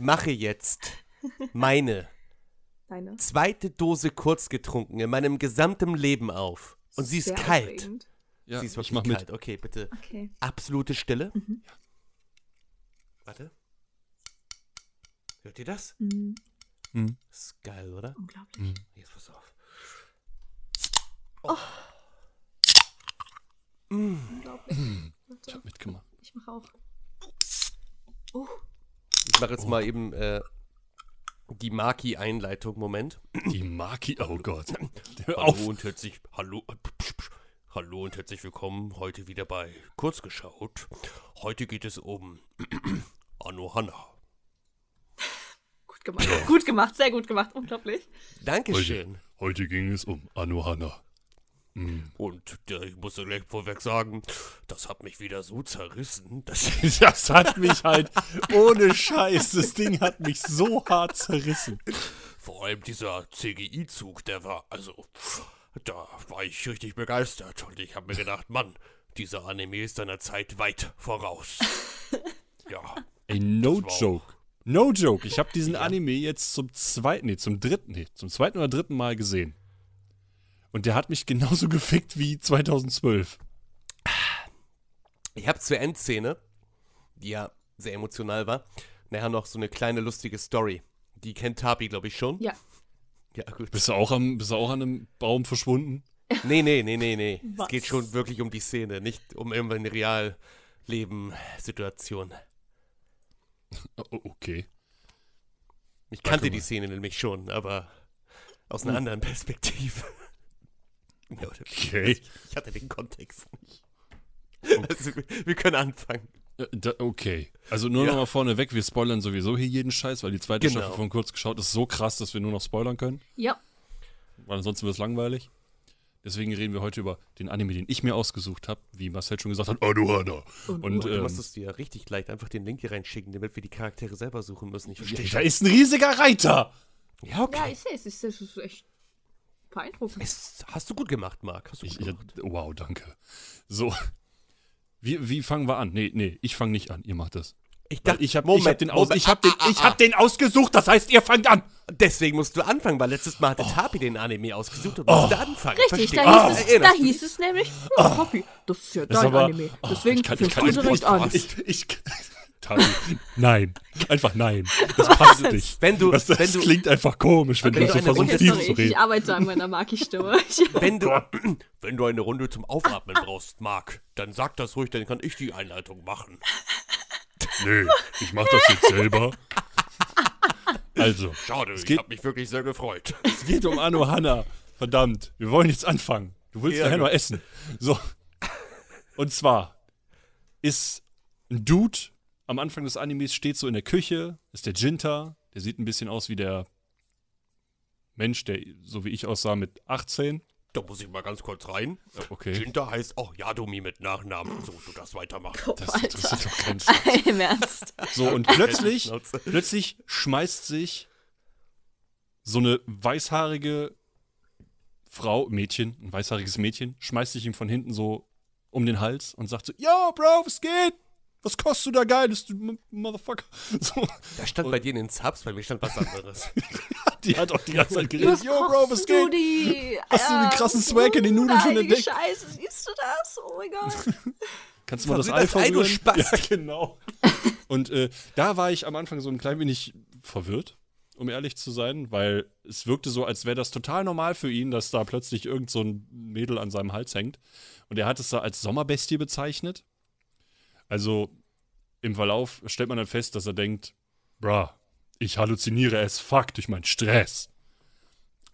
ich mache jetzt meine Deine. zweite Dose kurz getrunken in meinem gesamten Leben auf. Und sie ist Sehr kalt. aufregend. Ja, sie ist ich wirklich mach mit. kalt. Okay, bitte. Okay. Absolute Stille. Warte. Hört ihr das? Mhm. Hm. Das ist geil, oder? Unglaublich. Jetzt pass auf. Unglaublich. Ich Warte, hab mitgemacht. ich mache auch. Oh, Ich mache jetzt mal eben äh, die Maki-Einleitung. Moment. Die Maki, oh Gott. Hör Hallo und herzlich, hallo, äh, psch, psch, hallo und herzlich willkommen heute wieder bei Kurzgeschaut. Heute geht es um Anohana. gut gemacht. Gut gemacht, sehr gut gemacht. Unglaublich. Dankeschön. Heute, heute ging es um Anohana. Und äh, ich muss gleich vorweg sagen, das hat mich wieder so zerrissen, dass Das hat mich halt, ohne Scheiß, das Ding hat mich so hart zerrissen. vor allem dieser CGI-Zug, der war, also, da war ich richtig begeistert. Und ich habe mir gedacht, Mann, dieser Anime ist seiner Zeit weit voraus. Ja, Ey, no Das joke. No joke. Ich habe diesen Anime jetzt zum zweiten, nee, zum dritten, nee, zum zweiten oder dritten Mal gesehen. Und der hat mich genauso gefickt wie 2012. Ich habe zur Endszene, die ja sehr emotional war, nachher noch so eine kleine lustige Story. Die kennt Tapi, glaube ich, schon. Ja. Ja, gut. Bist du auch, am, bist du auch an einem Baum verschwunden? Nee, nee, nee, nee, nee. Es Was? geht schon wirklich um die Szene, nicht um irgendeine Realleben-Situation. Oh, okay. Ich kannte die Szene nämlich schon, aber aus einer anderen Perspektive. Ja, oder- Okay. Ich hatte den Kontext nicht. Also, wir- wir können anfangen. Äh, Da, okay. Also nur Ja. noch mal vorneweg, wir spoilern sowieso hier jeden Scheiß, weil die zweite Genau. Staffel von kurz geschaut ist so krass, dass wir nur noch spoilern können. Ja. Weil ansonsten wird es langweilig. Deswegen reden wir heute über den Anime, den ich mir ausgesucht habe, wie Marcel schon gesagt hat, Anohana. Und, Und Du ähm, musst es dir richtig leicht einfach den Link hier reinschicken, damit wir die Charaktere selber suchen müssen. Ich verstehe da ist ein riesiger Reiter. Ja, ja, okay. ich sehe es. Ist, es ist echt beeindruckend. Es, hast du gut gemacht, Marc. Hast du Ich, gut ich, gemacht. wow, danke. So. Wie, wie fangen wir an? Nee, nee, ich fange nicht an. Ihr macht das. Ich Weil dachte, ich habe hab den, aus, Moment. ich hab den, Ah, ah, ich ah, hab den ausgesucht, das heißt, ihr fangt an. Deswegen musst du anfangen, weil letztes Mal hatte Tapi den Anime ausgesucht und musste anfangen. Richtig, da Ah, hieß, es, erinnerst da hieß es nämlich, ja, Papi, das ist ja Das dein aber- Anime. Oh, Deswegen ich kann- ich kann du nicht direkt an. Ich, ich, Tabi, nein. Einfach nein. Das passt nicht. Wenn du- das, das wenn du- klingt einfach komisch, wenn, Wenn du du so versuchst, Runde- tief zu ich reden. arbeite an meiner Maki-Stimme. Wenn du, wenn du eine Runde zum Aufatmen brauchst, Marc, dann sag das ruhig, dann kann ich die Einleitung machen. Nee, ich mach das jetzt selber. Also, Schade, Es ich geht- habe mich wirklich sehr gefreut. es geht um Anohana. Verdammt, wir wollen jetzt anfangen. Du willst Ja, nachher noch essen. So. Und zwar ist ein Dude am Anfang des Animes steht so in der Küche, ist der Jinta, der sieht ein bisschen aus wie der Mensch, der so wie ich aussah mit 18. Da muss ich mal ganz kurz rein. Okay. Jinta heißt auch Yadomi mit Nachnamen. So, du darfst weitermachen. Oh, Das interessiert doch keinen Schwanz. Im Ernst. So, und plötzlich, plötzlich schmeißt sich so eine weißhaarige Frau, Mädchen, ein weißhaariges Mädchen, schmeißt sich ihm von hinten so um den Hals und sagt so, Yo, Bro, was geht? Was kostet du da Geiles, du Motherfucker? So, Da stand bei dir in den Subs, bei mir stand was anderes. die hat auch die ganze Zeit geredet, Was Yo, Bro, was du geht? die? Hast du den krassen Swag in den Nudeln schon entdeckt? Scheiße, siehst du das? Oh mein Gott. Kannst du mal das das Ei, du verrühren? Spast. Ja, genau. Und äh, da war ich am Anfang so ein klein wenig verwirrt, um ehrlich zu sein, weil es wirkte so, als wäre das total normal für ihn, dass da plötzlich irgend so ein Mädel an seinem Hals hängt. Und er hat es da als Sommerbestie bezeichnet. Also im Verlauf stellt man dann fest, dass er denkt, bra, ich halluziniere as fuck durch meinen Stress.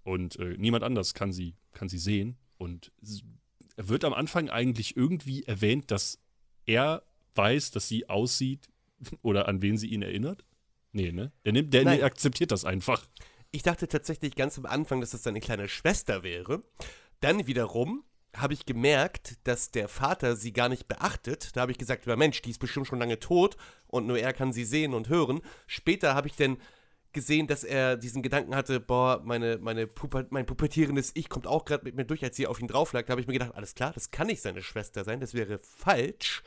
Und äh, niemand anders kann sie, kann sie sehen. Und er wird am Anfang eigentlich irgendwie erwähnt, dass er weiß, dass sie aussieht oder an wen sie ihn erinnert. Nee, ne? Der, nimmt, der Nein. akzeptiert das einfach. Ich dachte tatsächlich ganz am Anfang, dass das seine kleine Schwester wäre. Dann wiederum habe ich gemerkt, dass der Vater sie gar nicht beachtet. Da habe ich gesagt, Mensch, die ist bestimmt schon lange tot und nur er kann sie sehen und hören. Später habe ich dann gesehen, dass er diesen Gedanken hatte, boah, meine, meine Pupa, mein pubertierendes Ich kommt auch gerade mit mir durch, als sie auf ihn drauf lag. Da habe ich mir gedacht, alles klar, das kann nicht seine Schwester sein, das wäre falsch.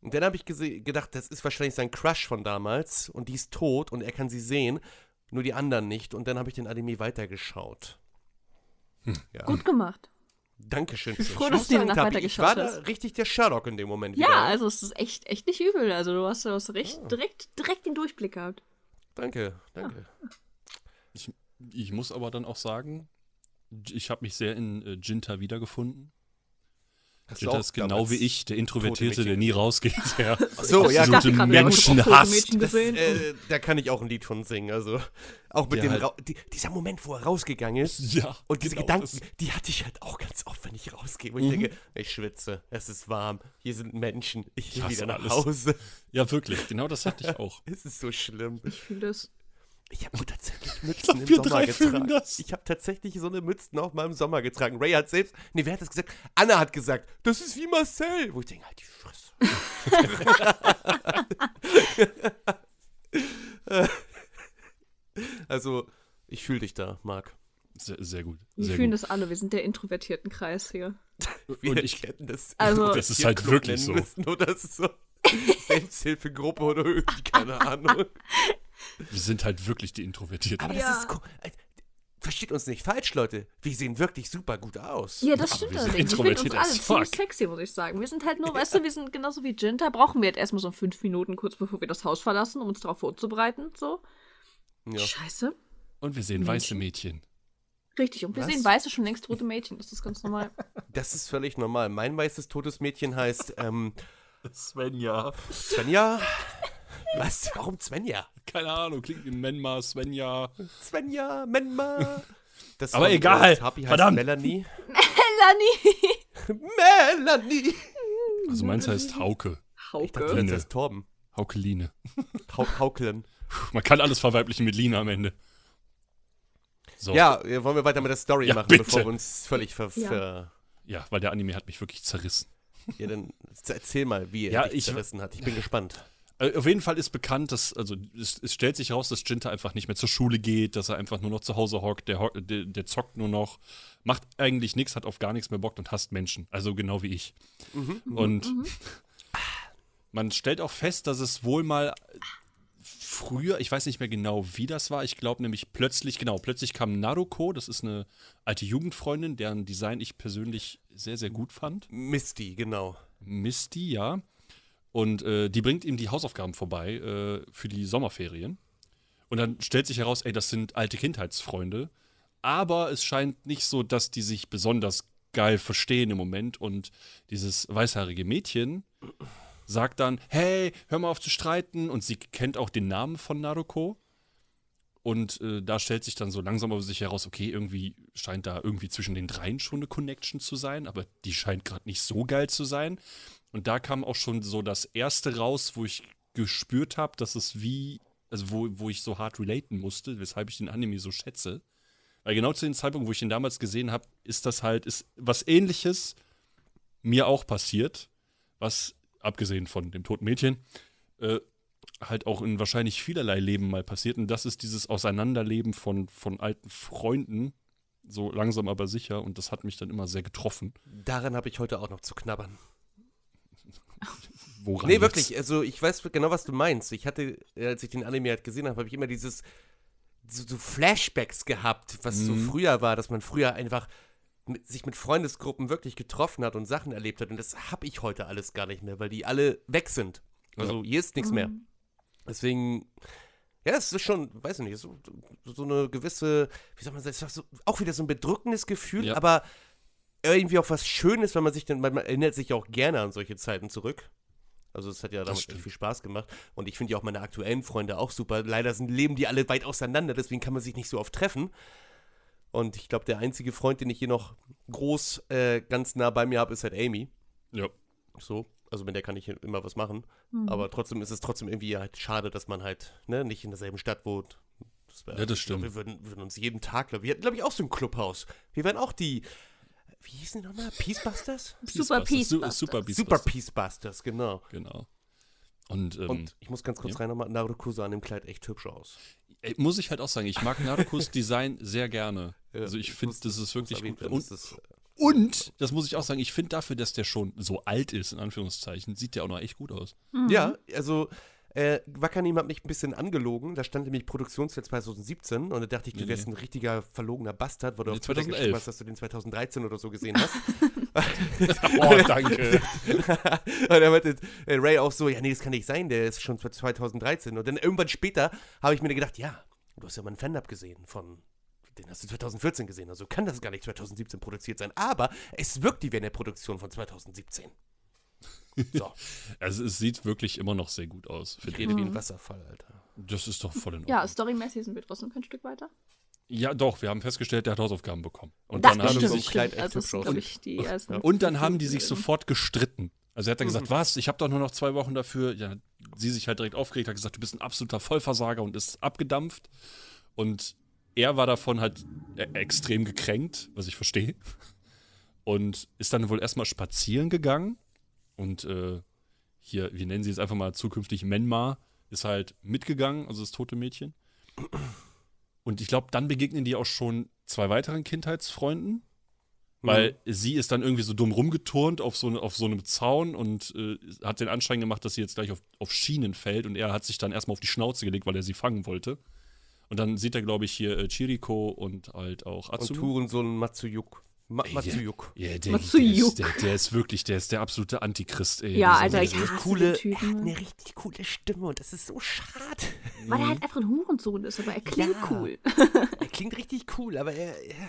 Und dann habe ich gedacht, das ist wahrscheinlich sein Crush von damals und die ist tot und er kann sie sehen, nur die anderen nicht. Und dann habe ich den Anime weitergeschaut. Ja. Gut gemacht. Dankeschön. bin froh, Ich dass du danach Tabi, Ich weitergeschaut war da hast. richtig der Sherlock in dem Moment Ja, wieder. also es ist echt, echt nicht übel. Also du hast, du hast recht, Ah. direkt, direkt den Durchblick gehabt. Danke, danke. Ich, ich muss aber dann auch sagen, ich habe mich sehr in äh, Jinta wiedergefunden. Hast du Jinta auch ist genau wie ich, der Introvertierte, der nie rausgeht. Ja. so, ja, dachte Menschenhass. Das, gesehen. äh, da kann ich auch ein Lied von singen. Also auch mit Der dem halt- Ra die, dieser Moment, wo er rausgegangen ist. Ja, Und diese genau, Gedanken, das- die hatte ich halt auch ganz oft, wenn ich rausgehe. Wo Mhm. ich denke, ich schwitze, es ist warm, hier sind Menschen, ich will hasse wieder nach alles. Hause. Ja, wirklich, genau das hatte ich auch. Es ist so schlimm. ich fühle das. Ich habe tatsächlich Mützen im Sommer getragen. das. Ich habe tatsächlich so eine Mützen auch mal im Sommer getragen. Ray hat selbst, nee, wer hat das gesagt? Anna hat gesagt, das ist wie Marcel. Wo ich denke, halt die Fresse. also, ich fühle dich da, Marc. Sehr, sehr gut. Wir Sehr fühlen gut. das alle. Wir sind der introvertierten Kreis hier. Wir Und ich- hätten das, Also- Das ist halt wirklich so. Müssen, oder so. Selbsthilfegruppe oder irgendwie, keine Ahnung. Wir sind halt wirklich die Introvertierten. Aber Ja. das ist cool. Äh, Versteht uns nicht falsch, Leute. Wir sehen wirklich super gut aus. Ja, das Ja, stimmt wir sind allerdings. Ich finde uns alle ziemlich fuck. sexy, muss ich sagen. Wir sind halt nur, weißt du, wir sind genauso wie Jinta, brauchen wir jetzt erstmal so fünf Minuten kurz bevor wir das Haus verlassen, um uns darauf vorzubereiten. So. Ja. Scheiße. Und wir sehen weiße Mädchen. Richtig, und wir Was? sehen weiße, schon längst tote Mädchen. Das ist ganz normal. Das ist völlig normal. Mein weißes totes Mädchen heißt ähm, Svenja. Svenja. Was? Warum Svenja? Keine Ahnung, klingt wie Menma, Svenja. Svenja, Menma. Das Aber egal. Äh, Tapi heißt Verdammt. Melanie. Melanie! Melanie. Also meins heißt Hauke. Ich dachte, Hauke. das heißt Torben. Haukeline. Hau Hauklen. Puh, Man kann alles verweiblichen mit Lina am Ende. So. Ja, wollen wir weiter mit der Story Ja, machen, bitte. bevor wir uns völlig ver... Ja. ver Ja, weil der Anime hat mich wirklich zerrissen. ja, dann erzähl mal, wie er Ja, dich ich- zerrissen hat. Ich bin gespannt. Äh, Auf jeden Fall ist bekannt, dass, also es, es stellt sich raus, dass Jinta einfach nicht mehr zur Schule geht, dass er einfach nur noch zu Hause hockt, der, der, der zockt nur noch, macht eigentlich nichts, hat auf gar nichts mehr Bock und hasst Menschen. Also genau wie ich. Und man stellt auch fest, dass es wohl mal früher, ich weiß nicht mehr genau, wie das war, ich glaube nämlich plötzlich, genau, plötzlich kam Naruko, das ist eine alte Jugendfreundin, deren Design ich persönlich sehr, sehr gut fand. Misty, genau. Misty, ja. Und äh, die bringt ihm die Hausaufgaben vorbei äh, für die Sommerferien. Und dann stellt sich heraus, ey, das sind alte Kindheitsfreunde. Aber es scheint nicht so, dass die sich besonders geil verstehen im Moment. Und dieses weißhaarige Mädchen sagt dann, hey, hör mal auf zu streiten. Und sie kennt auch den Namen von Naruko. Und äh, da stellt sich dann so langsam aber sich heraus, okay, irgendwie scheint da irgendwie zwischen den dreien schon eine Connection zu sein, aber die scheint gerade nicht so geil zu sein. Und da kam auch schon so das erste raus, wo ich gespürt habe, dass es wie, also wo, wo ich so hart relaten musste, weshalb ich den Anime so schätze. Weil genau zu dem Zeitpunkt, wo ich ihn damals gesehen habe, ist das halt, ist was ähnliches mir auch passiert, was, abgesehen von dem toten Mädchen, äh, halt auch in wahrscheinlich vielerlei Leben mal passiert. Und das ist dieses Auseinanderleben von, von alten Freunden, so langsam aber sicher. Und das hat mich dann immer sehr getroffen. Daran habe ich heute auch noch zu knabbern. Woran Nee, jetzt? wirklich. Also, ich weiß genau, was du meinst. Ich hatte, äh, als ich den Anime halt gesehen habe, habe ich immer dieses so, so Flashbacks gehabt, was so Mhm. früher war, dass man früher einfach mit, sich mit Freundesgruppen wirklich getroffen hat und Sachen erlebt hat. Und das habe ich heute alles gar nicht mehr, weil die alle weg sind. Also, hier ist nichts mehr. Deswegen, ja, es ist schon, weiß ich nicht, so, so eine gewisse, wie soll man sagen, so, auch wieder so ein bedrückendes Gefühl, Ja. aber irgendwie auch was Schönes, wenn man sich dann, weil man erinnert sich auch gerne an solche Zeiten zurück. Also es hat ja damals stimmt. echt viel Spaß gemacht. Und ich finde ja auch meine aktuellen Freunde auch super. Leider sind, leben die alle weit auseinander, deswegen kann man sich nicht so oft treffen. Und ich glaube, der einzige Freund, den ich hier noch groß äh, ganz nah bei mir habe, ist halt Amy. Ja. So. Also mit der kann ich immer was machen. Mhm. Aber trotzdem ist es trotzdem irgendwie halt schade, dass man halt ne, nicht in derselben Stadt wohnt. Das wär, Ja, das ich glaub, stimmt. Wir würden, würden uns jeden Tag, glaube ich, wir hatten, glaube ich, auch so ein Clubhaus. Wir wären auch die, wie hießen die nochmal? Peacebusters? Super Beastbusters. Peace. Su Busters. Super Super Beastbusters. Peacebusters, genau. Genau. Und, ähm, Und ich muss ganz kurz ja. rein nochmal, Naruto sah an dem Kleid echt hübsch aus. ey, muss ich halt auch sagen, ich mag Narukos Design sehr gerne. Ja, also ich finde, das ist wirklich gut. werden, Und, das ist, äh, Und, das muss ich auch sagen, ich finde dafür, dass der schon so alt ist, in Anführungszeichen, sieht der auch noch echt gut aus. Ja, also äh, Wackernim hat mich ein bisschen angelogen. Da stand nämlich Produktionsjahr 2017 und da dachte ich, du Nee, wärst nee. ein richtiger verlogener Bastard, weil du Nee, auf Twitter 2011. geschrieben hast, dass du den 2013 oder so gesehen hast. Oh, danke. und dann meinte äh, Ray auch so, ja, nee, das kann nicht sein, der ist schon 2013. Und dann irgendwann später habe ich mir gedacht, ja, du hast ja mal einen Fan-Up gesehen von, den hast du 2014 gesehen, also kann das gar nicht 2017 produziert sein. Aber es wirkt wie eine Produktion von 2017. So, Also es sieht wirklich immer noch sehr gut aus. ich finde rede wie ein Wasserfall, Alter. ich. Das ist doch voll in Ordnung. Ja, storymäßig sind wir trotzdem kein Stück weiter. Ja, doch, wir haben festgestellt, der hat Hausaufgaben bekommen. Und das dann haben die sich Kleid Also ich, die ersten. Und dann haben die sich sofort gestritten. Also er hat dann gesagt, was, ich habe doch nur noch zwei Wochen dafür. Ja, sie sich halt direkt aufgeregt, hat gesagt, du bist ein absoluter Vollversager und ist abgedampft. Und er war davon halt e- extrem gekränkt, was ich verstehe. Und ist dann wohl erstmal spazieren gegangen. Und äh, hier, wir nennen sie es einfach mal zukünftig Menma, ist halt mitgegangen, also das tote Mädchen. Und ich glaube, dann begegnen die auch schon zwei weiteren Kindheitsfreunden. Weil sie ist dann irgendwie so dumm rumgeturnt auf so, auf so einem Zaun und äh, hat den Anschein gemacht, dass sie jetzt gleich auf, auf Schienen fällt und er hat sich dann erstmal auf die Schnauze gelegt, weil er sie fangen wollte. Und dann sieht er, glaube ich, hier äh, Chiriko und halt auch Und Atsumu. Tourensohn Matsuyuk. Ma Ey, Matsuyuk. Ja, der, der, Matsuyuk. ist, der, der ist wirklich, der ist der absolute Antichrist, ey. Ja, Alter, ich hasse Coole, den er hat Typen. eine richtig coole Stimme und das ist so schade. Weil er halt einfach ein Hurensohn ist, aber er klingt Ja. cool. Er klingt richtig cool, aber er, er,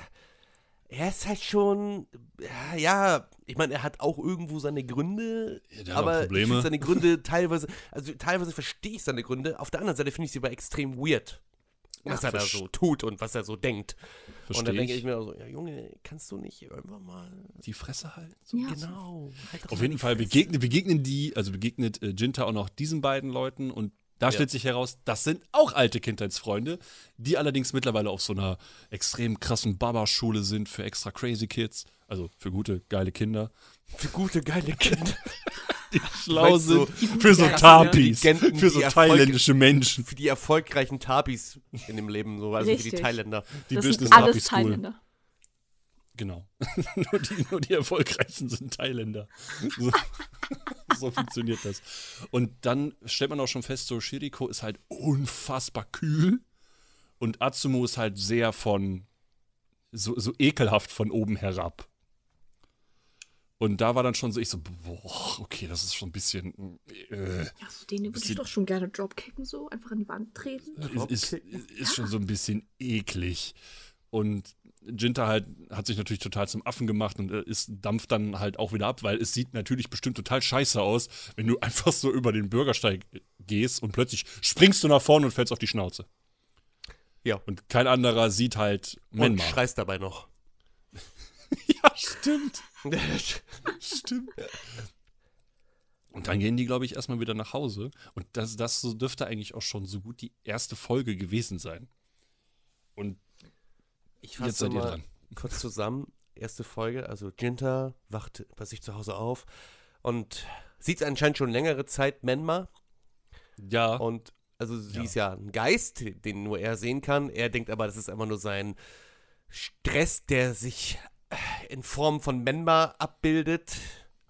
er ist halt schon, ja, ja ich meine, er hat auch irgendwo seine Gründe, Ja, der aber ich Probleme. finde seine Gründe teilweise, also teilweise verstehe ich seine Gründe, auf der anderen Seite finde ich sie aber extrem weird, was er da so tut und was er so denkt. und Verstehe dann denke ich. ich mir auch so, ja Junge, kannst du nicht einfach mal, Die Fresse halten. Ja. genau. halt Auf jeden Fall begegnen, begegnen die, also begegnet äh, Jinta auch noch diesen beiden Leuten und da Ja. stellt sich heraus, das sind auch alte Kindheitsfreunde, die allerdings mittlerweile auf so einer extrem krassen Baba-Schule sind für extra crazy Kids, also für gute, geile Kinder, Für gute, geile Kinder. die schlau Weißt sind, für so Tapis, für so thailändische Menschen. Für die erfolgreichen Tapis in dem Leben, so, also für die Richtig. Thailänder. Die das Business sind alles Tapis School. Thailänder. Genau. nur, die, nur die erfolgreichen sind Thailänder. So, so funktioniert das. Und dann stellt man auch schon fest, so Shiriko ist halt unfassbar kühl und Atsumu ist halt sehr von so, so ekelhaft von oben herab. Und da war dann schon so, ich so, boah, okay, das ist schon ein bisschen. Äh, Ja, so den würde ich doch schon gerne dropkicken, so einfach an die Wand treten. ist, ist, ist schon so ein bisschen eklig. Und Jinta halt hat sich natürlich total zum Affen gemacht und äh, ist, dampft dann halt auch wieder ab, weil es sieht natürlich bestimmt total scheiße aus, wenn du einfach so über den Bürgersteig gehst und plötzlich springst du nach vorne und fällst auf die Schnauze. Ja. Und kein anderer sieht halt Und Menma. schreist dabei noch. Ja, stimmt. Stimmt. Und dann gehen die, glaube ich, erstmal wieder nach Hause. Und das, das dürfte eigentlich auch schon so gut die erste Folge gewesen sein. Und Ich Jetzt seid ihr dran. kurz zusammen. Erste Folge, also Jinta wacht bei sich zu Hause auf und sieht anscheinend schon längere Zeit Menma. ja, Und also sie Ja. ist ja ein Geist, den nur er sehen kann. Er denkt aber, das ist einfach nur sein Stress, der sich in Form von Menma abbildet.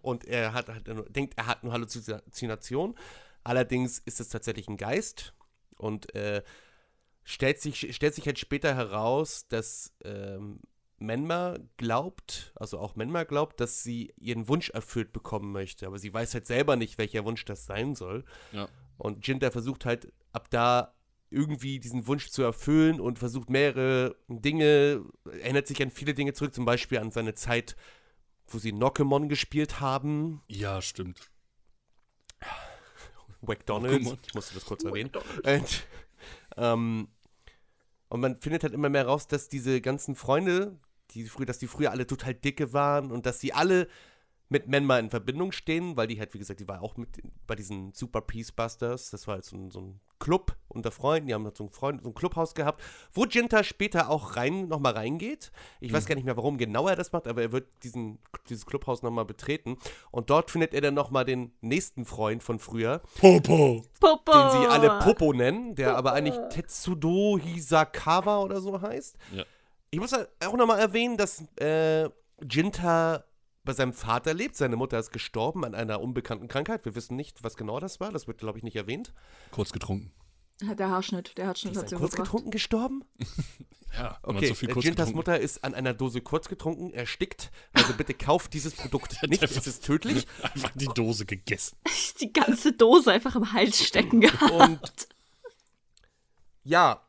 Und er hat, hat denkt, er hat eine Halluzination. Allerdings ist es tatsächlich ein Geist. Und äh, stellt, sich, stellt sich halt später heraus, dass ähm, Menma glaubt, also auch Menma glaubt, dass sie ihren Wunsch erfüllt bekommen möchte. Aber sie weiß halt selber nicht, welcher Wunsch das sein soll. ja. Und Jinta versucht halt ab da irgendwie diesen Wunsch zu erfüllen und versucht mehrere Dinge, erinnert sich an viele Dinge zurück, zum Beispiel an seine Zeit, wo sie Nokemon gespielt haben. Ja, stimmt. McDonalds, ich musste das kurz erwähnen. Und, ähm, und man findet halt immer mehr raus, dass diese ganzen Freunde, die früher, dass die früher alle total dicke waren und dass sie alle mit Menma in Verbindung stehen, weil die halt, wie gesagt, die war auch mit bei diesen Super Peace Busters. Das war halt so ein, so ein Club unter Freunden. Die haben so ein, Freund, so ein Clubhaus gehabt, wo Jinta später auch rein, nochmal reingeht. Ich weiß gar nicht mehr, warum genau er das macht, aber er wird diesen, dieses Clubhaus nochmal betreten. Und dort findet er dann nochmal den nächsten Freund von früher, Popo. Popo! den sie alle Popo nennen, der aber eigentlich Tetsudo Hisakawa oder so heißt. Ja. Ich muss halt auch nochmal erwähnen, dass äh, Jinta bei seinem Vater lebt. Seine Mutter ist gestorben an einer unbekannten Krankheit. Wir wissen nicht, was genau das war. Das wird, glaube ich, nicht erwähnt. Kurz getrunken. Der Haarschnitt, der Haarschnitt Ist hat sie kurz umgebracht. getrunken gestorben? Ja, Okay, so viel äh, kurz Jintas getrunken- Mutter ist an einer Dose kurz getrunken, erstickt. Also bitte kauft dieses Produkt nicht, es ist tödlich. Einfach die Dose gegessen. Die ganze Dose einfach im Hals stecken gehabt. Und ja,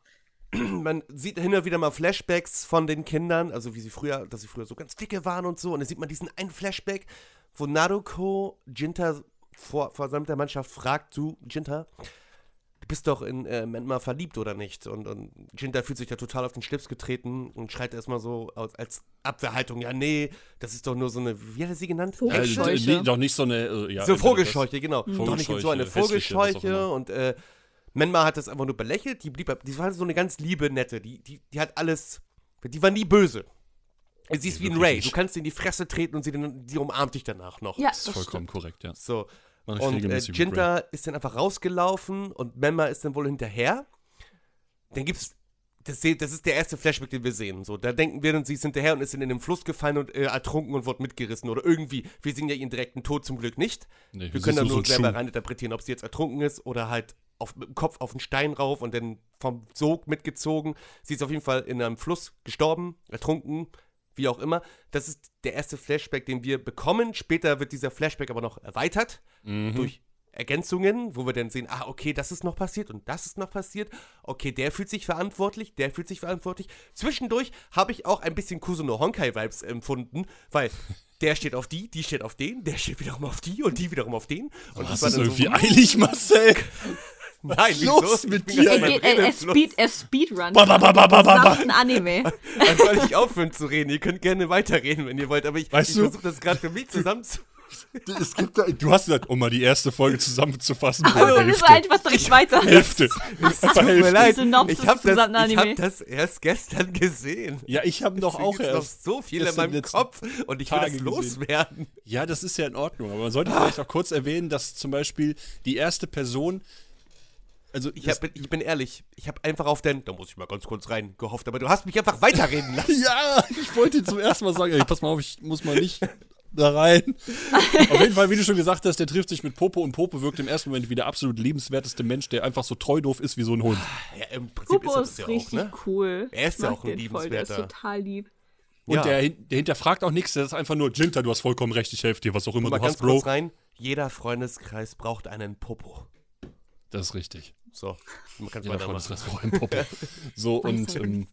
man sieht hin und wieder mal Flashbacks von den Kindern, also wie sie früher, dass sie früher so ganz dicke waren und so. Und dann sieht man diesen einen Flashback, wo Naruko Jinta vor, vor seiner Mannschaft fragt, du, Jinta, du bist doch in äh, Menma verliebt oder nicht? Und, und Jinta fühlt sich da total auf den Schlips getreten und schreit erstmal so aus, als Abwehrhaltung, ja, nee, das ist doch nur so eine, wie hat er sie genannt? Vogel- Also, Vogelscheuche. nee, doch nicht so eine. Äh, ja, so entweder Vogelscheuche, genau. Doch nicht so eine Vogelscheuche, Vogelscheuche und äh, Menma hat das einfach nur belächelt. Die blieb, die war so eine ganz liebe, nette. Die, die, die hat alles, die war nie böse. Sie ist Nee, wie ein Ray. nicht. Du kannst ihr in die Fresse treten und sie, dann- die umarmt dich danach noch. Ja, Das ist das vollkommen stimmt. korrekt, ja. So. Und äh. Jinta ist dann einfach rausgelaufen und Menma ist dann wohl hinterher. Dann gibt's. Das, das ist der erste Flashback, den wir sehen. So, da denken wir, sie ist hinterher und ist in den Fluss gefallen und äh, ertrunken und wurde mitgerissen. Oder irgendwie. Wir sehen ja ihren direkten Tod zum Glück nicht. Nee, Wir können dann nur nur so selber reininterpretieren, ob sie jetzt ertrunken ist oder halt auf, mit dem Kopf auf den Stein rauf und dann vom Sog mitgezogen. Sie ist auf jeden Fall in einem Fluss gestorben, ertrunken, wie auch immer. Das ist der erste Flashback, den wir bekommen. Später wird dieser Flashback aber noch erweitert Mhm. durch Ergänzungen, wo wir dann sehen, ah, okay, das ist noch passiert und das ist noch passiert. Okay, der fühlt sich verantwortlich, der fühlt sich verantwortlich. Zwischendurch habe ich auch ein bisschen Kusuno Honkai-Vibes empfunden, weil der steht auf die, die steht auf den, der steht wiederum auf die und die wiederum auf den. Und Das war ist dann irgendwie so, eilig, Marcel. Nein, los wieso? mit dir? Er, er, er, Redefluss. speed, er speedrun. Ba, ba, ba, ba, ba, ba, ba. gesamten Anime. Dann soll ich aufhören zu reden. Ihr könnt gerne weiterreden, wenn ihr wollt, aber ich, Weißt ich du- versuche das gerade für mich zusammen zu. Es gibt da, du hast gesagt, um mal die erste Folge zusammenzufassen. Das ist Hälfte. einfach direkt weiter. Hälfte. Es tut mir leid. Ich habe das, ich hab das erst gestern gesehen. Ja, ich habe doch Deswegen auch gibt's noch erst. so viel in meinem Kopf und ich will Tage das gesehen. loswerden. Ja, das ist ja in Ordnung, aber man sollte vielleicht auch kurz erwähnen, dass zum Beispiel die erste Person. Also, Ich, hab, ich bin ehrlich, ich habe einfach auf den, da muss ich mal ganz kurz rein, gehofft, aber du hast mich einfach weiterreden lassen. Ja, ich wollte zum ersten Mal sagen, ey, pass mal auf, ich muss mal nicht da rein. Auf jeden Fall, wie du schon gesagt hast, der trifft sich mit Popo und Popo wirkt im ersten Moment wie der absolut liebenswerteste Mensch, der einfach so treu doof ist wie so ein Hund. Ja, im Prinzip Popo ist er ist das ja richtig auch, ne? cool. Er ist ja auch ein den voll, Der ist liebenswerter. total lieb. Und Ja. der, der hinterfragt auch nichts, der ist einfach nur, Jinta, du hast vollkommen recht, ich helfe dir, was auch immer Mal du hast, Bro. kurz rein, jeder Freundeskreis braucht einen Popo. Das ist richtig. So, man kann weitermachen. Einen Popo. So, und ähm,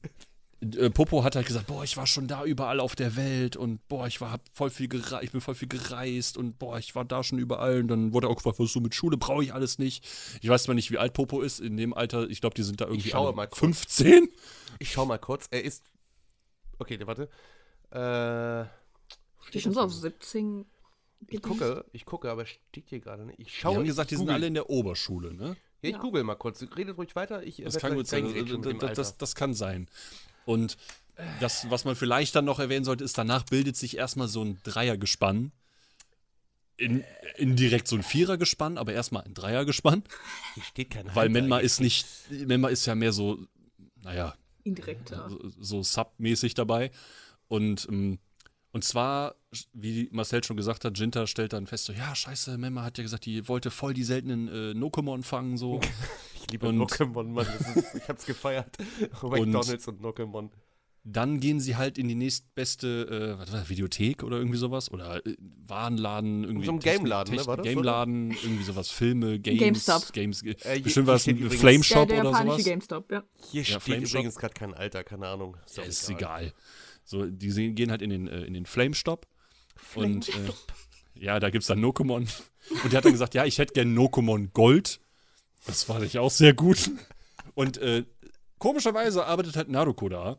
äh, Popo hat halt gesagt, boah, ich war schon da überall auf der Welt und boah, ich war hab voll viel gerei ich bin voll viel gereist und boah, ich war da schon überall und dann wurde er auch gefragt, was ist so mit Schule, brauche ich alles nicht. Ich weiß zwar nicht, wie alt Popo ist, in dem Alter, ich glaube, die sind da irgendwie schaue alle mal kurz. 15. Ich schau mal kurz, er ist, okay, warte, äh, Die schon so auf 17. ich gucke, ich gucke, aber steht hier gerade nicht. Ich schaue, haben ich gesagt, die sind alle in der Oberschule, ne? Ja, ich Ja. google mal kurz, redet ruhig weiter, ich Das kann gut sein. Das, das, das kann sein. Und das, was man vielleicht dann noch erwähnen sollte, ist, danach bildet sich erstmal so ein Dreiergespann. In, indirekt so ein Vierergespann, aber erstmal ein Dreiergespann. Hier steht kein Weil Menma ist nicht, Menma ist ja mehr so, naja, Indirekter. so, so Sub-mäßig dabei. Und, ähm, und zwar, wie Marcel schon gesagt hat, Jinta stellt dann fest, so, ja, scheiße, Menma hat ja gesagt, die wollte voll die seltenen äh, Nokomon fangen, so. Ich liebe Und- Pokémon, Mann. Das ist, ich hab's gefeiert. McDonalds und Pokémon. Dann gehen sie halt in die nächstbeste äh, was war das, Videothek oder irgendwie sowas. Oder äh, Warenladen, irgendwie. So ein Gameladen, ne, war das, Gameladen, irgendwie sowas, Filme, Games. GameStop. Games äh, hier- bestimmt was, steht ein Flame Der, Shop der oder sowas. GameStop, ja. Hier Ja, steht Flame Shop. übrigens gerade kein Alter, keine Ahnung. Ist, Ja, ist egal. So, die gehen halt in den, äh, in den Flame Stop. Und äh, ja, da gibt's dann Nokomon. Und der hat dann gesagt, ja, ich hätte gern Nokomon Gold. Das fand ich auch sehr gut. Und äh, komischerweise arbeitet halt Naruko da.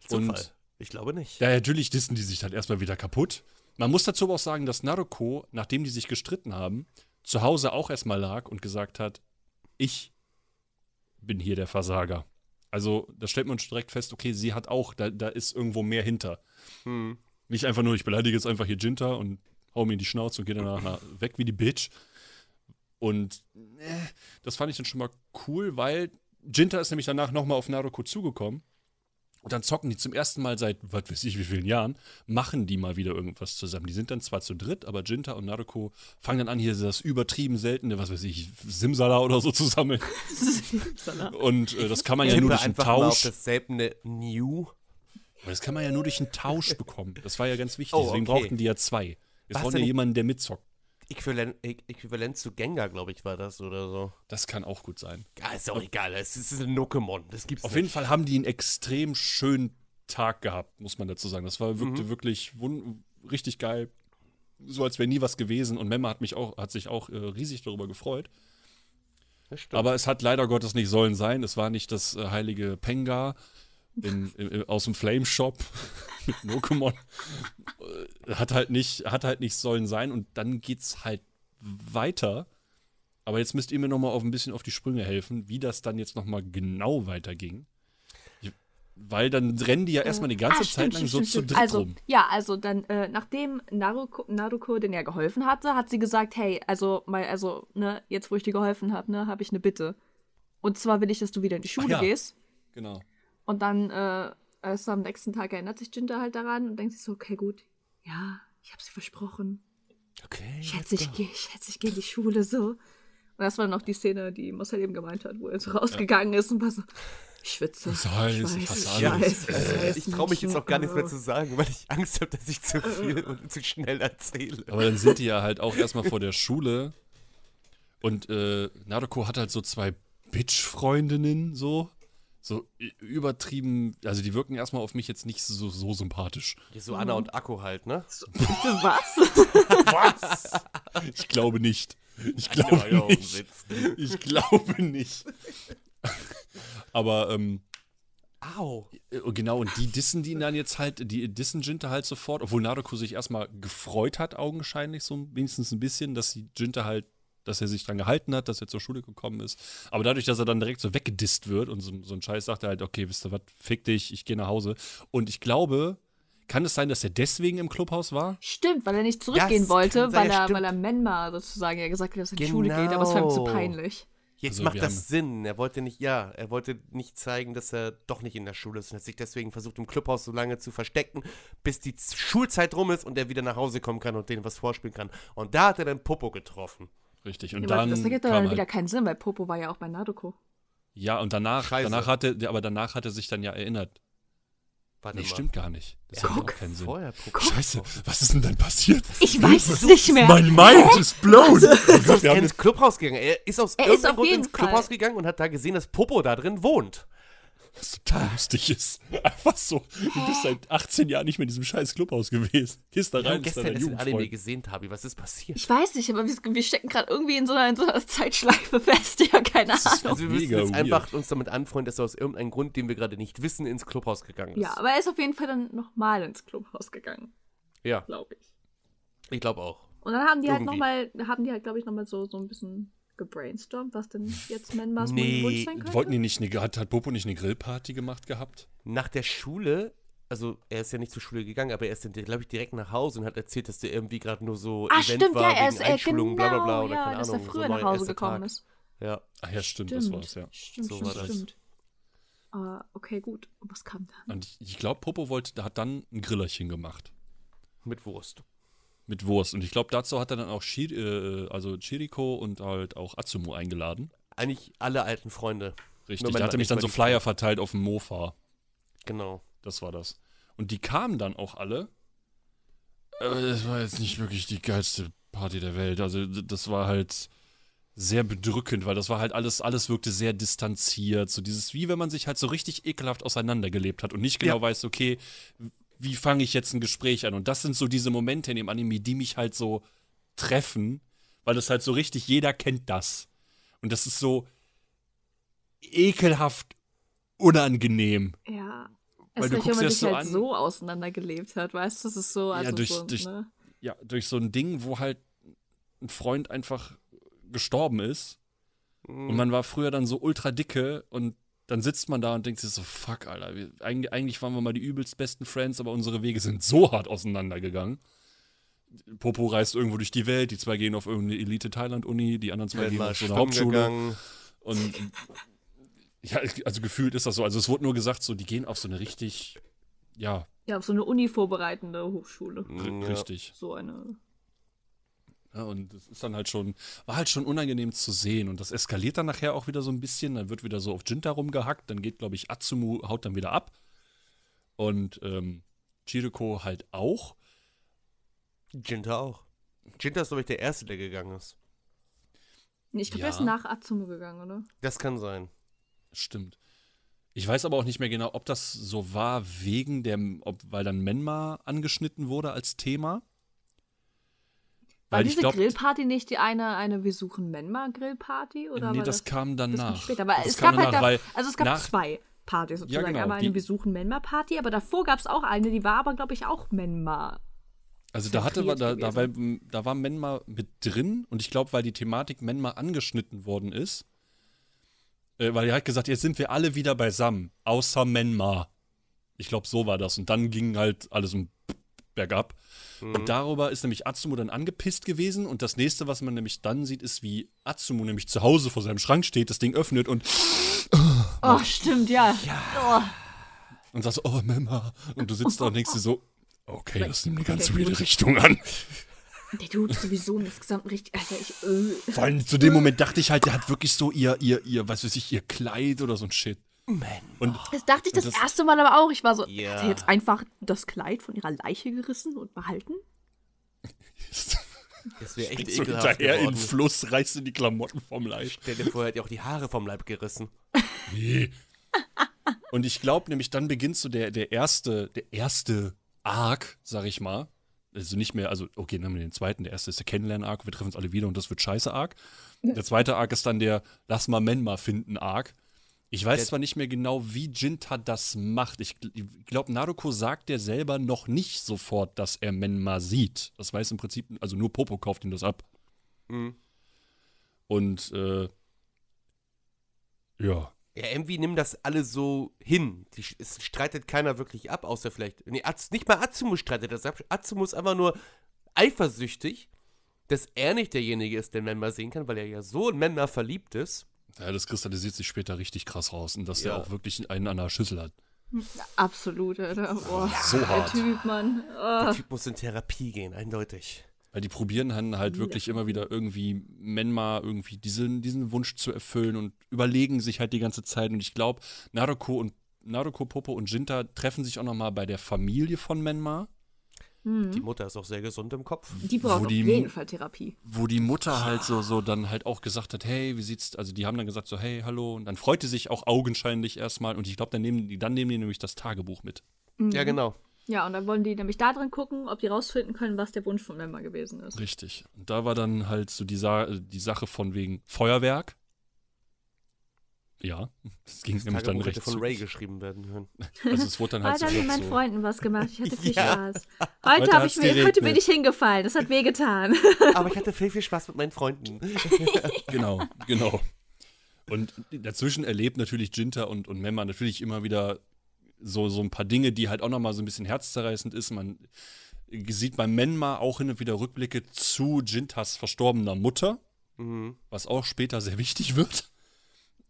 Zufall. Und ich glaube nicht. Ja, natürlich dissen die sich dann erstmal wieder kaputt. Man muss dazu aber auch sagen, dass Naruko, nachdem die sich gestritten haben, zu Hause auch erstmal lag und gesagt hat, ich bin hier der Versager. Also, da stellt man schon direkt fest, okay, sie hat auch, da, da ist irgendwo mehr hinter. Hm. Nicht einfach nur, ich beleidige jetzt einfach hier Jinta und hau mir in die Schnauze und gehe danach na- weg wie die Bitch. Und äh, das fand ich dann schon mal cool, weil Jinta ist nämlich danach nochmal auf Naruko zugekommen Und dann zocken die zum ersten Mal seit, was weiß ich, wie vielen Jahren, machen die mal wieder irgendwas zusammen. Die sind dann zwar zu dritt, aber Jinta und Naruko fangen dann an, hier das übertrieben seltene, was weiß ich, Simsala oder so zu sammeln. Und äh, das kann man ja nur durch einen einfach mal auf Tausch. das seltene New. Aber das kann man ja nur durch einen Tausch bekommen. Das war ja ganz wichtig. Oh, Deswegen okay. brauchten die ja zwei. Jetzt brauchen ja jemanden, der mitzockt. Äquivalent, zu Gengar, glaube ich, war das oder so. Das kann auch gut sein. Ja, ist auch egal. Es ist ein Pokémon. Das gibt's Auf nicht. jeden Fall haben die einen extrem schönen Tag gehabt, muss man dazu sagen. Das war Mhm. wirkte wirklich wun- richtig geil. So als wäre nie was gewesen. Und Memma hat mich auch, hat sich auch äh, riesig darüber gefreut. Aber es hat leider Gottes nicht sollen sein. Es war nicht das äh, heilige Pengar in, in, aus dem Flame Shop mit Pokémon. Äh, hat halt nicht, hat halt nicht sollen sein. Und dann geht's halt weiter. Aber jetzt müsst ihr mir noch mal auf ein bisschen auf die Sprünge helfen, wie das dann jetzt noch mal genau weiterging. Weil dann rennen die ja erstmal die ganze Ah, Zeit stimmt, lang stimmt, so stimmt, zu dritt also, rum. Ja, also dann, äh, nachdem Naruko, Naruko den ja geholfen hatte, hat sie gesagt, hey, also, mal, also, ne, jetzt wo ich dir geholfen habe, ne, habe ich eine Bitte. Und zwar will ich, dass du wieder in die Schule ja. gehst. Genau. Und dann, äh, also am nächsten Tag erinnert sich Jinta halt daran und denkt sich so, okay, gut, ja, ich habe sie versprochen. okay. Schätze, ich gehe, schätze, ich gehe in die Schule so. Und das war noch die Szene, die Marcel eben gemeint hat, wo er so rausgegangen ist und war so, ich schwitze. Es heiß, ich weiß, hasse ich alles. weiß, Äh, ich traue mich jetzt auch gar nichts mehr äh. zu sagen, weil ich Angst habe, dass ich zu viel und zu schnell erzähle. Aber dann sind die ja halt auch erstmal vor der Schule und äh, Naruko hat halt so zwei Bitch-Freundinnen so. So übertrieben, also die wirken erstmal auf mich jetzt nicht so, so sympathisch. So Anna und Akku halt, ne? Was? Ich glaube nicht. Ich glaube nicht. Ich glaube nicht. Aber ähm, Au. äh, genau, und die dissen die dann jetzt halt, die dissen Jinta halt sofort, obwohl Naruko sich erstmal gefreut hat, augenscheinlich so wenigstens ein bisschen, dass die Jinta halt, dass er sich dran gehalten hat, dass er zur Schule gekommen ist. Aber dadurch, dass er dann direkt so weggedisst wird und so, so ein Scheiß sagt er halt, okay, wisst ihr was, fick dich, ich gehe nach Hause. Und ich glaube, kann es sein, dass er deswegen im Clubhaus war? Stimmt, weil er nicht zurückgehen Das wollte, weil, ja, er, stimmt. weil er Menma sozusagen ja gesagt hat, dass er in die Schule geht, aber es war ihm zu Genau. peinlich. Jetzt Also, macht das Sinn. Er wollte nicht, ja, er wollte nicht zeigen, dass er doch nicht in der Schule ist und hat sich deswegen versucht, im Clubhaus so lange zu verstecken, bis die Schulzeit rum ist und er wieder nach Hause kommen kann und denen was vorspielen kann. Und da hat er dann Popo getroffen. Richtig. Und Ja, dann. das ergibt dann wieder halt, keinen Sinn, weil Popo war ja auch bei Naruko. ja, und danach, Scheiße. danach hatte, aber danach hat er sich dann ja erinnert. Warte Nee, mal. stimmt gar nicht. Das Ja, hat auch keinen Sinn. Vorher Popo. Scheiße, was ist denn dann passiert? Ich weiß es nicht mehr. Mein Mind ist blown. Er ist Wir haben ins Clubhaus gegangen. Er ist aus Er irgendeinem auf Grund ins Clubhaus Fall. gegangen und hat da gesehen, dass Popo da drin wohnt. Was total lustig ist. Einfach so, du bist seit 18 Jahren nicht mehr in diesem scheiß Clubhaus gewesen. Gehst da rein, bist da gestern Anime Jugendfreund. gesehen, Tabi. Was ist passiert? Ich weiß nicht, aber wir, wir stecken gerade irgendwie in so, einer, in so einer Zeitschleife fest. Ja, keine ist Ahnung. Also wir müssen jetzt weird. einfach uns damit anfreunden, dass er aus irgendeinem Grund, den wir gerade nicht wissen, ins Clubhaus gegangen ist. Ja, aber er ist auf jeden Fall dann nochmal ins Clubhaus gegangen, Ja, glaube ich. ich glaube auch. Und dann haben die halt Irgendwie. nochmal, haben die halt, glaube ich, nochmal so, so ein bisschen gebrainstormt, was denn jetzt Menmas Nee, Wunsch sein könnte. Wollten die nicht eine, hat, hat Popo nicht eine Grillparty gemacht gehabt? Nach der Schule, also er ist ja nicht zur Schule gegangen, aber er ist dann, glaube ich, direkt nach Hause und hat erzählt, dass der irgendwie gerade nur so Ah, Event stimmt, war ja, er wegen ist, er, Einschulung, genau, bla bla bla oder ja, keine dass Ahnung. er so früher neuer nach Hause gekommen Tag. ist. Ja, Ach ja, stimmt, das war's, ja. Stimmt, So stimmt, war das. stimmt. Ah, okay, gut. Und was kam dann? Und ich, ich glaube, Popo wollte, hat dann ein Grillerchen gemacht. mit Wurst. Mit Wurst. Und ich glaube, dazu hat er dann auch Shir, äh, also Chiriko und halt auch Atsumu eingeladen. Eigentlich alle alten Freunde. Richtig. Da hat er mich dann so Flyer verteilt auf dem Mofa. Genau. Das war das. Und die kamen dann auch alle. Aber das war jetzt nicht wirklich die geilste Party der Welt. Also das war halt sehr bedrückend, weil das war halt alles, alles wirkte sehr distanziert. So dieses, wie wenn man sich halt so richtig ekelhaft auseinandergelebt hat und nicht genau Ja. weiß, okay, wie fange ich jetzt ein Gespräch an? Und das sind so diese Momente in dem Anime, die mich halt so treffen, weil das halt so richtig, jeder kennt das. Und das ist so ekelhaft unangenehm. Ja. Weil du guckst man dir das so halt an. so auseinandergelebt hat, weißt du, das ist so, also durch- so, durch- ne? ja, durch so ein Ding, wo halt ein Freund einfach gestorben ist und man war früher dann so ultra dicke und dann sitzt man da und denkt sich so, fuck, Alter, wir, eigentlich, eigentlich waren wir mal die übelst besten Friends, aber unsere Wege sind so hart auseinandergegangen. Popo reist irgendwo durch die Welt, die zwei gehen auf irgendeine Elite-Thailand-Uni, die anderen zwei Werden gehen auf so eine Hauptschule. gegangen. Und Ja, also gefühlt ist das so. Also es wurde nur gesagt, so, die gehen auf so eine richtig, ja, Ja, auf so eine Uni vorbereitende Hochschule. Ja. richtig. So eine. Ja, und das ist dann halt schon, war halt schon unangenehm zu sehen. Und das eskaliert dann nachher auch wieder so ein bisschen. Dann wird wieder so auf Jinta rumgehackt. Dann geht, glaube ich, Atsumu haut dann wieder ab. Und ähm, Chiriko halt auch. Jinta auch. Jinta ist, glaube ich, der Erste, der gegangen ist. Ich glaube, Ja. er ist nach Azumo gegangen, oder? Das kann sein. Stimmt. Ich weiß aber auch nicht mehr genau, ob das so war wegen dem, ob, weil dann Menma angeschnitten wurde als Thema. War Weil ich diese glaube, Grillparty nicht die eine, eine Wir suchen Menma-Grillparty? Oder nee, war das, das, kam danach. später? Aber das es kam gab halt danach, da, weil also es gab nach- zwei Partys sozusagen. genau, Einmal eine Wir suchen Menma-Party, aber davor gab es auch eine, die war aber, glaube ich, auch Menma. Also da hatte da, da, war, da war Menma mit drin und ich glaube, weil die Thematik Menma angeschnitten worden ist, äh, weil er hat gesagt, jetzt sind wir alle wieder beisammen, außer Menma. Ich glaube, so war das. Und dann ging halt alles um bergab. Und darüber ist nämlich Atsumo dann angepisst gewesen. Und das nächste, was man nämlich dann sieht, ist, wie Atsumo nämlich zu Hause vor seinem Schrank steht, das Ding öffnet und, Oh, stimmt, ja. Oh. und sagt so, oh Menma. Und du sitzt da und denkst dir so, okay, das nimmt eine ganz weirde gut. Richtung an. Der ist sowieso insgesamt richtig. Alter, ich. Äh. Vor allem zu dem Moment dachte ich halt, der hat wirklich so ihr, ihr, ihr, was weiß ich, ihr Kleid oder so ein Shit. Und Das dachte ich das, das- erste Mal aber auch. Ich war so, Ja. hat er jetzt einfach das Kleid von ihrer Leiche gerissen und behalten? Das wäre echt so ekelhaft hinterher in den geworden. Fluss, reißt du die Klamotten vom Leib. Stell dir vor, er hat ja auch die Haare vom Leib gerissen. Nee. Und ich glaube nämlich, dann beginnt so der, der erste, der erste Arc, sag ich mal. Also nicht mehr, also okay, dann haben wir den zweiten, der erste ist der Kennenlernen-Arc, wir treffen uns alle wieder und das wird scheiße Arc. Der zweite Arc ist dann der Lass mal Menma finden Arc. Ich weiß Der- zwar nicht mehr genau, wie Jinta das macht. Ich, ich glaube, Naruko sagt der selber noch nicht sofort, dass er Menma sieht. Das weiß im Prinzip, also nur Popo kauft ihm das ab. Mhm. Und äh, ja, Ja, irgendwie nehmen das alle so hin. Die, es streitet keiner wirklich ab, außer vielleicht. Nee, Az, nicht mal Atsumu streitet das ab. Atsumu ist einfach nur eifersüchtig, dass er nicht derjenige ist, der Menma sehen kann, weil er ja so in Menma verliebt ist. Ja, das kristallisiert sich später richtig krass raus und dass Ja. er auch wirklich einen an der Schüssel hat. Absolut, Alter. Oh, So der hart. Typ, Mann. Oh. Der Typ muss in Therapie gehen, eindeutig. Weil die probieren dann halt wirklich immer wieder irgendwie Menma irgendwie diesen, diesen Wunsch zu erfüllen und überlegen sich halt die ganze Zeit. Und ich glaube, Naruko und Naruko, Popo und Jinta treffen sich auch nochmal bei der Familie von Menma, Die Mutter ist auch sehr gesund im Kopf. Die braucht Wo auf die- jeden Fall Therapie. wo die Mutter halt so, so dann halt auch gesagt hat, hey, wie sieht's, also die haben dann gesagt so, hey, hallo. Und dann freute sich auch augenscheinlich erstmal. Und ich glaube, dann nehmen die, dann nehmen die nämlich das Tagebuch mit. Ja, genau. Ja, und dann wollen die nämlich da drin gucken, ob die rausfinden können, was der Wunsch von Member gewesen ist. Richtig. Und da war dann halt so die, Sa die Sache von wegen Feuerwerk. Ja, das ging nämlich dann Tagebuch hätte recht von Ray geschrieben werden können. Also es wurde dann halt Heute so, habe ich meinen so Freunden was gemacht. Ich hatte viel Ja. Spaß. Heute, Heute ich mir, heute bin ich hingefallen. Das hat wehgetan. Aber ich hatte viel, viel Spaß mit meinen Freunden. Genau, genau. Und dazwischen erlebt natürlich Jinta und, und Memma natürlich immer wieder so, so ein paar Dinge, die halt auch nochmal so ein bisschen herzzerreißend ist. Man sieht bei Menma auch hin und wieder Rückblicke zu Jintas verstorbener Mutter, Mhm. was auch später sehr wichtig wird.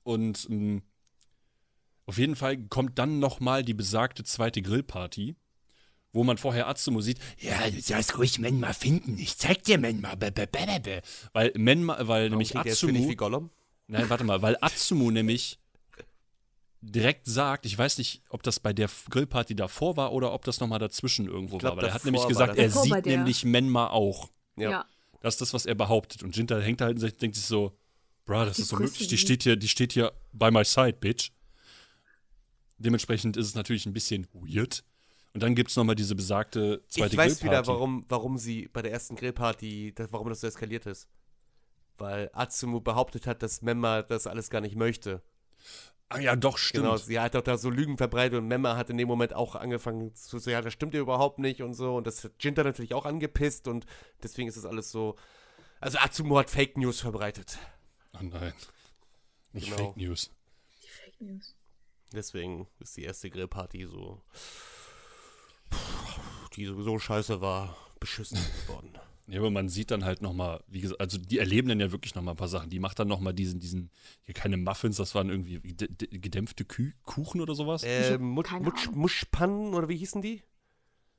Und ähm, auf jeden Fall kommt dann nochmal die besagte zweite Grillparty, wo man vorher Atsumo sieht, ja, du sollst ruhig Menma finden, ich zeig dir Menma, weil Menma, weil nämlich für dich Atsumo, wie Gollum. nein, warte mal, weil Atsumo nämlich direkt sagt, ich weiß nicht, ob das bei der Grillparty davor war oder ob das nochmal dazwischen irgendwo glaub, war, weil er hat nämlich gesagt, er sieht nämlich Menma auch. Ja. ja. Das ist das, was er behauptet. Und Jinta hängt da halt und denkt sich so, Bra, das Die ist so Größe, möglich. Die steht hier, die steht hier by my side, bitch. Dementsprechend ist es natürlich ein bisschen weird. Und dann gibt es nochmal diese besagte zweite Ich weiß wieder, Grillparty. warum, warum sie bei der ersten Grillparty, das, warum das so eskaliert ist. Weil Atsumu behauptet hat, dass Memma das alles gar nicht möchte. Ah ja, doch, stimmt. Genau, sie hat doch da so Lügen verbreitet und Memma hat in dem Moment auch angefangen zu sagen, ja, das stimmt ja überhaupt nicht und so. Und das hat Jinta natürlich auch angepisst und deswegen ist das alles so. Also Atsumu hat Fake News verbreitet. Oh nein. Nicht Genau. Fake News. Die Fake News. Deswegen ist die erste Grillparty so. die sowieso scheiße war, beschissen worden. Ja, aber man sieht dann halt nochmal, wie gesagt, also die erleben dann ja wirklich nochmal ein paar Sachen. Die macht dann nochmal diesen, diesen, hier keine Muffins, das waren irgendwie gedämpfte Kü Kuchen oder sowas. Äh, Mut, Ahnung. Muschpannen oder wie hießen die?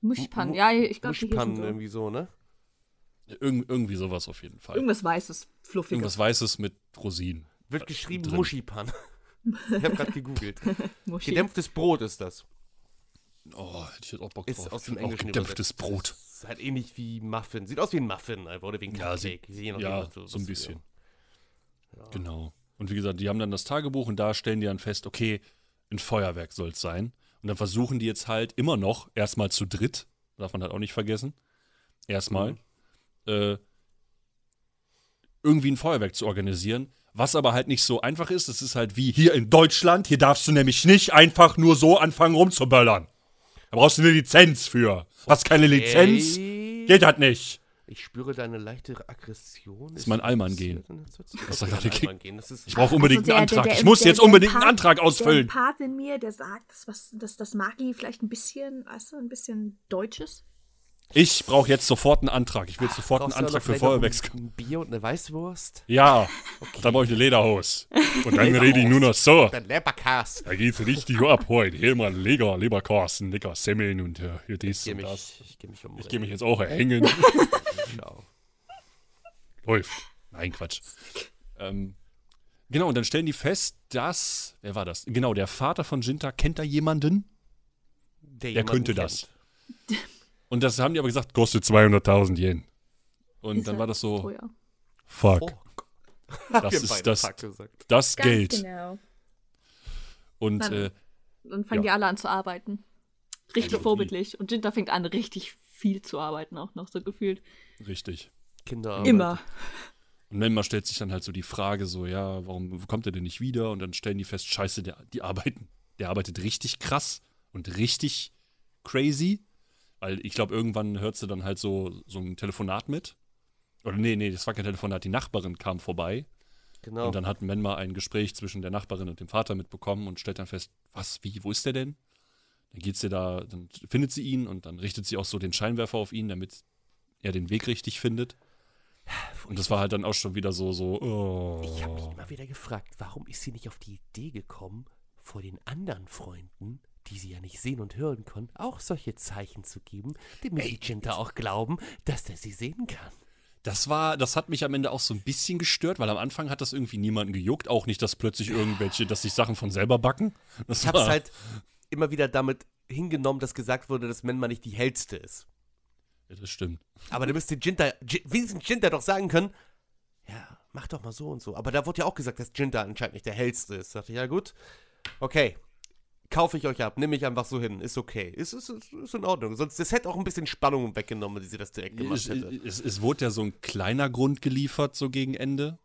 Muschpannen. Mu- Ja, ich glaube, die Muschpannen irgendwie so, ne? Irg irgendwie sowas auf jeden Fall. Irgendwas Weißes, Fluffiges. Irgendwas Weißes mit Rosinen. Wird geschrieben drin. Muschipan. ich habe gerade gegoogelt. Gedämpftes Brot ist das. Oh, hätte ich jetzt auch Bock Ist drauf. aus dem auch Englischen gedämpftes übersetzt. Brot. Ist halt ähnlich wie Muffin. Sieht aus wie ein Muffin einfach oder wie ein Ja, Cupcake. Je nachdem, Ja, was du- so ein bisschen. Genau. Und wie gesagt, die haben dann das Tagebuch und da stellen die dann fest, okay, ein Feuerwerk soll es sein. Und dann versuchen die jetzt halt immer noch, erstmal zu dritt, darf man halt auch nicht vergessen, erstmal, äh, irgendwie ein Feuerwerk zu organisieren. Was aber halt nicht so einfach ist, das ist halt wie hier in Deutschland, hier darfst du nämlich nicht einfach nur so anfangen rumzuböllern. Da brauchst du eine Lizenz für. Hast keine Lizenz, geht das nicht. Ich spüre deine leichte Aggression. ist mein das Allmann gehen. der? Das Okay, gerade gehen. Das ist Ich brauche unbedingt Also der- einen der- Antrag. der- ich muss der- jetzt der unbedingt einen Part- Antrag ausfüllen. Der Part in mir, der sagt, das, was, das, das Magi vielleicht ein bisschen, weißt du, ein bisschen Deutsches. Ich brauche jetzt sofort einen Antrag. Ich will sofort einen Antrag für Feuerwerks. Ein, Bier und eine Weißwurst? Ja, dann brauche ich eine Lederhose. Und dann rede ich nur noch so. Dann Leberkas. Da geht's richtig ab heute. Hier mal Leger, Leberkasten, lecker Semmeln und äh, hier dies Ich gehe und mich, das. ich geh mich um. Ich gehe mich jetzt auch hängen. Schau. Läuft. Nein, Quatsch. Ähm, genau, und dann stellen die fest, dass, wer war das? Genau, der Vater von Jinta kennt da jemanden. Der jemanden könnte kennt. das. Und das haben die aber gesagt, kostet 200.000 Yen. Und Ist dann war das so, teuer. fuck, Fuck. das ist das, das Ganz Geld. genau. Und Nein. äh, Dann fangen Ja. die alle an zu arbeiten. Richtig Also, vorbildlich. Und Jinta fängt an, richtig viel zu arbeiten, auch noch so gefühlt. richtig. Kinder. Immer. Und Memma stellt sich dann halt so die Frage, so, ja, warum kommt er denn nicht wieder? Und dann stellen die fest, scheiße, der, die arbeiten. Der arbeitet richtig krass und richtig crazy. Weil ich glaube, irgendwann hört sie dann halt so, so ein Telefonat mit. Oder nee, nee, das war kein Telefonat, die Nachbarin kam vorbei. Genau. Und dann hat Menma ein Gespräch zwischen der Nachbarin und dem Vater mitbekommen und stellt dann fest, was, wie, wo ist der denn? Dann geht sie da, dann findet sie ihn und dann richtet sie auch so den Scheinwerfer auf ihn, damit er den Weg richtig findet. Und das war halt dann auch schon wieder so, so, oh. Ich habe mich immer wieder gefragt, warum ist sie nicht auf die Idee gekommen, vor den anderen Freunden, die sie ja nicht sehen und hören konnten, auch solche Zeichen zu geben, damit die Jinta auch glauben, dass er sie sehen kann. Das war, das hat mich am Ende auch so ein bisschen gestört, weil am Anfang hat das irgendwie niemanden gejuckt. Auch nicht, dass plötzlich irgendwelche, dass sich Sachen von selber backen. Das Ich habe es war- halt immer wieder damit hingenommen, dass gesagt wurde, dass Menma nicht die hellste ist. Ja, das stimmt. Aber da müsste Jinta, wenigstens Jinta doch sagen können, ja, mach doch mal so und so. Aber da wurde ja auch gesagt, dass Jinta anscheinend nicht der hellste ist. Da dachte ich, ja gut, okay, kaufe ich euch ab, nehme ich einfach so hin, ist okay. Ist, ist, ist, ist in Ordnung. Sonst, das hätte auch ein bisschen Spannung weggenommen, wenn sie das direkt gemacht Es, hätte. es, es wurde ja so ein kleiner Grund geliefert, so gegen Ende.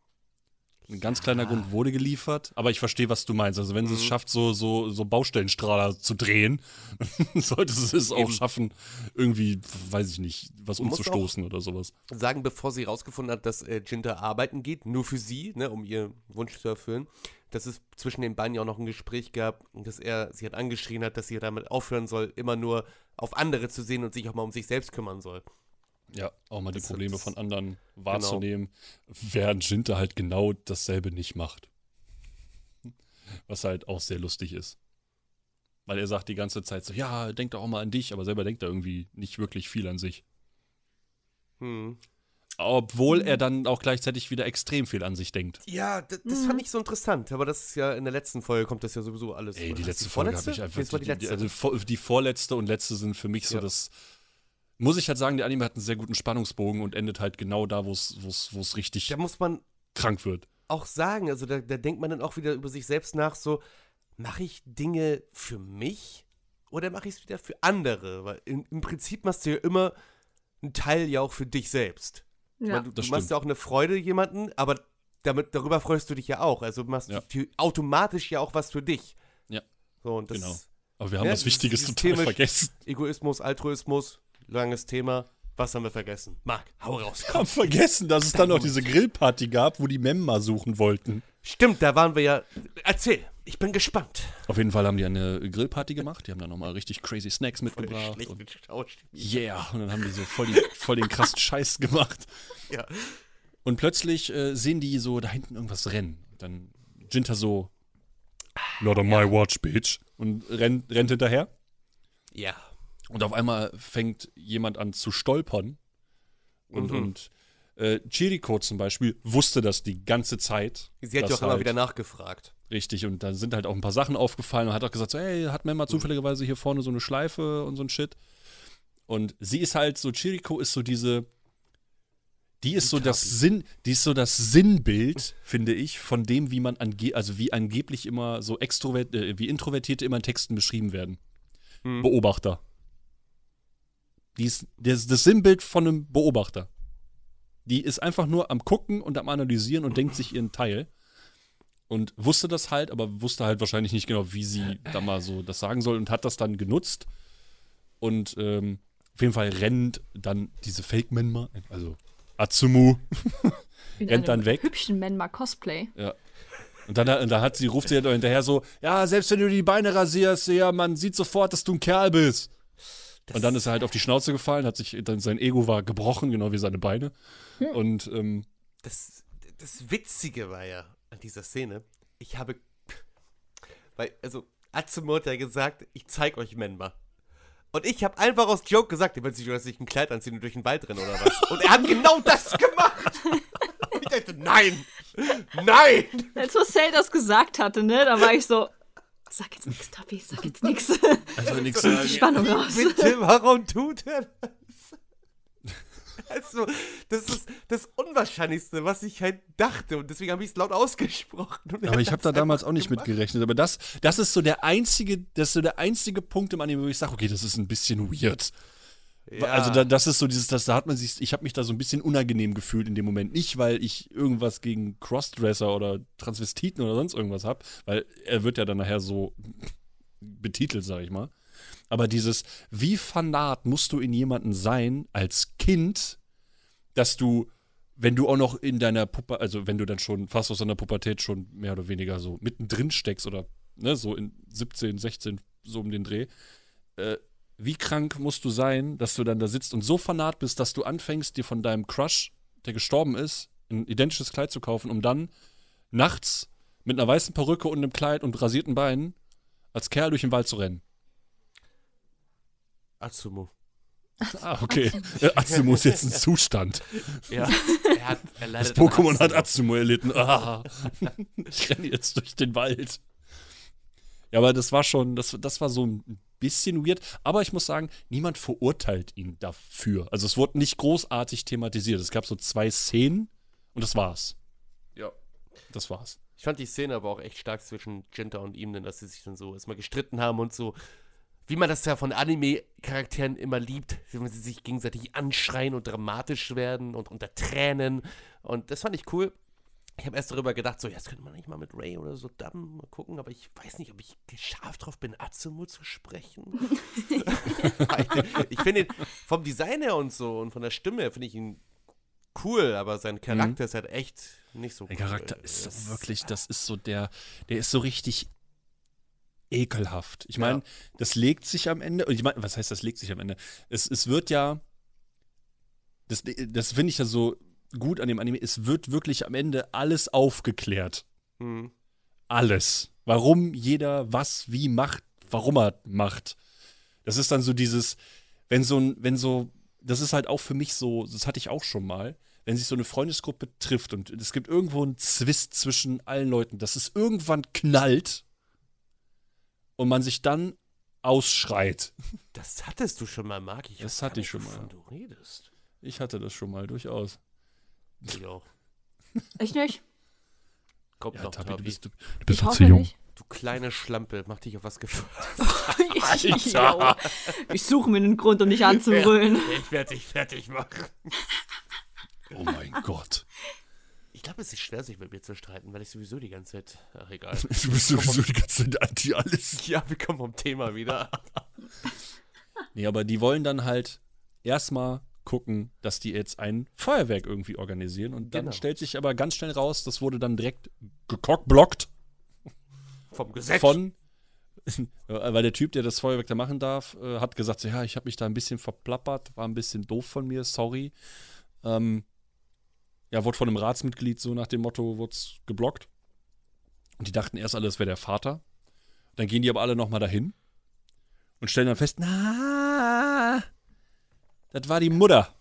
Ein ganz kleiner Grund wurde geliefert, aber ich verstehe, was du meinst. Also, wenn sie Mhm. es schafft, so, so, so Baustellenstrahler zu drehen, sollte sie es auch Eben. schaffen, irgendwie, weiß ich nicht, was umzustoßen oder sowas. sagen, bevor sie rausgefunden hat, dass äh, Jinta arbeiten geht, nur für sie, ne, um ihren Wunsch zu erfüllen, dass es zwischen den beiden ja auch noch ein Gespräch gab, dass er sie hat angeschrien hat, dass sie damit aufhören soll, immer nur auf andere zu sehen und sich auch mal um sich selbst kümmern soll. Ja, auch mal die Das- Probleme von anderen wahrzunehmen, während Jinta halt genau dasselbe nicht macht. Was halt auch sehr lustig ist. Weil er sagt die ganze Zeit so, ja, denk doch auch mal an dich, aber selber denkt er irgendwie nicht wirklich viel an sich. Hm. Obwohl er dann auch gleichzeitig wieder extrem viel an sich denkt. Ja, das, das fand ich so interessant, aber das ist ja in der letzten Folge kommt das ja sowieso alles. Ey, die letzte ist Folge habe vorletzte? ich einfach. Die die, letzte. also die vorletzte und letzte sind für mich so Ja. das. Muss ich halt sagen, der Anime hat einen sehr guten Spannungsbogen und endet halt genau da, wo es richtig da muss man krank wird. auch sagen, also da, da denkt man dann auch wieder über sich selbst nach, so, mache ich Dinge für mich oder mache ich es wieder für andere? Weil im, im Prinzip machst du ja immer einen Teil ja auch für dich selbst. Ja. meine, du, das du machst ja auch eine Freude jemanden, aber damit, darüber freust du dich ja auch. Also machst Ja. du automatisch ja auch was für dich. Ja. So, und das Genau. Aber wir haben Ja, was Wichtiges dieses total vergessen. Egoismus, Altruismus, langes Thema. Was haben wir vergessen? Marc, hau raus. Wir haben vergessen, dass es dann noch diese Grillparty gab, wo die Memma suchen wollten. Stimmt, da waren wir ja. Erzähl. Ich bin gespannt. Auf jeden Fall haben die eine Grillparty gemacht. Die haben dann nochmal richtig crazy Snacks mitgebracht. Schlechte Und yeah. Und dann haben die so voll, die, voll den krassen Scheiß gemacht. Ja. Und plötzlich äh, sehen die so da hinten irgendwas rennen. Dann Jinta so, not on my watch, bitch. Und rennt, rennt hinterher. Ja. Und auf einmal fängt jemand an zu stolpern. Und, Mhm. und äh, Chiriko zum Beispiel wusste das die ganze Zeit. Sie hat ja auch immer halt- wieder nachgefragt. Richtig, und da sind halt auch ein paar Sachen aufgefallen und hat auch gesagt, so, hey, hat Memma zufälligerweise hier vorne so eine Schleife und so ein Shit. Und sie ist halt so, Chiriko ist so diese, die ist so das. Sinn, die ist so das Sinnbild, finde ich, von dem, wie man ange also wie angeblich immer so extrovert, äh, wie Introvertierte immer in Texten beschrieben werden. Hm. Beobachter. Die ist das, das Sinnbild von einem Beobachter. Die ist einfach nur am gucken und am analysieren und denkt sich ihren Teil. Und wusste das halt, aber wusste halt wahrscheinlich nicht genau, wie sie da mal so das sagen soll und hat das dann genutzt. Und ähm, auf jeden Fall rennt dann diese Fake-Menma, also Atsumu, rennt dann weg. Hübschen Menma-Cosplay. Und dann, und da hat sie, ruft sie halt hinterher so, ja, selbst wenn du die Beine rasierst, ja, man sieht sofort, dass du ein Kerl bist. Das- und dann ist er halt auf die Schnauze gefallen, hat sich, dann sein Ego war gebrochen, genau wie seine Beine. Und ähm, das, das Witzige war ja an dieser Szene, ich habe, weil, also, Atsumo hat ja gesagt, ich zeig euch Menma. Und ich habe einfach aus Joke gesagt, ihr wollt sich sich ein Kleid anziehen und durch den Wald rennen oder was. Und er hat genau das gemacht. Und ich dachte, nein, nein. Als Marcel das gesagt hatte, ne, da war ich so, sag jetzt nichts, Tabi, sag jetzt nichts. also nichts Die Spannung raus. Bitte, warum tut er das? Also, das ist das Unwahrscheinlichste, was ich halt dachte. Und deswegen habe ich es laut ausgesprochen. Und er Aber ich habe da damals auch nicht mit gemacht. gerechnet. Aber das, das ist so der einzige, das ist so der einzige Punkt im Anime, wo ich sage, okay, das ist ein bisschen weird. Ja. Also da, das ist so dieses, das, da hat man sich, ich habe mich da so ein bisschen unangenehm gefühlt in dem Moment. Nicht, weil ich irgendwas gegen Crossdresser oder Transvestiten oder sonst irgendwas habe, weil er wird ja dann nachher so betitelt, sag ich mal. Aber dieses, wie fanat musst du in jemanden sein als Kind, dass du, wenn du auch noch in deiner Puppe, also wenn du dann schon fast aus deiner Pubertät schon mehr oder weniger so mittendrin steckst oder ne, so in 17, 16, so um den Dreh, äh, wie krank musst du sein, dass du dann da sitzt und so fanat bist, dass du anfängst, dir von deinem Crush, der gestorben ist, ein identisches Kleid zu kaufen, um dann nachts mit einer weißen Perücke und einem Kleid und rasierten Beinen als Kerl durch den Wald zu rennen. Atsumo. Ah, okay. Äh, Atsumo ist jetzt ein Zustand. Ja. Er hat, er Das Pokémon hat Atsumo. Atsumo erlitten. Ah. Ich renne jetzt durch den Wald. Ja, aber das war schon, das, das war so ein bisschen weird. Aber ich muss sagen, niemand verurteilt ihn dafür. Also es wurde nicht großartig thematisiert. Es gab so zwei Szenen und das war's. Ja. Das war's. Ich fand die Szene aber auch echt stark zwischen Jinta und ihm, denn dass sie sich dann so erstmal gestritten haben und so, wie man das ja von Anime-Charakteren immer liebt, wenn sie sich gegenseitig anschreien und dramatisch werden und unter Tränen. Und das fand ich cool. Ich habe erst darüber gedacht, so, ja, das könnte man nicht mal mit Ray oder so dann mal gucken, aber ich weiß nicht, ob ich geschafft drauf bin, Atsumu zu sprechen. ich finde ihn vom Design her und so und von der Stimme her finde ich ihn cool, aber sein Charakter ist halt echt nicht so Der cool. Charakter ist Das- wirklich, das ist so der, der ist so richtig ekelhaft. Ich meine, Ja. das legt sich am Ende, ich meine, was heißt das legt sich am Ende? Es, es wird ja, das, das finde ich ja so gut an dem Anime, es wird wirklich am Ende alles aufgeklärt. Hm. Alles. Warum jeder was wie macht, warum er macht. Das ist dann so dieses, wenn so ein, wenn so, das ist halt auch für mich so, das hatte ich auch schon mal, wenn sich so eine Freundesgruppe trifft und es gibt irgendwo einen Zwist zwischen allen Leuten, dass es irgendwann knallt und man sich dann ausschreit. Das hattest du schon mal, Marc. Ich Das hatte ich schon mal. du redest. Ich hatte das schon mal durchaus. Ich auch. Ich nicht. Kommt Ja, noch, Tabi, Tabi. du bist, du, du Ich bist noch zu jung. nicht. Du kleine Schlampe, mach dich auf was gefasst. Jo. ich suche mir einen Grund, um dich anzubrüllen. Ich werde dich fertig machen. Oh mein Gott. Ich glaube, es ist schwer, sich mit mir zu streiten, weil ich sowieso die ganze Zeit. Ach, egal. Du bist sowieso die ganze Zeit anti alles. ja, wir kommen vom Thema wieder. Nee, aber die wollen dann halt erstmal gucken, dass die jetzt ein Feuerwerk irgendwie organisieren. Und dann Genau. stellt sich aber ganz schnell raus, das wurde dann direkt gekockblockt. Vom Gesetz. von, weil der Typ, der das Feuerwerk da machen darf, äh, hat gesagt, so, ja, ich habe mich da ein bisschen verplappert, war ein bisschen doof von mir, sorry. Ähm, ja, wurde von einem Ratsmitglied so nach dem Motto, wurde geblockt. Und die dachten erst alle, das wäre der Vater. Dann gehen die aber alle nochmal dahin und stellen dann fest, na, das war die Mutter.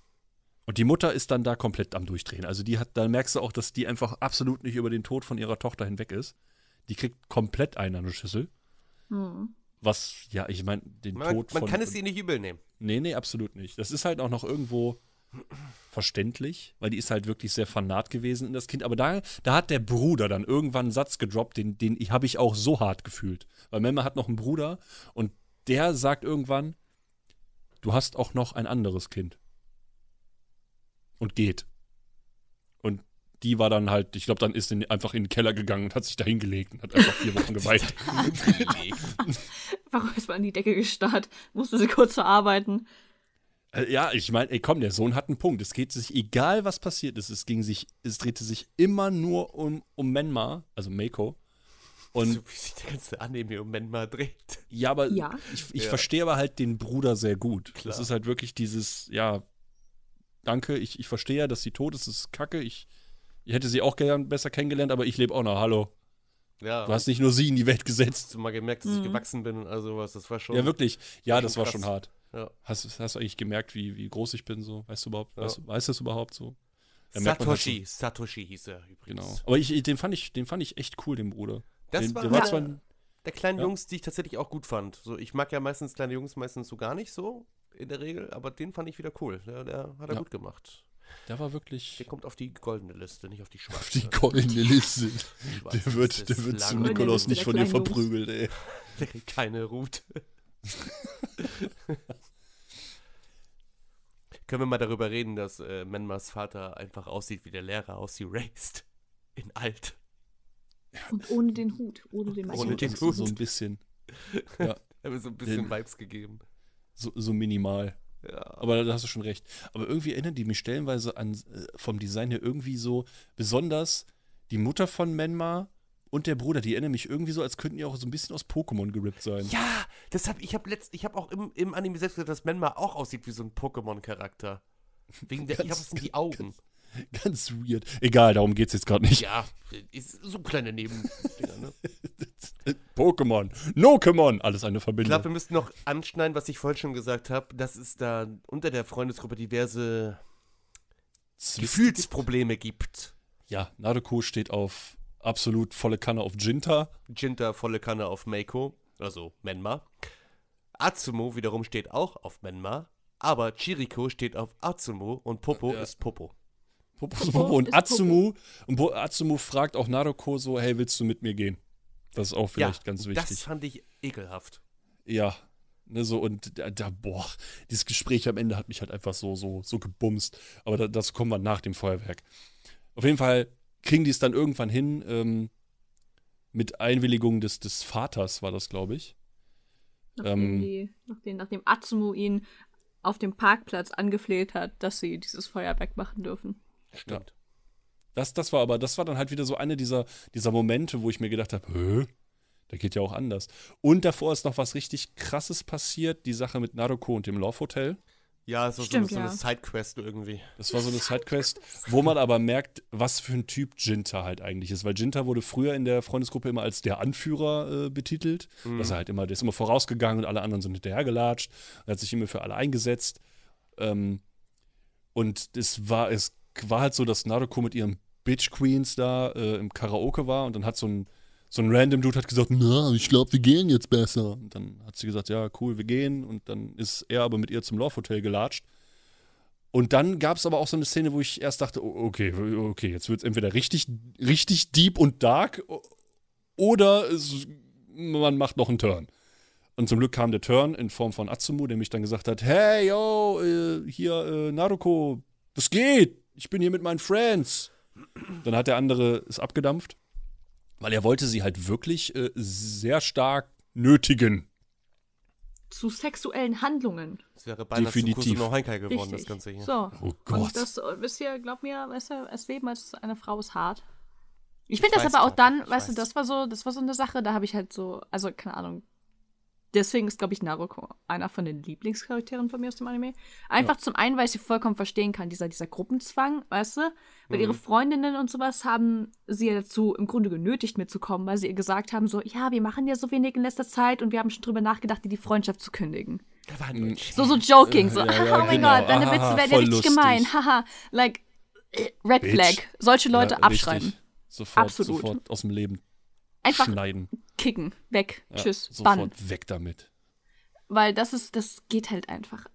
Und die Mutter ist dann da komplett am Durchdrehen. Also die hat, da merkst du auch, dass die einfach absolut nicht über den Tod von ihrer Tochter hinweg ist. Die kriegt komplett einen an der Schüssel. Hm. Was, ja, ich meine, den man, Tod man von. kann es ihr nicht übel nehmen. Nee, nee, absolut nicht. Das ist halt auch noch irgendwo verständlich, weil die ist halt wirklich sehr fanat gewesen in das Kind. Aber da, da hat der Bruder dann irgendwann einen Satz gedroppt, den, den habe ich auch so hart gefühlt. Weil Memme hat noch einen Bruder und der sagt irgendwann, du hast auch noch ein anderes Kind. Und geht. Und die war dann halt, ich glaube, dann ist sie einfach in den Keller gegangen und hat sich da hingelegt und hat einfach vier Wochen geweint. Warum ist man an die Decke gestarrt? Musste sie kurz verarbeiten. Äh, Ja, ich meine, ey, komm, der Sohn hat einen Punkt. Es geht sich, egal was passiert ist, es ging sich, es drehte sich immer nur um, um Menma, also Mako. Und so wie sich der ganze Anime um Menma dreht. ja, aber Ja. ich, ich Ja. verstehe aber halt den Bruder sehr gut. Klar. Das ist halt wirklich dieses, ja, danke, ich, ich verstehe ja, dass sie tot ist, das ist kacke. Ich, ich hätte sie auch gern besser kennengelernt, aber ich lebe auch noch. Hallo. Ja. Du hast nicht nur sie in die Welt gesetzt. Hast du mal gemerkt, dass ich gewachsen bin und all sowas. Das war schon. Ja, wirklich. Ja, das war krass. schon hart. Ja. Hast, hast du eigentlich gemerkt, wie, wie groß ich bin? So? Weißt du überhaupt? Ja. Weißt, du- weißt du das überhaupt so? Merkt man halt Satoshi. Satoshi hieß er übrigens. Genau. Aber ich, den, fand ich, den fand ich echt cool, den Bruder. Das den, war, der war einer zwar der kleinen Ja. Jungs, die ich tatsächlich auch gut fand. So, ich mag ja meistens kleine Jungs meistens so gar nicht so in der Regel, aber den fand ich wieder cool. Der, der hat er Ja. gut gemacht. der war wirklich Der kommt auf die goldene Liste, nicht auf die schwarze. auf die goldene Liste. Der wird, der wird zu. Nikolaus nicht der von dir verprügelt, ey. Der kriegt keine Route. Können wir mal darüber reden, dass äh, Menmas Vater einfach aussieht wie der Lehrer aus Erased. In alt. Und ohne den Hut. Ohne den Ohne Hut. den so, Hut. so ein bisschen. Er hat mir so ein bisschen Den- Vibes gegeben. So, so minimal. Ja. Aber da hast du schon recht. Aber irgendwie erinnert die mich stellenweise an, äh, vom Design her irgendwie so, besonders die Mutter von Menma und der Bruder, die erinnern mich irgendwie so, als könnten die auch so ein bisschen aus Pokémon gerippt sein. Ja, das hab, ich habe letzt, ich habe auch im, im Anime selbst gesagt, dass Menma auch aussieht wie so ein Pokémon-Charakter. Wegen der, ich glaube, das sind die Augen. Ganz weird. Egal, darum geht's jetzt gerade nicht. Ja, ist so kleine Nebendinger, ne? Pokémon, Nokemon, alles eine Ich Verbindung. glaube, wir müssten noch anschneiden, was ich vorhin schon gesagt habe, dass es da unter der Freundesgruppe diverse Gefühlsprobleme gibt. Ja, Nadeko steht auf absolut volle Kanne auf Jinta. Jinta volle Kanne auf Meiko, also Menma. Atsumo wiederum steht auch auf Menma, aber Chiriko steht auf Atsumo und Popo Ja. ist Popo. Popo, und Atsumu. Und Bo- Atsumu fragt auch Nadoko so, hey, willst du mit mir gehen? Das ist auch vielleicht ganz das wichtig. fand ich ekelhaft. Ja. Ne, so, und da, da, boah, dieses Gespräch am Ende hat mich halt einfach so, so, so gebumst. Aber da, das kommen wir nach dem Feuerwerk. Auf jeden Fall kriegen die es dann irgendwann hin, ähm, mit Einwilligung des, des Vaters war das, glaube ich. Nachdem, Ähm, die, nachdem, nachdem Atsumu ihn auf dem Parkplatz angefleht hat, dass sie dieses Feuerwerk machen dürfen. Stimmt. Das, das war aber, das war dann halt wieder so eine dieser, dieser Momente, wo ich mir gedacht habe? Da geht ja auch anders. Und davor ist noch was richtig krasses passiert, die Sache mit Nadoko und dem Love Hotel. Ja, es war Stimmt, so, eine- so ja. eine Sidequest irgendwie. Das war so eine Sidequest, wo man aber merkt, was für ein Typ Jinta halt eigentlich ist. Weil Jinta wurde früher in der Freundesgruppe immer als der Anführer äh, betitelt. Dass er halt immer, der ist immer vorausgegangen und alle anderen sind hinterhergelatscht. Er hat sich immer für alle eingesetzt. Ähm, und es war, es war halt so, dass Nadoko mit ihren Bitch Queens da äh, im Karaoke war und dann hat so ein, so ein random Dude hat gesagt, na, ich glaube, wir gehen jetzt besser. Und dann hat sie gesagt, ja, cool, wir gehen. Und dann ist er aber mit ihr zum Love Hotel gelatscht. Und dann gab es aber auch so eine Szene, wo ich erst dachte, okay, okay, jetzt wird es entweder richtig, richtig deep und dark oder es, man macht noch einen Turn. Und zum Glück kam der Turn in Form von Atsumu, der mich dann gesagt hat, hey, yo, äh, hier, äh, Naruko, was geht? Ich bin hier mit meinen Friends. Dann hat der andere es abgedampft, weil er wollte sie halt wirklich äh, sehr stark nötigen. Zu sexuellen Handlungen. Es wäre beinahe Definitiv. zu Heinkai geworden, Richtig. das Ganze hier. So. Oh Gott. Und das, äh, wisst ihr, glaubt mir, weißt du, das Leben als eine Frau ist hart. Ich finde das aber auch dann, weißt du, das war so, das war so eine Sache, da habe ich halt so, also keine Ahnung. Deswegen ist, glaube ich, Naruto einer von den Lieblingscharakteren von mir aus dem Anime. Einfach zum einen, weil ich sie vollkommen verstehen kann, dieser, dieser Gruppenzwang, weißt du? Weil ihre Freundinnen und sowas haben sie ja dazu im Grunde genötigt mitzukommen, weil sie ihr gesagt haben, so, ja, wir machen ja so wenig in letzter Zeit und wir haben schon drüber nachgedacht, dir die Freundschaft zu kündigen. Da war ein So, so joking, so, Ja, ja, oh mein genau. Gott, deine Witze werden ja richtig lustig. gemein, haha, like, äh, Red Bitch. Flag. Solche Leute Ja, abschreiben. richtig. Sofort, Absolut. sofort aus dem Leben Einfach schneiden. kicken, weg, Ja, tschüss, sofort bannen. weg damit. Weil das ist, das geht halt einfach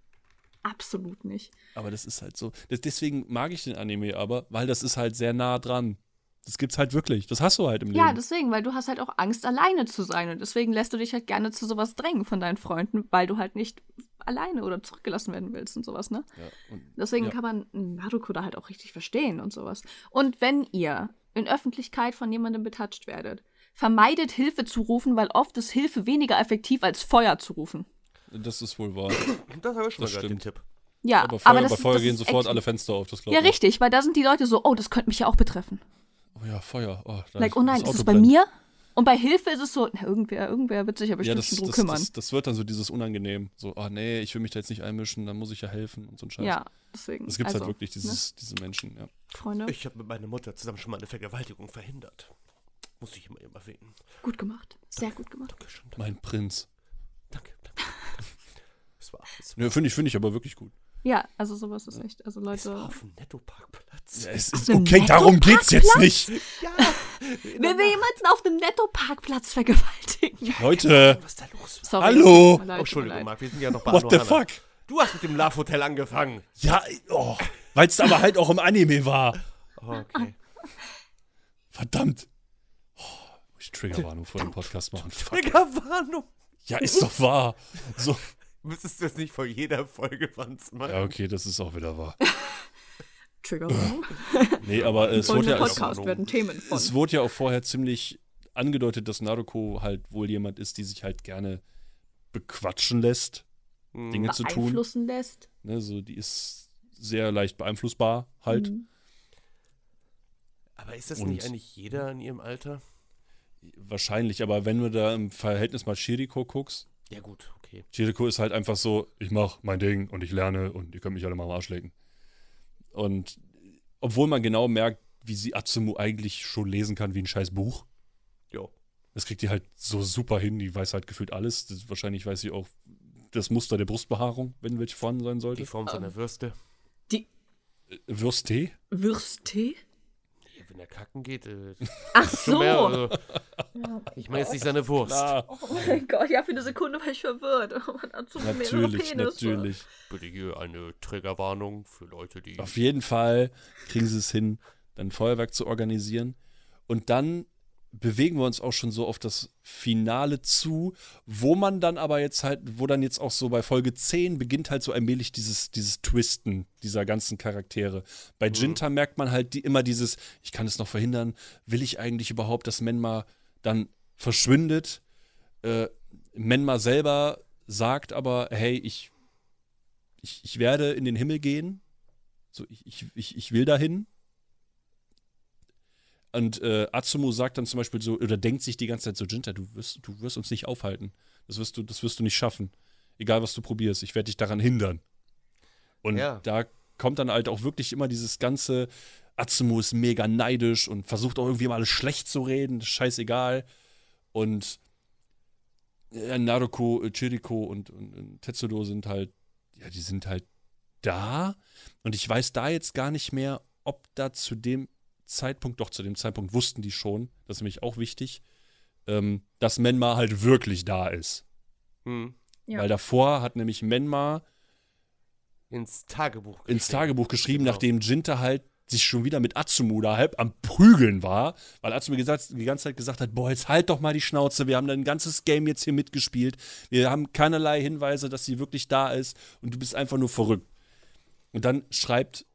absolut nicht. Aber das ist halt so. Deswegen mag ich den Anime aber, weil das ist halt sehr nah dran. Das gibt's halt wirklich. Das hast du halt im Ja, Leben. deswegen, weil du hast halt auch Angst, alleine zu sein. Und deswegen lässt du dich halt gerne zu sowas drängen von deinen Freunden, weil du halt nicht alleine oder zurückgelassen werden willst und sowas, ne? Ja, und Deswegen Ja. kann man Naruto da halt auch richtig verstehen und sowas. Und wenn ihr in Öffentlichkeit von jemandem betatscht werdet, vermeidet Hilfe zu rufen, weil oft ist Hilfe weniger effektiv als Feuer zu rufen. das ist wohl wahr. Das habe ich schon Das mal gehört, den stimmt. Tipp. Ja, Aber Feuer, das, bei Feuer das gehen sofort alle Fenster auf, das glaube Ja, ich. richtig, weil da sind die Leute so, oh, das könnte mich ja auch betreffen. Oh ja, Feuer. Oh, da Like, ist- oh nein, das ist es bei mir? Und bei Hilfe ist es so, na, irgendwer, irgendwer wird sich ja Ja, bestimmt das, schon drum das, kümmern. das, das wird dann so dieses unangenehm. So, ah nee, ich will mich da jetzt nicht einmischen, dann muss ich ja helfen und so ein Scheiß. ja, deswegen. Das gibt's also, halt wirklich, dieses, diese Menschen, ja. Ne, Freunde, Ich habe mit meiner Mutter zusammen schon mal eine Vergewaltigung verhindert. Muss ich immer erwähnen. gut gemacht. Sehr gut gemacht. Dankeschön. Danke, Mein Prinz. danke. danke. Es war, es war, Ja, finde ich, finde ich aber wirklich gut. Ja, also sowas ist echt. Also es war Leute. auf dem Netto-Parkplatz. Ja, es ist, okay, darum geht's jetzt nicht. Ja. Wenn wir jemanden auf dem Netto-Parkplatz vergewaltigen. Leute, Was ist da los? Sorry. Hallo? leid, Oh, Entschuldigung. Marc, wir sind ja noch bei what the Anohana. fuck? Du hast mit dem Love Hotel angefangen. Ja, oh, weil es aber halt auch im Anime war. Okay. Verdammt. Triggerwarnung vor dem Podcast machen. Triggerwarnung. Ja, ist doch wahr. So. Müsstest du es nicht vor jeder Folge Wanz machen? Ja, okay, das ist auch wieder wahr. Triggerwarnung. Nee, aber es wurde, ja, es, Podcast werden Themen von. es wurde ja auch vorher ziemlich angedeutet, dass Naruko halt wohl jemand ist, die sich halt gerne bequatschen lässt, Hm. Dinge zu tun. beeinflussen lässt. Ne, so, die ist sehr leicht beeinflussbar halt. Mhm. Aber ist das Und- nicht eigentlich jeder in ihrem Alter? Wahrscheinlich, aber wenn du da im Verhältnis mal Shiriko guckst, Ja, gut, okay. Chiriko ist halt einfach so, ich mach mein Ding und ich lerne und ihr könnt mich alle mal am Arsch legen. Und obwohl man genau merkt, wie sie Atsumu eigentlich schon lesen kann wie ein scheiß Buch, Jo. das kriegt die halt so super hin, die weiß halt gefühlt alles. Das, wahrscheinlich weiß sie auch das Muster der Brustbehaarung, wenn welche vorhanden sein Die sollte. Form seiner Würste. Die Äh, Würste? Würste? Wenn er kacken geht, äh, Ach schon so. mehr. Also, ich meine jetzt nicht seine Wurst. Ah, Oh mein Gott, ja, für eine Sekunde war ich verwirrt. Oh, natürlich, Penisse. natürlich. Bitte hier eine Triggerwarnung für Leute, die. Auf jeden Fall kriegen sie es hin, dann Feuerwerk zu organisieren. Und dann bewegen wir uns auch schon so auf das Finale zu, wo man dann aber jetzt halt, wo dann jetzt auch so bei Folge 10 beginnt halt so allmählich dieses, dieses Twisten dieser ganzen Charaktere. Bei Jinta merkt man halt die, immer dieses, ich kann es noch verhindern, will ich eigentlich überhaupt, dass Menma dann verschwindet? Äh, Menma selber sagt aber, hey, ich, ich, ich werde in den Himmel gehen. So, ich, ich, ich will dahin. Und äh, Atsumu sagt dann zum Beispiel so, oder denkt sich die ganze Zeit so, Jinta, du wirst, du wirst uns nicht aufhalten. Das wirst du, das wirst du nicht schaffen. Egal, was du probierst, ich werde dich daran hindern. Und Ja. da kommt dann halt auch wirklich immer dieses ganze, Atsumu ist mega neidisch und versucht auch irgendwie mal alles schlecht zu reden, scheißegal. Und ja, Naruko, äh, Chiriko und, und, und Tetsudo sind halt, ja, die sind halt da. Und ich weiß da jetzt gar nicht mehr, ob da zu dem Zeitpunkt, doch zu dem Zeitpunkt wussten die schon, das ist nämlich auch wichtig, ähm, dass Menma halt wirklich da ist. Hm. Ja. Weil davor hat nämlich Menma Ins Tagebuch. ins geschrieben. Tagebuch geschrieben, Genau. nachdem Jinta halt sich schon wieder mit Atsumu da halb am Prügeln war, weil Atsumu gesagt, die ganze Zeit gesagt hat, boah, jetzt halt doch mal die Schnauze, wir haben dein ganzes Game jetzt hier mitgespielt, wir haben keinerlei Hinweise, dass sie wirklich da ist und du bist einfach nur verrückt. Und dann schreibt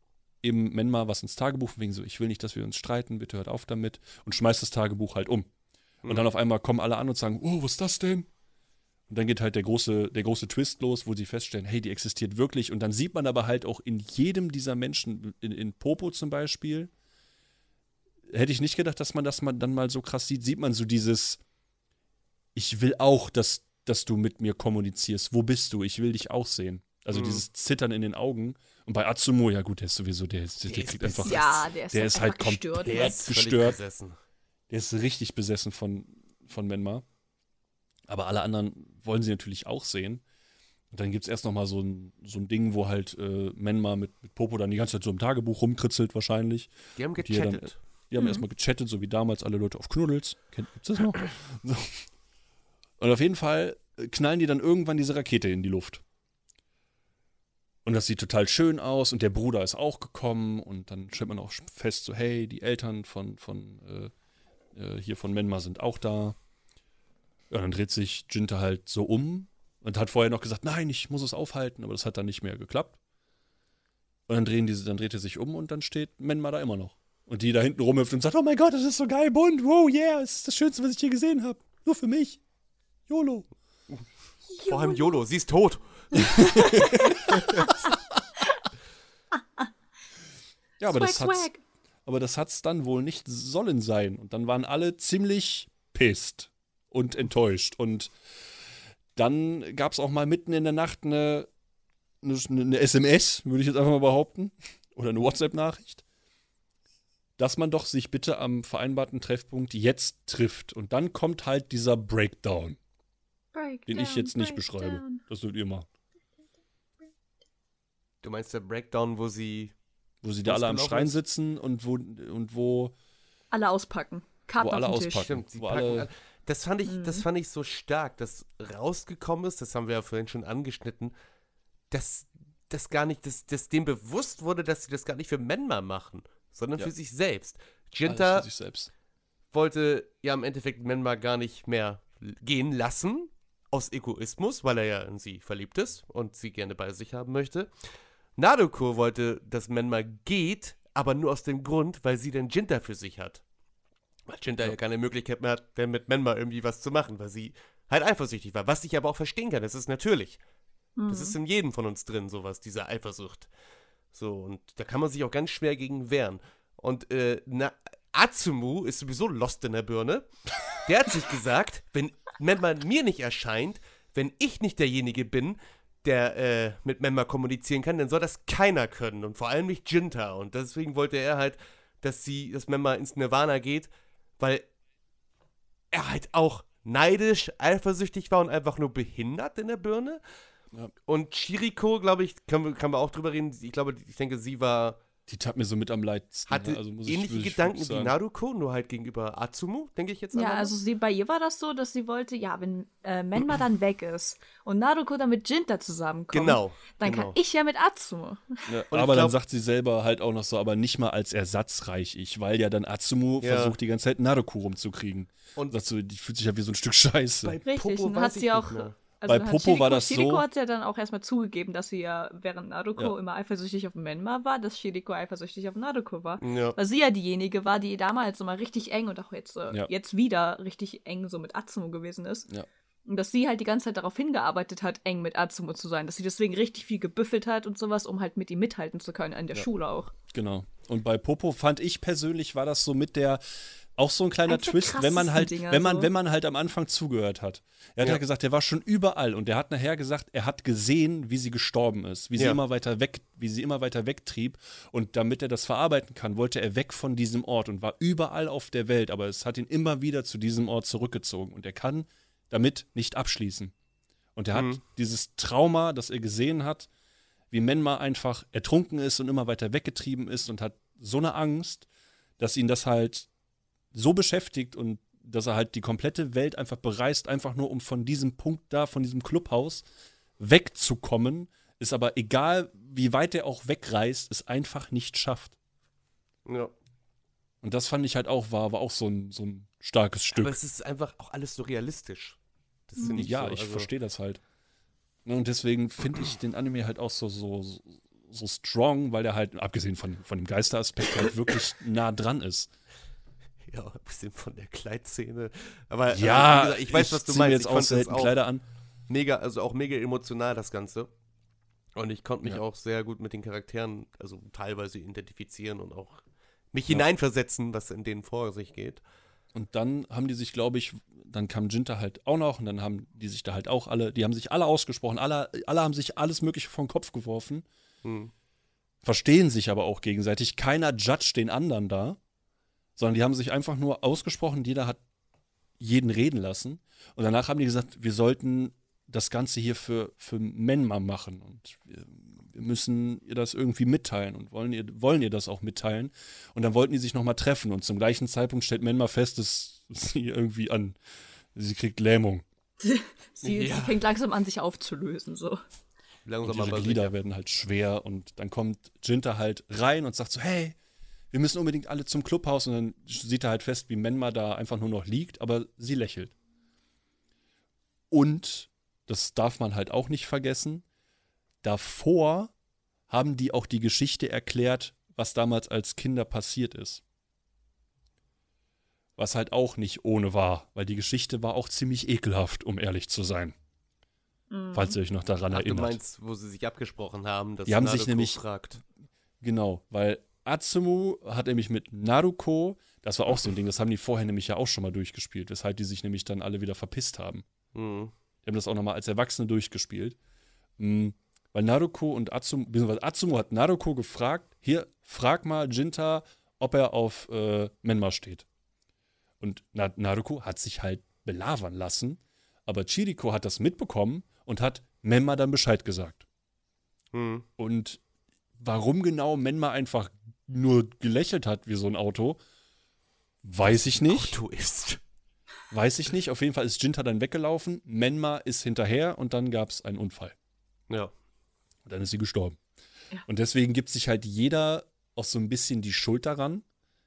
eben Menma was ins Tagebuch, wegen so, ich will nicht, dass wir uns streiten, bitte hört auf damit und schmeißt das Tagebuch halt um. Und dann auf einmal kommen alle an und sagen, oh, was ist das denn? Und dann geht halt der große, der große Twist los, wo sie feststellen, hey, die existiert wirklich. Und dann sieht man aber halt auch in jedem dieser Menschen, in, in Popo zum Beispiel, hätte ich nicht gedacht, dass man das mal, dann mal so krass sieht. Sieht man so dieses, ich will auch, dass, dass du mit mir kommunizierst. Wo bist du? Ich will dich auch sehen. Also Mhm. dieses Zittern in den Augen. Und bei Atsumo, ja gut, der ist sowieso, der, ist, der, Der kriegt einfach, Ja, der ist, der halt ist halt gestört. komplett- gestört. besessen. der ist richtig besessen von, von Menma. Aber alle anderen wollen sie natürlich auch sehen. Und dann gibt es erst noch mal so ein, so ein Ding, wo halt äh, Menma mit, mit Popo dann die ganze Zeit so im Tagebuch rumkritzelt wahrscheinlich. Die haben Die dann- gechattet. Die haben Mhm. erstmal gechattet, so wie damals alle Leute auf Knuddels. Kennt, gibt's das noch? So. Und auf jeden Fall knallen die dann irgendwann diese Rakete in die Luft. Und das sieht total schön aus und der Bruder ist auch gekommen und dann stellt man auch fest, so hey, die Eltern von, von äh, äh, hier von Menma sind auch da. Ja, dann dreht sich Jinta halt so um und hat vorher noch gesagt, nein, ich muss es aufhalten, aber das hat dann nicht mehr geklappt. Und dann, drehen diese, dann dreht er sich um und dann steht Menma da immer noch. Und die da hinten rumhüpft und sagt, oh mein Gott, das ist so geil, bunt, wow, yeah, es ist das Schönste, was ich je gesehen habe. Nur für mich. YOLO. Vor allem YOLO, sie ist tot. Ja, aber das hat's, swag. aber das hat's dann wohl nicht sollen sein. Und dann waren alle ziemlich pisst und enttäuscht. Und dann gab's auch mal mitten in der Nacht eine, eine, eine SMS, würde ich jetzt einfach mal behaupten, oder eine WhatsApp-Nachricht, dass man doch sich bitte am vereinbarten Treffpunkt jetzt trifft. Und dann kommt halt dieser Breakdown, den ich jetzt nicht beschreibe. Breakdown. Das dürft ihr machen. Du meinst der Breakdown, wo sie. Wo sie da alle am Schrein ist? sitzen und wo, und wo Alle auspacken. Karten Wo alle auf den Tisch. auspacken. Stimmt, sie wo packen alle-. Das fand, ich, Mhm. das fand ich so stark, dass rausgekommen ist, das haben wir ja vorhin schon angeschnitten, dass das gar nicht, dass, dass dem bewusst wurde, dass sie das gar nicht für Menma machen, sondern Ja. für sich selbst. Jinta für sich selbst. wollte ja im Endeffekt Menma gar nicht mehr gehen lassen, aus Egoismus, weil er ja in sie verliebt ist und sie gerne bei sich haben möchte. Naruko wollte, dass Menma geht, aber nur aus dem Grund, weil sie den Jinta für sich hat. Weil Jinta ja. keine Möglichkeit mehr hat, denn mit Menma irgendwie was zu machen, weil sie halt eifersüchtig war. Was ich aber auch verstehen kann, das ist natürlich. Das ist in jedem von uns drin, sowas, diese Eifersucht. So, und da kann man sich auch ganz schwer gegen wehren. Und äh, na, Atsumu ist sowieso lost in der Birne. Der hat sich gesagt, wenn Memma mir nicht erscheint, wenn ich nicht derjenige bin, der äh, mit Memma kommunizieren kann, dann soll das keiner können. Und vor allem nicht Jinta. Und deswegen wollte er halt, dass sie, dass Memma ins Nirvana geht, weil er halt auch neidisch, eifersüchtig war und einfach nur behindert in der Birne. Ja. Und Chiriko, glaube ich, können wir, können wir auch drüber reden. Ich glaube, ich denke, sie war Die tat mir so mit am leidsten. hatte ne? also ähnliche ich Gedanken wie. Naruko, nur halt gegenüber Atsumu, denke ich jetzt Ja, einmal. also sie, bei ihr war das so, dass sie wollte, ja, wenn äh, Menma dann weg ist und Naruko dann mit Jinta zusammenkommt, Genau, dann genau. kann ich ja mit Atsumo. Ja, aber dann glaub- sagt sie selber halt auch noch so, aber nicht mal als Ersatz reich ich, weil ja dann Atsumu Ja. versucht die ganze Zeit Naruko rumzukriegen. Und sagt so, die fühlt sich ja wie so ein Stück Scheiße. bei Richtig, Popo und dann hat sie auch. nicht mehr. Also Bei Popo Shiriko, war das so- Shiriko hat ja dann auch erstmal zugegeben, dass sie ja, während Naruko Ja. immer eifersüchtig auf Menma war, dass Shiriko eifersüchtig auf Naruko war. Ja. Weil sie ja diejenige war, die damals immer richtig eng und auch jetzt, äh, Ja. jetzt wieder richtig eng so mit Atsumo gewesen ist. Ja. Und dass sie halt die ganze Zeit darauf hingearbeitet hat, eng mit Atsumo zu sein. Dass sie deswegen richtig viel gebüffelt hat und sowas, um halt mit ihm mithalten zu können, in der Schule auch. Genau. Und bei Popo fand ich persönlich war das so mit der auch so ein kleiner der Twist, wenn man halt, Dinger, wenn man, so. wenn man halt am Anfang zugehört hat. Er hat Ja. ja gesagt, er war schon überall und er hat nachher gesagt, er hat gesehen, wie sie gestorben ist, wie sie Ja. immer weiter weg, wie sie immer weiter wegtrieb. Und damit er das verarbeiten kann, wollte er weg von diesem Ort und war überall auf der Welt, aber es hat ihn immer wieder zu diesem Ort zurückgezogen und er kann damit nicht abschließen. Und er hat Mhm. dieses Trauma, das er gesehen hat, wie Menma einfach ertrunken ist und immer weiter weggetrieben ist und hat so eine Angst, dass ihn das halt so beschäftigt und dass er halt die komplette Welt einfach bereist, einfach nur um von diesem Punkt da, von diesem Clubhaus wegzukommen, ist aber egal, wie weit er auch wegreist, es einfach nicht schafft. ja. Und das fand ich halt auch, war, war auch so ein, so ein starkes Stück. Aber es ist einfach auch alles so realistisch. Ich ja, so, ich also, verstehe das halt. Ne, Und deswegen finde ich den Anime halt auch so, so, so, so strong, weil der halt, abgesehen von, von dem Geisteraspekt, halt wirklich nah dran ist. Ja, ein bisschen von der Kleidszene. Aber Ja, also, gesagt, ich weiß, was du zieh mir meinst. jetzt ich auch selten Kleider an. mega, also auch mega emotional, das Ganze. Und ich konnte mich Ja. auch sehr gut mit den Charakteren, also teilweise identifizieren und auch Mich hineinversetzen, was in denen vor sich geht. Und dann haben die sich, glaube ich, dann kam Jinta halt auch noch und dann haben die sich da halt auch alle, die haben sich alle ausgesprochen, alle, alle haben sich alles Mögliche vom Kopf geworfen, Hm. verstehen sich aber auch gegenseitig. Keiner judgt den anderen da, sondern die haben sich einfach nur ausgesprochen, jeder hat jeden reden lassen. Und danach haben die gesagt, wir sollten das Ganze hier für, für Menma machen und wir, wir müssen ihr das irgendwie mitteilen und wollen ihr, wollen ihr das auch mitteilen. Und dann wollten die sich nochmal treffen und zum gleichen Zeitpunkt stellt Menma fest, dass sie irgendwie an, sie kriegt Lähmung. Sie, Ja. sie fängt langsam an, sich aufzulösen. So. Langsam Und ihre aber Glieder sicher. werden halt schwer und dann kommt Jinta halt rein und sagt so, hey, wir müssen unbedingt alle zum Clubhaus und dann sieht er halt fest, wie Menma da einfach nur noch liegt, aber sie lächelt. Und, das darf man halt auch nicht vergessen, davor haben die auch die Geschichte erklärt, was damals als Kinder passiert ist. Was halt auch nicht ohne war, weil die Geschichte war auch ziemlich ekelhaft, um ehrlich zu sein. Falls ihr euch noch daran Ach, du erinnert. meinst, wo sie sich abgesprochen haben, dass Die haben sich nämlich- fragt. Genau, weil Atsumu hat nämlich mit Naruko, das war auch so ein Ding, das haben die vorher nämlich ja auch schon mal durchgespielt, weshalb die sich nämlich dann alle wieder verpisst haben. Hm. Die haben das auch nochmal als Erwachsene durchgespielt. Mm, Weil Naruko und Atsumu, beziehungsweise Atsumu hat Naruko gefragt, hier, frag mal Jinta, ob er auf äh, Menma steht. Und Na Naruko hat sich halt belabern lassen, aber Chiriko hat das mitbekommen und hat Menma dann Bescheid gesagt. Hm. Und warum genau Menma einfach nur gelächelt hat wie so ein Auto, weiß ich nicht. Auto ist. Weiß ich nicht. Auf jeden Fall ist Jinta dann weggelaufen. Menma ist hinterher und dann gab es einen Unfall. Ja. Und dann ist sie gestorben. Ja. Und deswegen gibt sich halt jeder auch so ein bisschen die Schuld daran,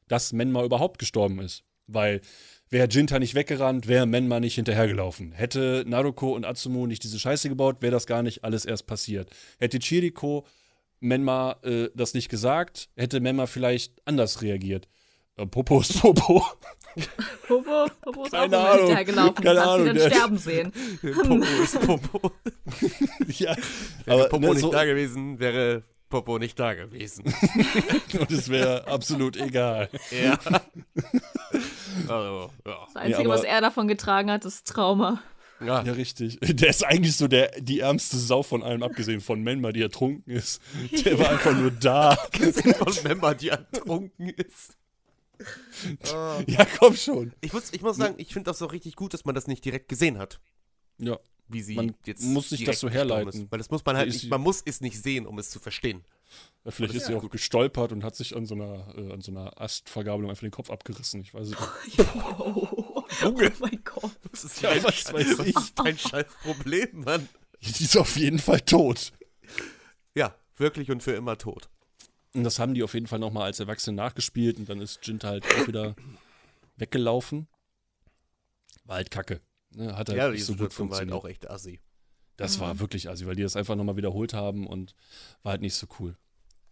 dass Menma überhaupt gestorben ist. Weil wäre Jinta nicht weggerannt, wäre Menma nicht hinterhergelaufen. Hätte Naruko und Atsumu nicht diese Scheiße gebaut, wäre das gar nicht alles erst passiert. Hätte Chiriko Menma äh, das nicht gesagt, hätte Menma vielleicht anders reagiert. Äh, Popo ist Popo. Popo, Popo ist Keine auch Ahnung. hinterhergelaufen. Keine kannst Ahnung, sie dann sterben sehen. Popo ist Popo. ja, Wäre aber Popo ne, nicht so, da gewesen, wäre Popo nicht da gewesen. und es wäre absolut egal. ja. also, ja. Das Einzige, aber- was er davon getragen hat, ist Trauma. Ja. Ja, richtig. Der ist eigentlich so der, die ärmste Sau von allem, abgesehen von Menma, die ertrunken ist. Der war einfach nur da. von Member, die ertrunken ist. Ah. Ja, komm schon. Ich muss, ich muss sagen, ich finde das auch richtig gut, dass man das nicht direkt gesehen hat, Ja, wie sie Man jetzt muss sich das so herleiten. Ist. Weil das muss man halt nicht, man muss es nicht sehen, um es zu verstehen. Vielleicht ist sie auch gestolpert und hat sich an so einer, äh, an so einer Astvergabelung einfach den Kopf abgerissen. Ich weiß nicht. Oh, Junge. mein Gott. Das ist Ja, was Scheiß- weiß ich. dein scheiß Problem, Mann. Die ist auf jeden Fall tot. Ja, wirklich und für immer tot. Und das haben die auf jeden Fall nochmal als Erwachsene nachgespielt und dann ist Jinta halt auch wieder weggelaufen. War halt kacke. Ne, hat halt ja, die nicht so gut Situation war halt funktioniert. auch echt assi. Das war wirklich assi, weil die das einfach nochmal wiederholt haben und war halt nicht so cool.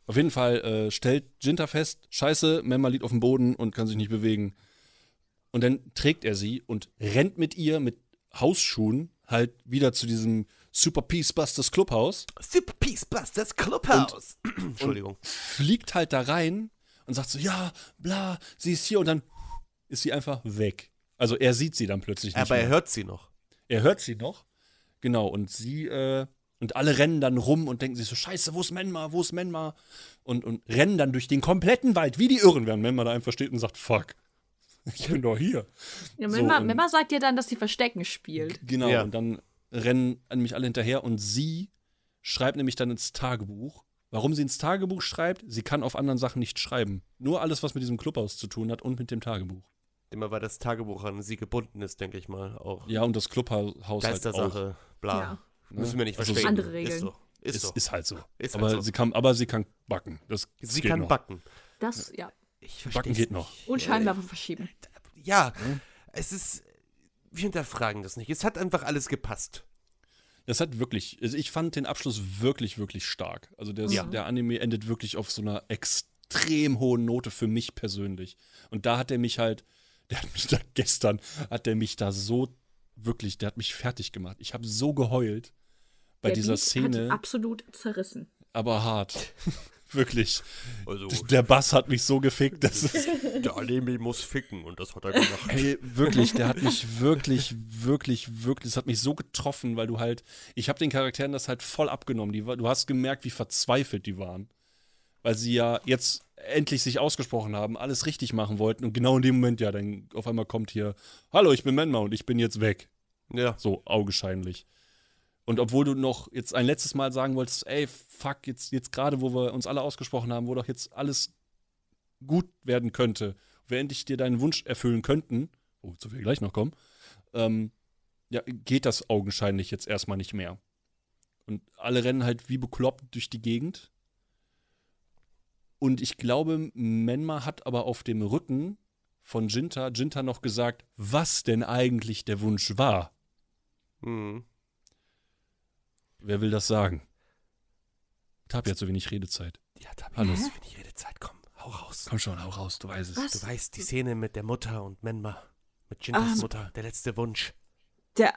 Auf jeden Fall äh, stellt Jinta fest, scheiße, Memma liegt auf dem Boden und kann sich nicht bewegen. Und dann trägt er sie und rennt mit ihr mit Hausschuhen halt wieder zu diesem Super Peace Busters Clubhaus, Super Peace Busters Clubhouse. Entschuldigung. fliegt halt da rein und sagt so, ja, bla, sie ist hier und dann ist sie einfach weg. Also er sieht sie dann plötzlich nicht Aber mehr. er hört sie noch. Er hört sie noch. Genau, und sie, äh, und alle rennen dann rum und denken sich so, scheiße, wo ist Menma, wo ist Menma? Und, und rennen dann durch den kompletten Wald, wie die Irren, während Menma da einfach steht und sagt, fuck, ich bin doch hier. Ja, So, Memma, und- Memma sagt ja dann, dass sie Verstecken spielt. Genau, Ja. und dann rennen nämlich alle hinterher und sie schreibt nämlich dann ins Tagebuch. Warum sie ins Tagebuch schreibt, sie kann auf anderen Sachen nicht schreiben. Nur alles, was mit diesem Clubhaus zu tun hat und mit dem Tagebuch. Immer weil das Tagebuch an sie gebunden ist, denke ich mal. Auch Ja, und das Clubhaus halt auch. Geistersache, bla. Ja. Müssen wir nicht Also verstehen. Andere Regeln. Ist so. Ist, Ist, so. ist halt so. Ist aber, halt so. sie kann, aber sie kann backen. Das, sie geht kann noch. backen. Das, ja. Ich Backen geht nicht. noch. Und Scheinwerfer verschieben. Ja, es ist. Wir hinterfragen das nicht. Es hat einfach alles gepasst. Das hat wirklich, also ich fand den Abschluss wirklich, wirklich stark. Also der, Ja. der Anime endet wirklich auf so einer extrem hohen Note für mich persönlich. Und da hat er mich halt, der hat mich da gestern, hat er mich da so wirklich, der hat mich fertig gemacht. Ich habe so geheult bei Der dieser Beat Szene, Hat absolut zerrissen. aber hart. Wirklich. Also, Der Bass hat mich so gefickt, dass es. der Anime muss ficken und das hat er gemacht. Ey, wirklich, der hat mich wirklich, wirklich, wirklich, das hat mich so getroffen, weil du halt, ich habe den Charakteren das halt voll abgenommen. Die, du hast gemerkt, wie verzweifelt die waren. Weil sie ja jetzt endlich sich ausgesprochen haben, alles richtig machen wollten und genau in dem Moment, ja, dann auf einmal kommt hier, hallo, ich bin Menma und ich bin jetzt weg. Ja. So, augenscheinlich. Und obwohl du noch jetzt ein letztes Mal sagen wolltest, ey, fuck, jetzt, jetzt gerade, wo wir uns alle ausgesprochen haben, wo doch jetzt alles gut werden könnte, wir endlich dir deinen Wunsch erfüllen könnten, wozu wir gleich noch kommen, ähm, ja, geht das augenscheinlich jetzt erstmal nicht mehr. Und alle rennen halt wie bekloppt durch die Gegend. Und ich glaube, Menma hat aber auf dem Rücken von Jinta, Jinta noch gesagt, was denn eigentlich der Wunsch war. Mhm. Wer will das sagen? Ich habe ja zu wenig Redezeit. Ja, Hallo. habe ich wenig Redezeit. Komm, hau raus. Komm schon, hau raus, du weißt es. Was? Du weißt, die Szene mit der Mutter und Menma. Mit Jintas Ähm. Mutter, der letzte Wunsch. Der,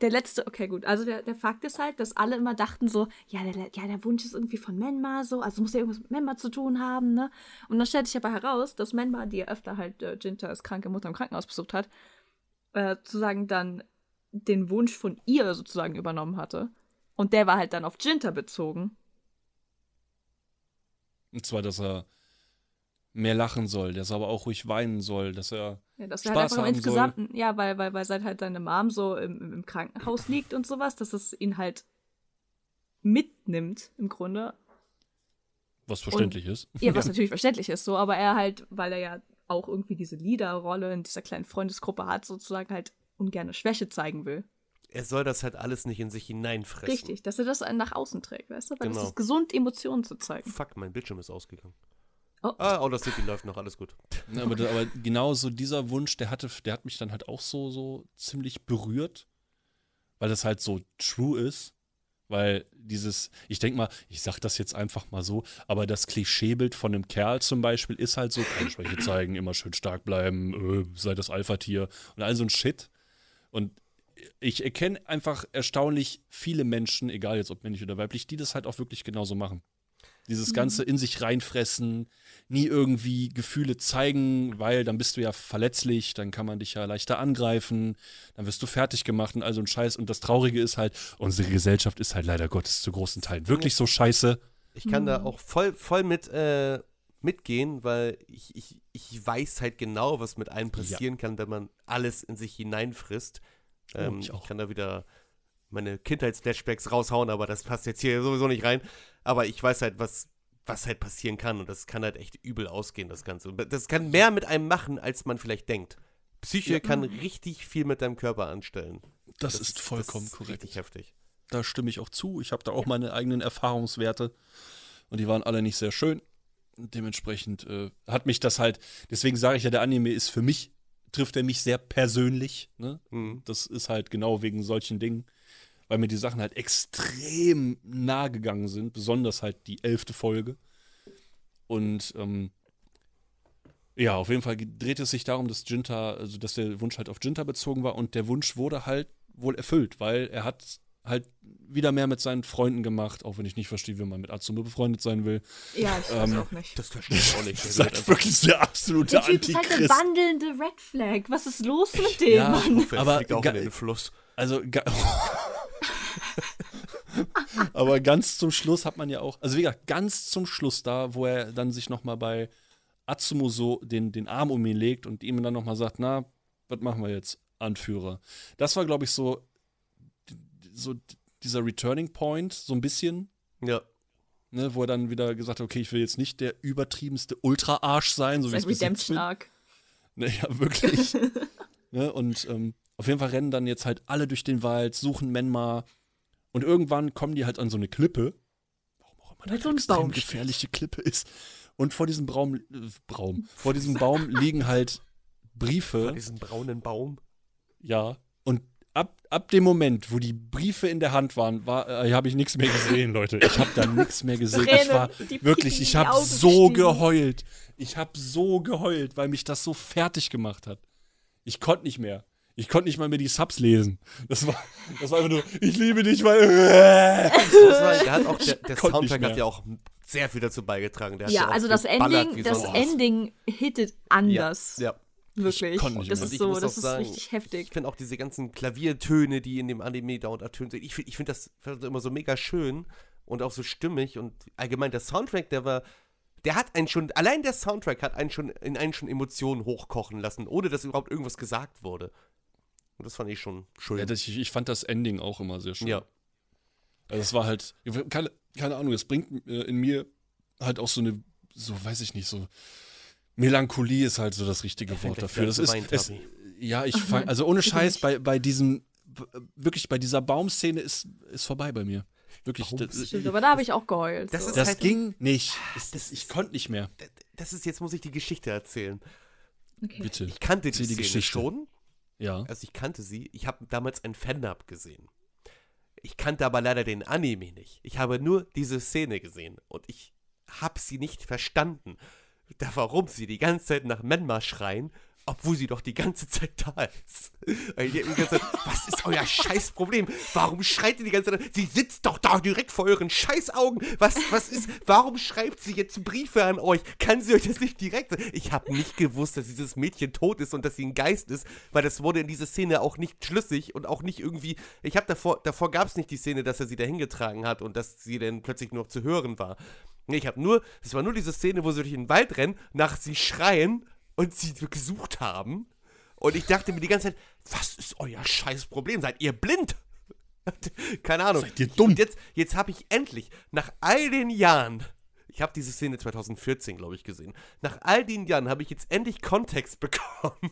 der letzte, okay, gut. Also der, der Fakt ist halt, dass alle immer dachten so, ja der, ja, der Wunsch ist irgendwie von Menma so, also muss ja irgendwas mit Menma zu tun haben, ne? Und dann stellt sich aber heraus, dass Menma, die ja öfter halt äh, als kranke Mutter im Krankenhaus besucht hat, äh, sozusagen dann den Wunsch von ihr sozusagen übernommen hatte. Und der war halt dann auf Jinta bezogen. Und zwar, dass er mehr lachen soll, dass er aber auch ruhig weinen soll, dass er. Ja, dass er Spaß halt einfach haben insgesamt, ja, weil, weil, weil seit halt seine Mom so im, im- Krankenhaus liegt und sowas, dass es ihn halt mitnimmt, im Grunde. Was verständlich ist. Ja, was natürlich verständlich ist, so, aber er halt, weil er ja auch irgendwie diese Leaderrolle in dieser kleinen Freundesgruppe hat, sozusagen halt ungerne Schwäche zeigen will. Er soll das halt alles nicht in sich hineinfressen. Richtig, dass er das nach außen trägt, weißt du? Weil Genau. es ist gesund, Emotionen zu zeigen. Fuck, mein Bildschirm ist ausgegangen. Oh. Ah, Audacity läuft noch, alles gut. Ja, aber, aber genau so dieser Wunsch, der hatte, der hat mich dann halt auch so, so ziemlich berührt, weil das halt so true ist. Weil dieses, ich denke mal, ich sag das jetzt einfach mal so, aber das Klischeebild von einem Kerl zum Beispiel ist halt so, keine Schwäche zeigen, immer schön stark bleiben, äh, sei das Alpha-Tier und all so ein Shit. Und ich erkenne einfach erstaunlich viele Menschen, egal jetzt ob männlich oder weiblich, die das halt auch wirklich genauso machen. Dieses Ganze in sich reinfressen, nie irgendwie Gefühle zeigen, weil dann bist du ja verletzlich, dann kann man dich ja leichter angreifen, dann wirst du fertig gemacht und all so ein Scheiß. Und das Traurige ist halt, unsere Gesellschaft ist halt leider Gottes zu großen Teilen wirklich so scheiße. Ich kann Mhm. da auch voll, voll mit äh, mitgehen, weil ich, ich, ich weiß halt genau, was mit einem passieren kann, wenn man alles in sich hineinfrisst. Ähm, ich ich, auch. kann da wieder meine Kindheitsflashbacks raushauen, aber das passt jetzt hier sowieso nicht rein. Aber ich weiß halt, was, was halt passieren kann und das kann halt echt übel ausgehen, das Ganze. Und Das kann mehr mit einem machen, als man vielleicht denkt. Psyche Ja. kann richtig viel mit deinem Körper anstellen. Das, ist vollkommen das ist korrekt. Richtig heftig. Da stimme ich auch zu. Ich habe da auch meine eigenen Erfahrungswerte und die waren alle nicht sehr schön. Dementsprechend äh, hat mich das halt, deswegen sage ich ja, der Anime ist für mich, trifft er mich sehr persönlich. Ne? Mhm. Das ist halt genau wegen solchen Dingen, weil mir die Sachen halt extrem nah gegangen sind, besonders halt die elfte Folge. Und ähm, ja, auf jeden Fall dreht es sich darum, dass Jinta, also dass der Wunsch halt auf Jinta bezogen war und der Wunsch wurde halt wohl erfüllt, weil er hat halt wieder mehr mit seinen Freunden gemacht, auch wenn ich nicht verstehe, wie man mit Atsume befreundet sein will. Ja, ich weiß Ähm, auch nicht. Das verstehe ich auch nicht. Das ist halt einfach- wirklich der absolute Der Typ ist halt eine Antichrist. wandelnde Red Flag. Was ist los mit dem, Ja, Mann? er aber fliegt auch in den Fluss. Also, aber ganz zum Schluss hat man ja auch, also wie gesagt, ganz zum Schluss da, wo er dann sich nochmal bei Atsumo so den, den Arm um ihn legt und ihm dann nochmal sagt, na, was machen wir jetzt, Anführer? Das war, glaube ich, so, so dieser Returning Point, so ein bisschen, Ja. ne, wo er dann wieder gesagt hat, okay, ich will jetzt nicht der übertriebenste Ultra-Arsch sein, so wie Sein ich es Redemption. Arc. Ne, ja, wirklich. ne, und ähm, auf jeden Fall rennen dann jetzt halt alle durch den Wald, suchen Menma. Und irgendwann kommen die halt an so eine Klippe. Warum auch immer das so eine Baum gefährliche Klippe ist. Und vor diesem Baum, äh, Baum, vor diesem Baum liegen halt Vor Briefe. diesem braunen Baum. Ja. Und ab, ab dem Moment, wo die Briefe in der Hand waren, war, äh, habe ich nichts mehr gesehen, Leute. Ich habe da nichts mehr gesehen. Ich Tränen, war die wirklich, ich habe so geheult. Ich habe so geheult, weil mich das so fertig gemacht hat. Ich konnte nicht mehr. Ich konnte nicht mal mehr die Subs lesen. Das war, das war einfach nur, ich liebe dich, weil. Das war, der, hat auch, der, der Soundtrack hat ja auch sehr viel dazu beigetragen. Der Ja, also das Ending, das sonst- Ending hittet anders. Ja, ja. Wirklich. das mehr. ist Ich so, muss das ist sagen, richtig heftig. Ich finde auch diese ganzen Klaviertöne, die in dem Anime dauernd ertönt sind. Ich finde ich find das immer so mega schön und auch so stimmig. Und allgemein der Soundtrack, der war. Der hat einen schon, allein der Soundtrack hat einen schon in einen schon Emotionen hochkochen lassen, ohne dass überhaupt irgendwas gesagt wurde. Und das fand ich schon schön. Ja, das, ich, ich fand das Ending auch immer sehr schön. ja. Also es war halt, keine, keine Ahnung, es bringt äh, in mir halt auch so eine, so weiß ich nicht, so Melancholie ist halt so das richtige Wort dafür. Das ist, es, ja, ich fang, also ohne Scheiß, bei, bei diesem, wirklich bei dieser Baumszene ist, ist vorbei bei mir. Wirklich, das, Stimmt, aber da habe ich auch geheult. Das so. ist das halt- ging nicht. Das Das, ich konnte nicht mehr. Das ist, jetzt muss ich die Geschichte erzählen. okay. Bitte. Ich kannte die, die Szene Geschichte. schon. Ja. Also ich kannte sie. Ich habe damals ein Fan-Up gesehen. Ich kannte aber leider den Anime nicht. Ich habe nur diese Szene gesehen und ich habe sie nicht verstanden. Da warum sie die ganze Zeit nach Menma schreien, obwohl sie doch die ganze Zeit da ist. Mir die ganze Zeit, was ist euer Scheißproblem? Warum schreit ihr die ganze Zeit? Sie sitzt doch da direkt vor euren Scheißaugen. Was, was ist, warum schreibt sie jetzt Briefe an euch? Kann sie euch das nicht direkt sagen? Ich habe nicht gewusst, dass dieses Mädchen tot ist und dass sie ein Geist ist, weil das wurde in dieser Szene auch nicht schlüssig und auch nicht irgendwie. Ich habe davor, davor gab es nicht die Szene, dass er sie dahin getragen hat und dass sie dann plötzlich nur zu hören war. Ich habe nur, es war nur diese Szene, wo sie durch den Wald rennen, nach sie schreien und sie gesucht haben. Und ich dachte mir die ganze Zeit, was ist euer scheiß Problem? Seid ihr blind? Keine Ahnung. Seid ihr dumm? Und jetzt, jetzt habe ich endlich, nach all den Jahren, ich habe diese Szene 2014, glaube ich, gesehen, nach all den Jahren habe ich jetzt endlich Kontext bekommen.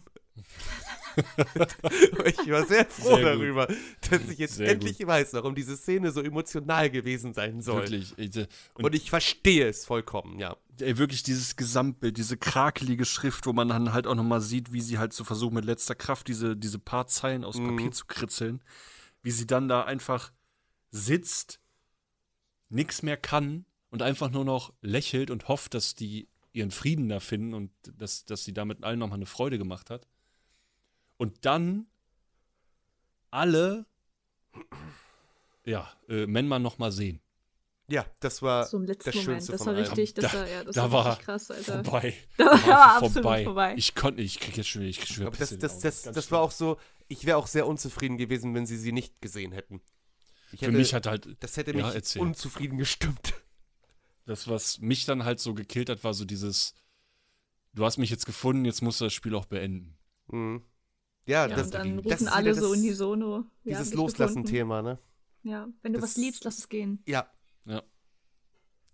ich war sehr froh Sehr gut. darüber, dass ich jetzt Sehr endlich weiß, warum diese Szene so emotional gewesen sein soll. Wirklich. ey, Und, Und ich verstehe es vollkommen, ja. ey, wirklich dieses Gesamtbild, diese krakelige Schrift, wo man dann halt auch nochmal sieht, wie sie halt so versucht, mit letzter Kraft diese, diese paar Zeilen aus Mhm. Papier zu kritzeln. Wie sie dann da einfach sitzt, nichts mehr kann und einfach nur noch lächelt und hofft, dass die ihren Frieden da finden und dass, dass sie damit allen nochmal eine Freude gemacht hat. Und dann alle, ja, äh, Menma nochmal sehen. Ja, das war so im letzten das Moment. Schönste Das war richtig, das Da- war, ja, das da war, war richtig krass, Alter. Vorbei. Da war einfach absolut vorbei. Ich konnte, ich krieg jetzt schon wieder, ich krieg schon wieder Aber das, das, das, das, war auch so, ich wäre auch sehr unzufrieden gewesen, wenn sie sie nicht gesehen hätten. Ich Für hätte, mich hat halt, das hätte ja, mich erzähl. unzufrieden gestimmt. das, was mich dann halt so gekillt hat, war so dieses, du hast mich jetzt gefunden, jetzt musst du das Spiel auch beenden. Mhm. Ja, Ja, das, und dann das rufen ist alle wieder so das- unisono. Haben Dieses. Loslassen-Thema, ne? Ja, wenn du Das- was liebst, lass es gehen. Ja,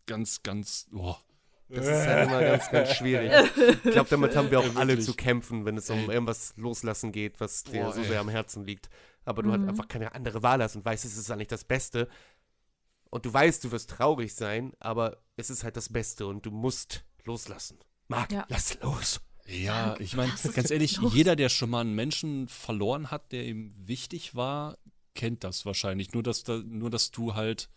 Ganz, ganz, boah. das ist halt immer ganz, ganz schwierig. Ich glaube, damit haben wir auch Ja, alle zu kämpfen, wenn es um Ey. irgendwas loslassen geht, was dir Boah, so ey. sehr am Herzen liegt. Aber du halt Mhm. einfach keine andere Wahl hast und weißt, es ist eigentlich das Beste. Und du weißt, du wirst traurig sein, aber es ist halt das Beste und du musst loslassen. Marc, Ja. lass los. Ja, ich meine, ganz ehrlich, los? jeder, der schon mal einen Menschen verloren hat, der ihm wichtig war, kennt das wahrscheinlich. Nur, dass, da, nur, dass du halt,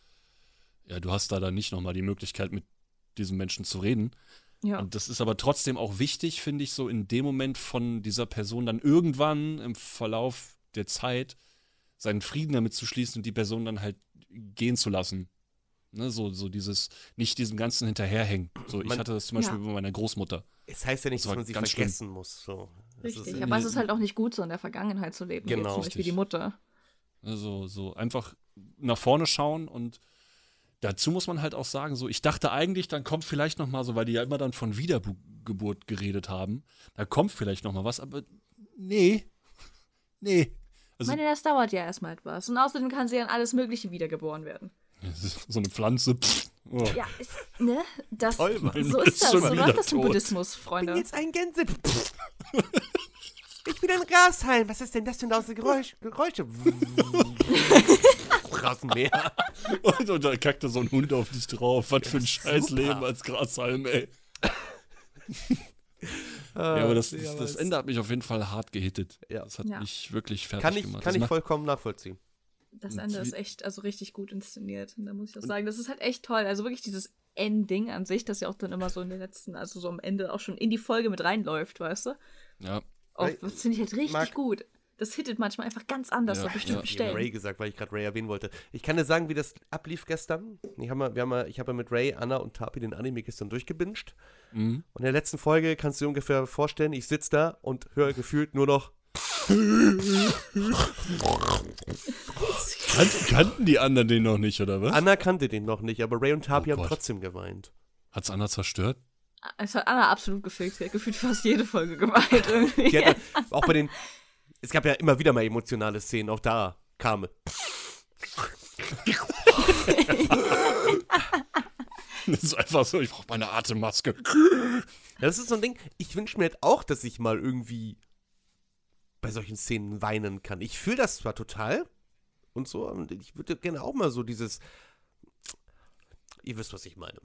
ja, du hast da dann nicht nochmal die Möglichkeit, mit diesem Menschen zu reden. Ja. Und das ist aber trotzdem auch wichtig, finde ich, so in dem Moment von dieser Person dann irgendwann im Verlauf der Zeit seinen Frieden damit zu schließen und die Person dann halt gehen zu lassen. Ne, so, so dieses, nicht diesem Ganzen hinterherhängen. So, ich Man- hatte das zum Beispiel Ja. bei meiner Großmutter. Es heißt ja nicht, Das dass man sie ganz schlimm. vergessen muss. So. Richtig, ist- aber es ist halt auch nicht gut, so in der Vergangenheit zu leben, wie Genau, jetzt richtig. die Mutter. Also so einfach nach vorne schauen und dazu muss man halt auch sagen, so ich dachte eigentlich, dann kommt vielleicht noch mal so, weil die ja immer dann von Wiedergeburt geredet haben, da kommt vielleicht noch mal was, aber nee, nee. Ich Also meine, das dauert ja erstmal etwas. Und außerdem kann sie an alles Mögliche wiedergeboren werden. so eine Pflanze. Pff, oh. Ja, ist, ne? Das, Toll, Mann. so ist das. Schon So läuft das im. Buddhismus, Ich bin Freunde. jetzt ein Gänse. Ich bin ein Grashalm. Was ist denn das für ein Geräusch, Geräusche? Rasenmäher. Und, und da kackte so ein Hund auf dich drauf. Was für ein scheiß super. Leben als Grashalm, ey. Ja, aber das, das, das Ende hat mich auf jeden Fall hart gehittet. Ja. Das hat Ja. mich wirklich fertig kann ich, gemacht. kann Das ich vollkommen nachvollziehen. Das Ende ist echt, also richtig gut inszeniert. Und da muss ich auch sagen, das ist halt echt toll. Also wirklich dieses Ending an sich, das ja auch dann immer so in den letzten, also so am Ende auch schon in die Folge mit reinläuft, weißt du? ja, Auch, Weil- das finde ich halt richtig Marc- gut. das hittet manchmal einfach ganz anders Ja, an bestimmten ja. Ich habe Stellen. Ray gesagt, weil ich gerade Ray erwähnen wollte. Ich kann dir sagen, wie das ablief gestern. Ich habe ja, wir haben ich habe mit Ray, Anna und Tapi den Anime gestern durchgebinged. Mhm. Und in der letzten Folge kannst du dir ungefähr vorstellen, ich sitze da und höre gefühlt nur noch. Kan kannten die anderen den noch nicht, oder was? Anna kannte den noch nicht, aber Ray und Tapi Oh haben Gott. trotzdem geweint. Hat's Anna zerstört? Es hat Anna absolut gefickt. Sie hat gefühlt fast jede Folge geweint irgendwie. Die hatte, auch bei den. Es gab ja immer wieder mal emotionale Szenen, auch da kam. Das ist einfach so, ich brauche meine Atemmaske. Das ist so ein Ding, ich wünsche mir halt auch, dass ich mal irgendwie bei solchen Szenen weinen kann. Ich fühle das zwar total und so, und ich würde gerne auch mal so dieses. Ihr wisst, was ich meine.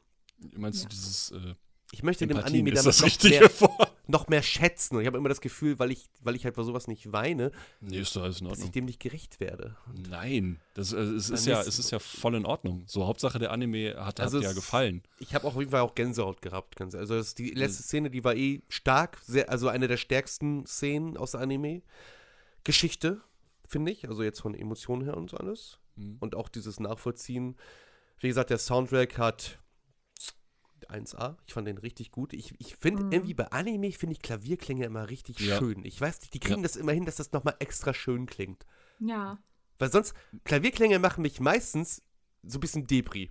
Meinst Ja. du dieses äh, Ich möchte dem Empathien Anime ist damit das noch mehr, noch mehr schätzen. Und ich habe immer das Gefühl, weil ich, weil ich halt bei sowas nicht weine, Nee, ist alles in dass ich Ordnung. dem nicht gerecht werde. Nein, das, äh, es, ist ja, es ist ja voll in Ordnung. So, Hauptsache der Anime hat, Also hat ja gefallen. Ich habe auch auf jeden Fall auch Gänsehaut gehabt. Also das, die letzte Szene, die war eh stark, sehr, also eine der stärksten Szenen aus der Anime-Geschichte, finde ich. Also jetzt von Emotionen her und so alles. Mhm. Und auch dieses Nachvollziehen. Wie gesagt, der Soundtrack hat 1A. Ich fand den richtig gut. Ich, ich finde Mhm. irgendwie bei Anime finde ich Klavierklänge immer richtig Ja. schön. Ich weiß nicht, die kriegen Ja. das immer hin, dass das nochmal extra schön klingt. Ja. Weil sonst, Klavierklänge machen mich meistens so ein bisschen Debris.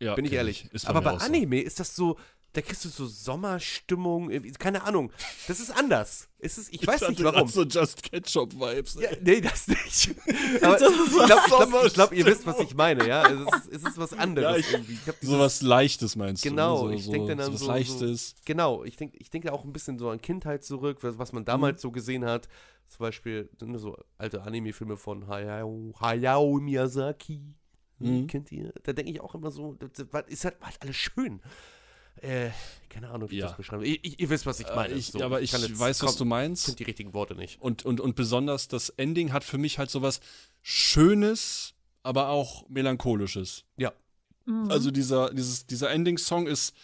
Ja, Bin ich ehrlich. Ist Aber bei auch so. Anime ist das so, da kriegst du so Sommerstimmung, keine Ahnung. Das ist anders. Es ist, ich weiß hatte nicht warum. so Just Ketchup-Vibes. Ja, nee, das nicht. Aber ich glaube, glaub, glaub, ihr wisst, was ich meine, ja. Es ist, es ist was anderes Ja, ich- irgendwie. Ich So was Leichtes meinst Genau, du? ne? ich so, denk so, dann an so was so- so- Leichtes. Genau, ich denke ich denk auch ein bisschen so an Kindheit zurück, was, was man damals so gesehen hat. Zum Beispiel ne, so alte Anime-Filme von Hayao, Hayao Miyazaki. Mhm. Kennt ihr? Da denke ich auch immer so, das, das ist halt, war halt alles schön. Äh, keine Ahnung, wie ich Ja. das beschreibe. Ich, ich, ihr wisst, was ich meine. Äh, ich, so, aber ich jetzt- weiß, was du meinst. finde die richtigen Worte nicht. Und, und, und besonders das Ending hat für mich halt sowas Schönes, aber auch Melancholisches. Ja. Mhm. Also dieser, dieses, dieser Ending-Song ist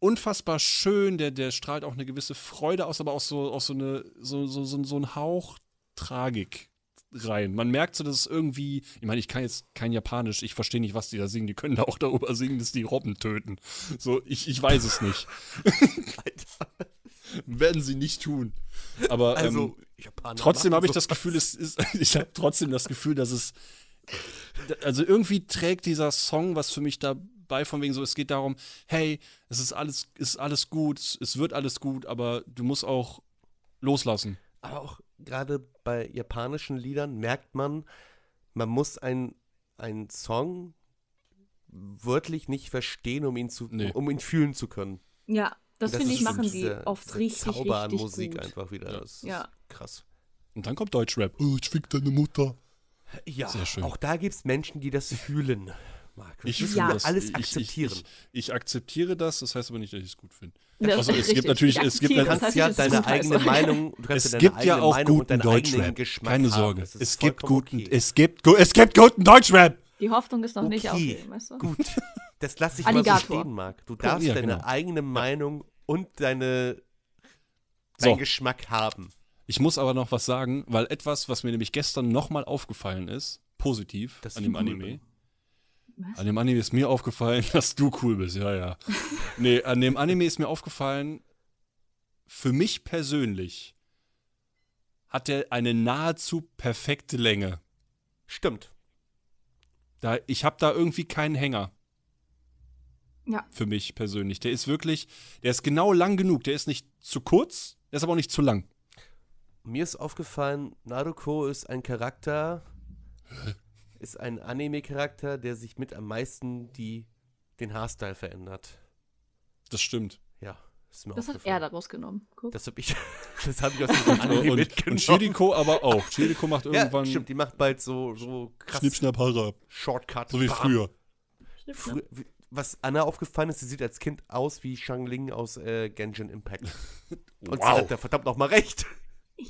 unfassbar schön, der, der strahlt auch eine gewisse Freude aus, aber auch so, auch so, eine, so, so, so, so ein Hauch Tragik rein. Man merkt so, dass es irgendwie, ich meine, ich kann jetzt kein Japanisch, ich verstehe nicht, was die da singen, die können da auch darüber singen, dass die Robben töten. So, ich, ich weiß es nicht. Werden sie nicht tun. Aber ähm, Also, Japaner Trotzdem habe ich so- das Gefühl, es ist, ich habe trotzdem das Gefühl, dass es, also irgendwie trägt dieser Song was für mich dabei, von wegen so, es geht darum, hey, es ist alles, es ist alles gut, es, es wird alles gut, aber du musst auch loslassen. Aber auch gerade bei japanischen Liedern merkt man, man muss einen Song wörtlich nicht verstehen, um ihn zu, Nee. um ihn fühlen zu können. ja, das, Das finde ist ich, machen diese- die oft diese richtig, Zauber an richtig Musik gut. einfach wieder. Das ist Ja. krass. Und dann kommt Deutschrap. Oh, ich fick deine Mutter. Ja, Sehr schön. auch da gibt es Menschen, die das fühlen. Marc, das Ich fühle Ja. das. alles ich, akzeptieren. Ich, ich, ich akzeptiere das, das heißt aber nicht, dass ich es gut finde. Das Also es gibt natürlich- Ich es gibt Du das kannst ja nicht, deine eigene Meinung, du kannst Es ja deine gibt ja auch Meinung guten Deutschrap. Geschmack Keine. Sorge. Das Es gibt guten, okay. es gibt, es gibt guten Deutschrap. Die Hoffnung ist noch nicht Okay, aufgegeben, weißt du? Gut, das lasse ich mal so stehen, Marc. Du darfst ja, deine genau. eigene Meinung und deine, So. deinen Geschmack haben. Ich muss aber noch was sagen, weil etwas, was mir nämlich gestern nochmal aufgefallen ist, positiv Dass an dem Anime. bin. Was? An dem Anime ist mir aufgefallen, dass du cool bist, ja, ja. nee, an dem Anime ist mir aufgefallen, für mich persönlich hat er eine nahezu perfekte Länge. Stimmt. Da, ich habe da irgendwie keinen Hänger. Ja. Für mich persönlich. Der ist wirklich, der ist genau lang genug. Der ist nicht zu kurz, der ist aber auch nicht zu lang. Mir ist aufgefallen, Naruto ist ein Charakter, ist ein Anime-Charakter, der sich mit am meisten die, den Haarstyle verändert. Das stimmt. Ja, ist mir Das hat er daraus genommen. Guck. Das habe ich, das habe ich aus diesem Anime Und, mitgenommen. und Shiriko aber auch. Shiriko macht ja, irgendwann stimmt, die macht bald so, so krass Schnipp, schnapp, Harab. Shortcut. So wie Bam. früher. Frü- Was Anna aufgefallen ist, sie sieht als Kind aus wie Shang Ling aus äh, Genshin Impact. Und sie Wow. hat da verdammt nochmal recht.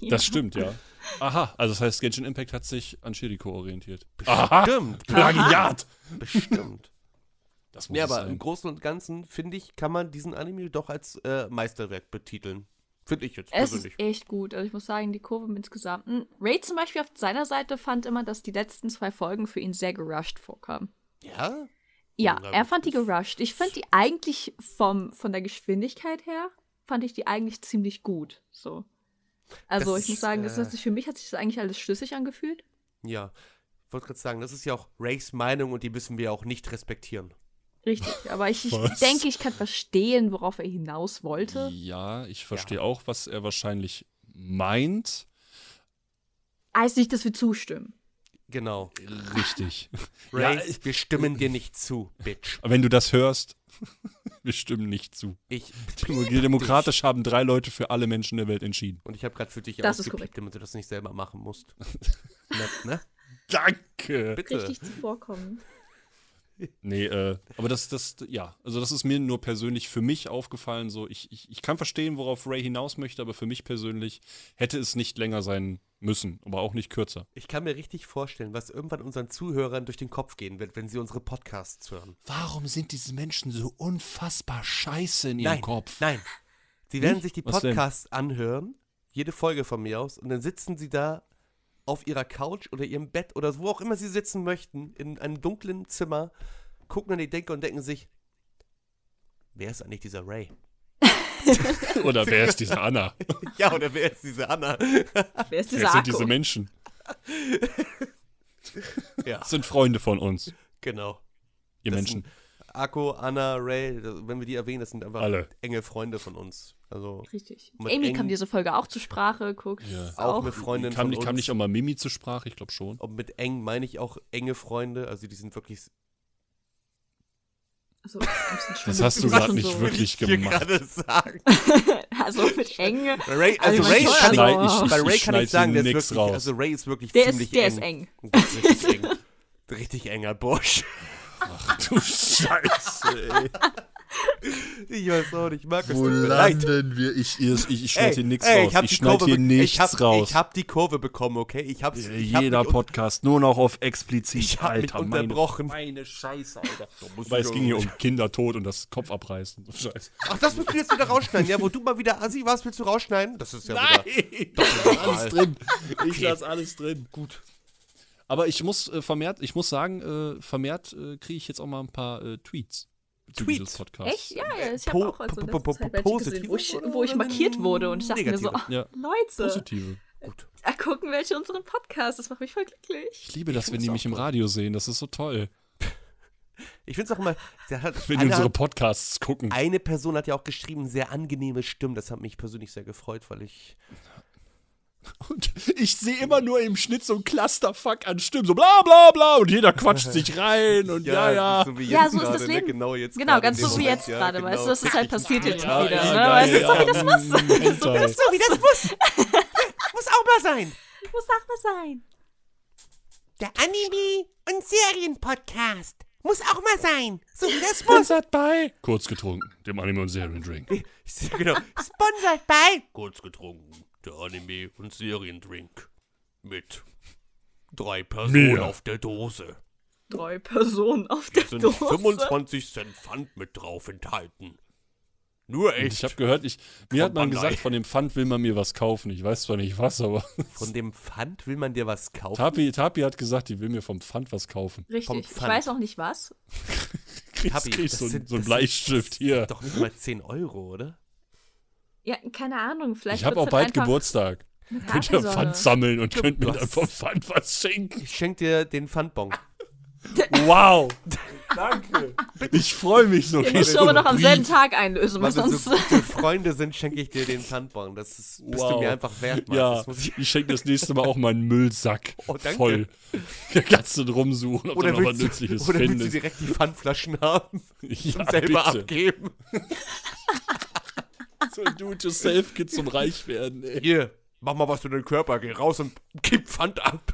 Ja. Das stimmt, ja. Aha, also das heißt, Genshin Impact hat sich an Shiriko orientiert. Stimmt, Plagiat! bestimmt. Das muss Ja, es aber im sein. Großen und Ganzen, finde ich, kann man diesen Anime doch als äh, Meisterwerk betiteln. Finde ich jetzt Es persönlich. ist echt gut. Also ich muss sagen, die Kurve im Insgesamten. Ray zum Beispiel auf seiner Seite fand immer, dass die letzten zwei Folgen für ihn sehr gerusht vorkamen. Ja? Ja, Ja, er fand die gerusht. Ich fand die eigentlich vom, von der Geschwindigkeit her, fand ich die eigentlich ziemlich gut. So. Also Das ich muss sagen, das äh, ist, für mich hat sich das eigentlich alles schlüssig angefühlt. Ja. Ich wollte gerade sagen, das ist ja auch Rays Meinung und die müssen wir auch nicht respektieren. Richtig. Aber ich, ich denke, ich kann verstehen, worauf er hinaus wollte. Ja, ich verstehe auch, was er wahrscheinlich meint. Heißt nicht, dass wir zustimmen. Genau. Richtig. Ray, Ja, wir stimmen dir nicht zu, Bitch. Aber wenn du das hörst, wir stimmen nicht zu. Ich. Demokratisch haben drei Leute für alle Menschen der Welt entschieden. Und ich habe gerade für dich Das ausgepiept, damit du das nicht selber machen musst. Nett, ne? Danke. Bitte. Richtig zuvorkommen. Nee, äh, aber das, das, ja, also das ist mir nur persönlich für mich aufgefallen. So, ich, ich, ich kann verstehen, worauf Ray hinaus möchte, aber für mich persönlich hätte es nicht länger sein müssen, aber auch nicht kürzer. Ich kann mir richtig vorstellen, was irgendwann unseren Zuhörern durch den Kopf gehen wird, wenn sie unsere Podcasts hören. Warum sind diese Menschen so unfassbar scheiße in ihrem nein, Kopf? nein. Sie werden Nicht? sich die? Podcasts anhören, jede Folge von mir aus, und dann sitzen sie da auf ihrer Couch oder ihrem Bett oder wo auch immer sie sitzen möchten, in einem dunklen Zimmer, gucken an die Decke und denken sich, wer ist eigentlich dieser Ray? Oder wer ist diese Anna? ja, oder wer ist diese Anna? Wer ist Wer dieser sind diese Menschen? ja, Das sind Freunde von uns, genau. ihr Das Menschen. Akko, Anna, Ray, wenn wir die erwähnen, das sind einfach Alle. enge Freunde von uns. Also Richtig. Mit Amy kam diese Folge auch zur Sprache, guckt. Ja. auch auch eine Freundin Kam, von nicht- uns. kam nicht auch mal Mimi zur Sprache? Ich glaube schon. Und mit eng meine ich auch enge Freunde, also die sind wirklich Also. Das hast du gerade nicht so. wirklich gemacht. gerade sagen. Also mit enge. Ray, Also also Ray kann ich, ich, bei Ray ich kann ich sagen, der ist wirklich, raus. also Ray ist wirklich Der ziemlich ist, der eng. ist eng. Richtig eng. Richtig enger Bursch. Ach du Scheiße, ey. Ich weiß auch nicht, ich mag es. Wo tut landen wir? Ich, ich, ich, ich schneide hier nichts raus. hab Ich schneide hier nichts ich hab, raus. Ich habe die Kurve bekommen, okay? Ich hab's, ich hab Jeder mich un- Podcast nur noch auf explizit. Ich hab mich Alter, meine, unterbrochen. meine Scheiße, Alter. Weil ich es ging hier um Kindertod und das Kopf abreißen. Scheiße. Ach, das willst du jetzt wieder rausschneiden, ja? Wo du mal wieder Assi warst, willst du rausschneiden? Das ist ja wieder... Nein! Das ist alles drin. Ich Okay. lasse alles drin. Gut. Aber ich muss äh, vermehrt, ich muss sagen, äh, vermehrt äh, kriege ich jetzt auch mal ein paar äh, Tweets. Tweets? Podcast. Echt? Ja, ja. Ich habe auch also po- po- po- positive gesehen, wo ich, oder wo ich markiert wurde und ich dachte mir so, oh, Ja, Leute, positive. Gut. da gucken welche unseren Podcast. Das macht mich voll glücklich. Ich liebe das, wenn die mich im. Radio sehen. Das ist so toll. Ich finde es auch immer... Wenn die unsere Podcasts gucken. eine Person hat ja auch geschrieben, sehr angenehme Stimmen. Das hat mich persönlich sehr gefreut, weil ich... Und ich sehe immer nur im Schnitt so ein Clusterfuck an Stimmen. So bla bla bla. Und jeder quatscht sich rein. Und ja, ja. So wie Ja, jetzt so ist gerade, das ne? Leben. Genau jetzt Genau, ganz so wie Moment, jetzt ja, gerade, genau. weißt du, das ist halt passiert jetzt Ja, wieder, ja, ne? ja, weißt du, ja, so wie das muss. mm, Hentai. So wie das muss. muss auch mal sein. Muss auch mal sein. Der Anime- und Serienpodcast. Muss auch mal sein. So wie das muss. Sponsert bei Kurz getrunken, dem Anime- und Seriendrink. genau. Sponsert bei. Kurz getrunken. Der Anime- und Seriendrink. Mit drei Personen Mehr. auf der Dose. Drei Personen auf Hier der sind Dose. 25 Cent Pfand mit drauf enthalten. Nur Und echt. ich habe gehört, ich, mir hat man man gesagt, von dem Pfand will man mir was kaufen. Ich weiß zwar nicht was, aber Von dem Pfand will man dir was kaufen. Tapi, Tapi hat gesagt, die will mir vom Pfand was kaufen. vom Richtig. Ich weiß auch nicht was. Kriegst, Tapi, kriegst das so, sind- so ein das Bleistift hier. Doch nicht mal 10 Euro, oder? Ja, keine Ahnung. Vielleicht Ich habe auch bald Geburtstag. Könnt ihr. Pfand sammeln und könnt mir dann vom Pfand was schenken. Ich schenk dir den Pfandbon. Wow. Danke. Ich freue mich so. Den du aber noch am selben Tag einlösen, weil Weil wir so gute Freunde sind, schenke ich dir den Pfandbon. Das ist, bist du Wow. mir einfach wert, Mann. Ja, Das muss ich, ich schenke das nächste Mal auch meinen Müllsack Oh, danke. voll. Da kannst du drum suchen, ob oder du noch was willst, du, Nützliches oder willst du findest. direkt die Pfandflaschen haben Ja, und selber bitte. abgeben? So ein Do-it-yourself-Kit zum Reichwerden, ey. Hier, mach mal was für den Körper, geh raus und gib Pfand ab.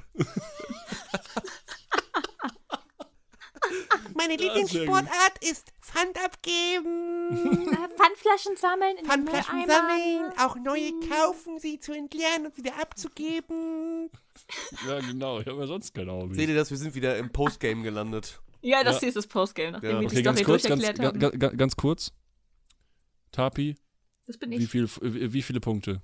Meine Lieblingssportart ist Pfand abgeben, Pfandflaschen sammeln in Pfandflaschen sammeln, auch neue kaufen, sie zu entleeren und wieder abzugeben. Ja, genau. Ich habe ja sonst keine Hobby. Seht ihr das? Wir sind wieder im Postgame gelandet. Ja, das Ja. hier ist das Postgame, nachdem Ja. wir Okay, die ganz Story kurz, ganz, durcherklärt ga, haben. ga, ga- ganz kurz. Tapi, Das bin Wie, ich. viel, wie viele Punkte?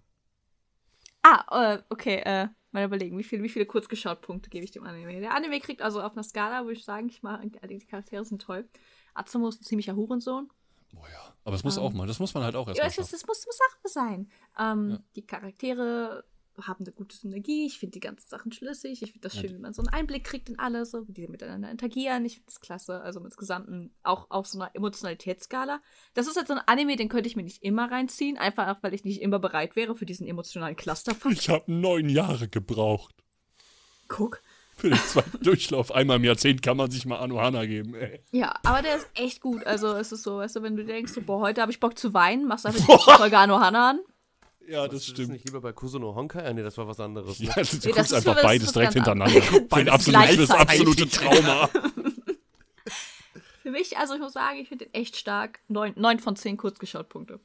Ah, äh, okay, äh, mal überlegen, wie, viel, wie viele Kurzgeschaut-Punkte gebe ich dem Anime? Der Anime kriegt also auf einer Skala, würde ich sagen, ich mag, die Charaktere sind toll. Atsumo ist ein ziemlicher Hurensohn. Oh ja. Aber das muss Ähm, auch mal, das muss man halt auch Ja, erstmal das, das, das muss, muss auch sein. Ähm, Ja. Die Charaktere haben eine gute Synergie. Ich finde die ganzen Sachen schlüssig. Ich finde das Ja, schön, wenn man so einen Einblick kriegt in alles, so, wie die miteinander interagieren. Ich finde das klasse. Also mit insgesamt auch auf so einer Emotionalitätsskala. Das ist halt so ein Anime, den könnte ich mir nicht immer reinziehen, einfach auch, weil ich nicht immer bereit wäre für diesen emotionalen Clusterfuck. Ich habe neun Jahre gebraucht. Guck. Für den zweiten Durchlauf. Einmal im Jahrzehnt kann man sich mal Anohana geben, ey. Ja, aber der ist echt gut. Also es ist so, weißt du, wenn du denkst, so, boah, heute habe ich Bock zu weinen, machst einfach die Folge Anohana an. Ja, das ist stimmt. nicht lieber bei Kusuno Honkai? Ah, nee, das war was anderes. Ne? Ja, du das guckst ist einfach beides ist direkt hintereinander. Beides absolut, das absolute Trauma. Für mich, also ich muss sagen, ich finde den echt stark. Neun, neun von zehn Kurzgeschaut-Punkte.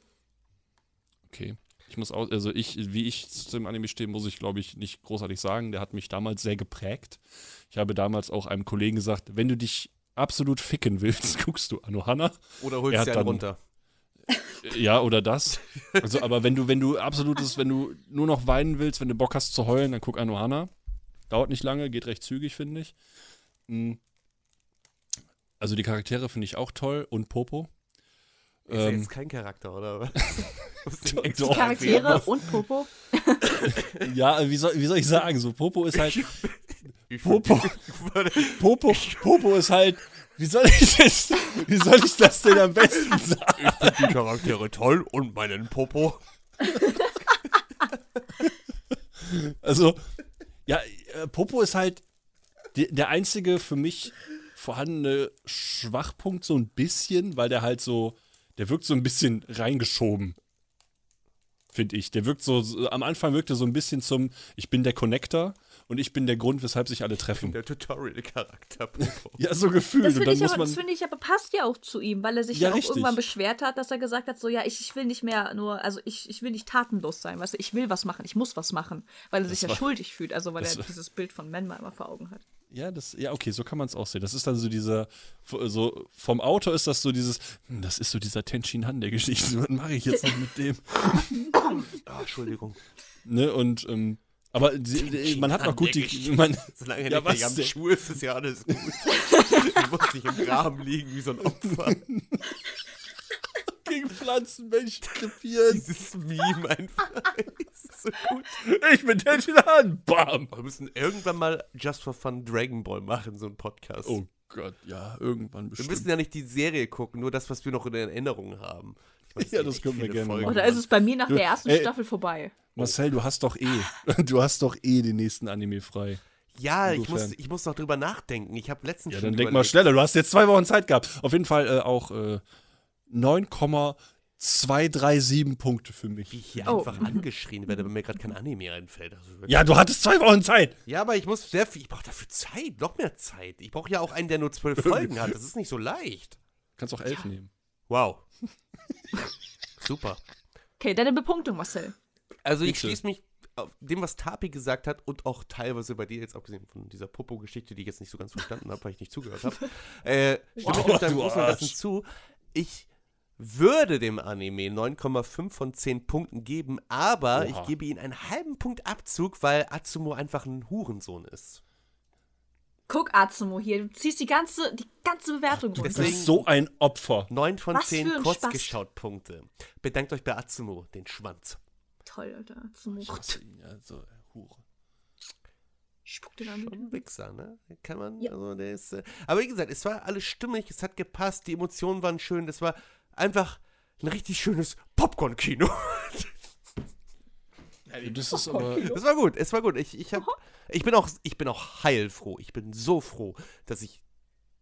Okay. Ich muss auch, also ich, wie ich zu dem Anime stehe, muss ich, glaube ich, nicht großartig sagen. Der hat mich damals sehr geprägt. Ich habe damals auch einem Kollegen gesagt, wenn du dich absolut ficken willst, guckst du Anohana. Oder holst Er du einen dann- runter? Ja, oder das. Also, aber wenn du, wenn du absolutes, wenn du nur noch weinen willst, wenn du Bock hast zu heulen, dann guck Anohana. Dauert nicht lange, geht recht zügig, finde ich. Mm. Also die Charaktere finde ich auch toll und Popo. Ist ja Ähm, jetzt kein Charakter, oder? Doch, doch. Charaktere und Popo. ja, wie soll, wie soll ich sagen? So, Popo ist halt. Popo. Popo, Popo ist halt. Wie soll ich das, wie soll ich das denn am besten sagen? Ich finde die Charaktere toll und meinen Popo. Also, ja, äh, Popo ist halt der einzige für mich vorhandene Schwachpunkt, so ein bisschen, weil der halt so, der wirkt so ein bisschen reingeschoben. Finde ich. Der wirkt so, so, am Anfang wirkt er so ein bisschen zum, ich bin der Connector und ich bin der Grund, weshalb sich alle treffen. Der Tutorial-Charakter Popo. Ja, so gefühlt. Das finde ich, aber- das man. finde ich aber passt ja auch zu ihm, weil er sich Ja, ja, auch richtig. irgendwann beschwert hat, dass er gesagt hat, so ja, ich, ich will nicht mehr nur, also ich, ich will nicht tatenlos sein, weißt du, ich will was machen, ich muss was machen, weil er sich ja war- schuldig fühlt, also weil das er war- dieses Bild von Menma immer vor Augen hat. Ja, das, ja, okay, so kann man es auch sehen. Das ist dann so dieser, so vom Autor ist das so dieses, hm, das ist so dieser Tenshin Han der Geschichte. Was mache ich jetzt noch mit dem? Ah, Entschuldigung. Ne, und, ähm, aber sie, man hat noch gut die, man, Solange Ja, was nicht am? Schuh ist, ist ja alles gut. du musst nicht im Graben liegen wie so ein Opfer. gegen Pflanzenmenschen krepieren. Dieses Meme einfach. So gut. Ich bin Tenshin Han. Bam. Wir müssen irgendwann mal Just for Fun Dragon Ball machen, so ein Podcast. Oh Gott, ja, irgendwann wir bestimmt. müssen ja nicht die Serie gucken, nur das, was wir noch in Erinnerung haben. Ich weiß Ja, nicht, das können wir gerne Folgen machen. Oder ist es bei mir nach Du, der ersten ey. Staffel vorbei? Marcel, du hast doch eh, du hast doch eh den nächsten Anime frei. Ja, ich muss, ich muss noch drüber nachdenken. Ich habe letztens Ja, schon dann denk mal schneller. Du hast jetzt zwei Wochen Zeit gehabt. Auf jeden Fall äh, auch äh, 9,237 Punkte für mich. Wie ich hier Oh. einfach angeschrien werde, wenn mir gerade kein Anime einfällt. Also. Ja, du hattest zwei Wochen Zeit. ja, aber ich muss sehr viel, ich brauche dafür Zeit, noch mehr Zeit. Ich brauche ja auch einen, der nur zwölf Folgen hat. Das ist nicht so leicht. Kannst auch elf nehmen. Wow. Super. Okay, deine Bepunktung, Marcel. Also ich Bitte. schließe mich auf dem, was Tapi gesagt hat und auch teilweise bei dir jetzt, abgesehen von dieser Popo-Geschichte, die ich jetzt nicht so ganz verstanden habe, weil ich nicht zugehört habe, äh, stimme ich Wow, mit deinem Großen Ganzen zu. Ich würde dem Anime 9,5 von 10 Punkten geben, aber Oha. ich gebe ihm einen halben Punkt Abzug, weil Atsumo einfach ein Hurensohn ist. Guck, Azumo hier, du ziehst die ganze, die ganze Bewertung runter. Du Deswegen- bist so ein Opfer. 9 von Was 10 für ein kurzgeschaut Punkte. Bedankt euch bei Atsumo, den Schwanz. Toll, Alter. Azumo. Ich hasse ihn, ja, so, äh, Hure. Spuck dir an. Schon ein Wichser, ne? Kann man, Ja. also der ist. Äh, aber wie gesagt, es war alles stimmig, es hat gepasst, die Emotionen waren schön, das war einfach ein richtig schönes Popcorn-Kino. Das ist aber. Das war gut, es war gut. Ich, ich, hab, ich, bin auch, ich bin auch heilfroh. Ich bin so froh, dass ich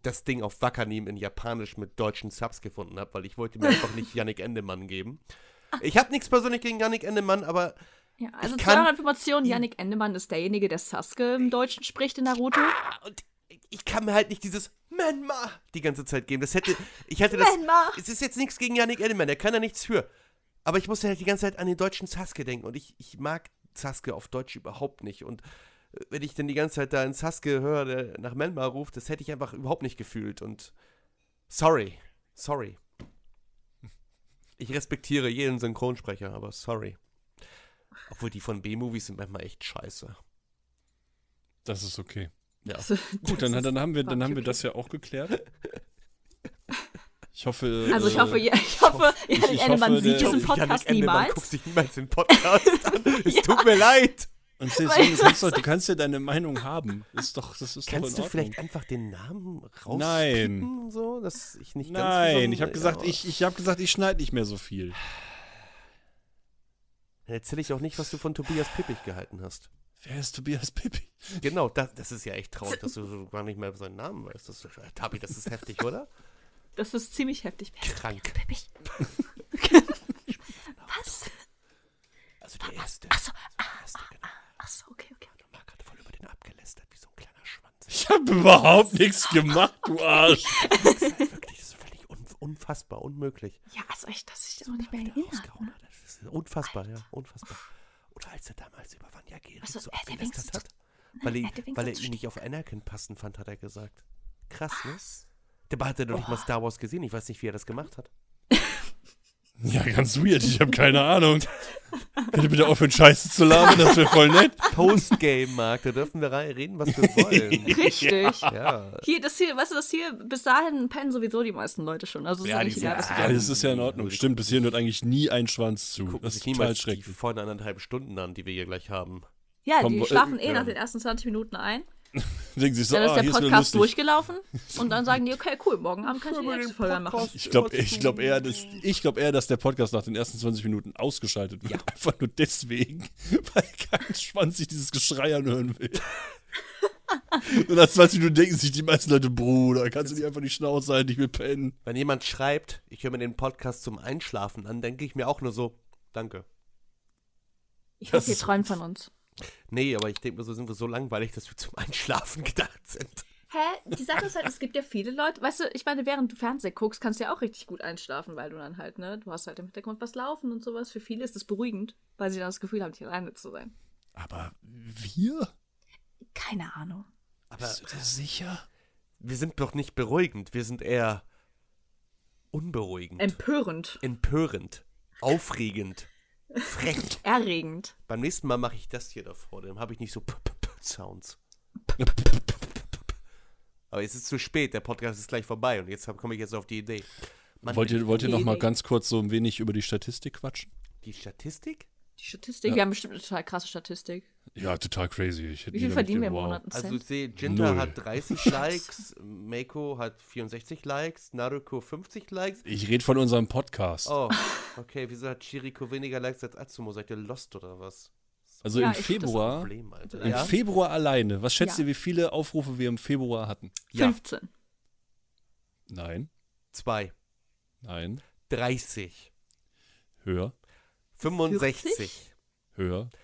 das Ding auf Wakanim in Japanisch mit deutschen Subs gefunden habe, weil ich wollte mir einfach nicht Yannick Endemann geben. Ich habe nichts persönlich gegen Yannick Endemann, aber Ja, also Ich zu kann- eurer Information, Yannick Endemann ist derjenige, der Sasuke im Deutschen spricht in Naruto. Ah, und ich kann mir halt nicht dieses Menma die ganze Zeit geben. Das hätte, ich hätte das. Menma! Es ist jetzt nichts gegen Yannick Edelmann, der kann da nichts für. Aber ich musste halt die ganze Zeit an den deutschen Sasuke denken und ich, ich mag Sasuke auf Deutsch überhaupt nicht. Und äh, wenn ich dann die ganze Zeit da einen Sasuke höre, der nach Menma ruft, das hätte ich einfach überhaupt nicht gefühlt. Und sorry, sorry. Ich respektiere jeden Synchronsprecher, aber sorry. Obwohl die von B-Movies sind manchmal echt scheiße. Das ist okay. Ja. Gut, dann, dann, haben wir, dann haben wir okay. das ja auch geklärt. Ich hoffe. Also ich äh, hoffe, ihr- ich hoffe, ich- Ennemann hoffe, sieht diesen Podcast Ennemann niemals. guckt sich niemals den Podcast an. Es Ja. tut mir leid. Und wenn du kannst, doch, du kannst ja deine Meinung haben. Ist doch, das ist Kannst doch du in Ordnung. vielleicht einfach den Namen rauspiepen? Nein. So, dass ich nicht Nein, ein- ich habe gesagt, ja, ich, ich habe gesagt, ich schneide nicht mehr so viel. Dann erzähle ich auch nicht, was du von Tobias Pippig gehalten hast. Wer ist Tobias Pippi? Genau, das, das ist ja echt traurig, dass du so gar nicht mehr seinen Namen weißt. Das, Tabi, das ist heftig, oder? Das ist ziemlich heftig. Krank. Was? Also der erste. Achso, Der erste, genau. achso, okay, okay. Marc hat voll über den abgelästert, wie so ein kleiner Schwanz. Ich habe überhaupt nichts gemacht, du Arsch. Das ist halt wirklich das ist völlig un unfassbar, unmöglich. Ja, also echt, dass ich das auch nicht mehr rausgehauen Ne? Das ist unfassbar, ja, unfassbar. Oder als er damals über Vanja Gehrig Also, so der abgelästert hat. Weil, er, weil er ihn nicht auf Anakin passen fand, hat er gesagt. Krass, ne? Der hat ja noch nicht mal Star Wars gesehen. Ich weiß nicht, wie er das gemacht hat. Ja, ganz weird, ich habe keine Ahnung. Ihr bitte aufhören, Scheiße zu labern, das wäre voll nett. Postgame, Marc, da dürfen wir reden, was wir wollen. Richtig. ja. Hier, das hier, weißt du, das hier, bis dahin pennen sowieso die meisten Leute schon. Also ist Ja, ja, die nicht egal, was ah, Ja, das ist ja in Ordnung. Stimmt, bis hierhin hört eigentlich nie ein Schwanz zu. Gucken Das ist total niemals die schrecklich. vollen anderthalb Stunden an, die wir hier gleich haben. Ja, Komm, die äh, schlafen eh ja. nach den ersten 20 Minuten ein. Denken sich so, Dann ist ah, der wieder Podcast durchgelaufen und dann sagen die, okay, cool, morgen Abend kann ich die nächste Folge machen. Ich glaube ich glaub eher, dass, ich glaub eher, dass der Podcast nach den ersten 20 Minuten ausgeschaltet wird. Einfach nur deswegen, weil kein Schwanz sich dieses Geschrei anhören will. Und nach 20 Minuten denken sich die meisten Leute, Bruder, kannst du nicht einfach die Schnauze halten, ich will pennen. Wenn jemand schreibt, ich höre mir den Podcast zum Einschlafen an, denke ich mir auch nur so, danke. Ich hoffe, ihr träumt von uns. Nee, aber ich denke mir so, sind wir so langweilig, dass wir zum Einschlafen gedacht sind. Hä? Die Sache ist halt, es gibt ja viele Leute, weißt du, ich meine, während du Fernsehen guckst, kannst du ja auch richtig gut einschlafen, weil du dann halt, ne, du hast halt im Hintergrund was laufen und sowas. Für viele ist das beruhigend, weil sie dann das Gefühl haben, nicht alleine zu sein. Aber wir? Keine Ahnung. Aber Bist du dir sicher? wir sind doch nicht beruhigend, wir sind eher unberuhigend, Empörend. empörend, aufregend, frech. Erregend. Beim nächsten Mal mache ich das hier davor, dann habe ich nicht so P -P -P Sounds. Aber es ist zu spät, der Podcast ist gleich vorbei und jetzt komme ich jetzt auf die Idee. Mann, Wollt ihr, wollt ihr noch mal ganz kurz so ein wenig über die Statistik quatschen? die Statistik? Die Statistik, Ja. wir haben bestimmt eine total krasse Statistik. Ja, total crazy. Ich hätte Wie viel verdienen wir im wow. Monat? Einen Also ich sehe, Jinta Null. hat 30 Likes, Meiko hat 64 Likes, Naruko 50 Likes. Ich rede von unserem Podcast. Oh, okay, wieso hat Chiriko weniger Likes als Atsumo? Seid ihr lost oder was? also Ja, im Februar, Problem, Alter. im Ja? Februar alleine, was schätzt Ja. ihr, wie viele Aufrufe wir im Februar hatten? ja, 15. Nein, zwei, nein, 30, höher, 65, höher, Oh,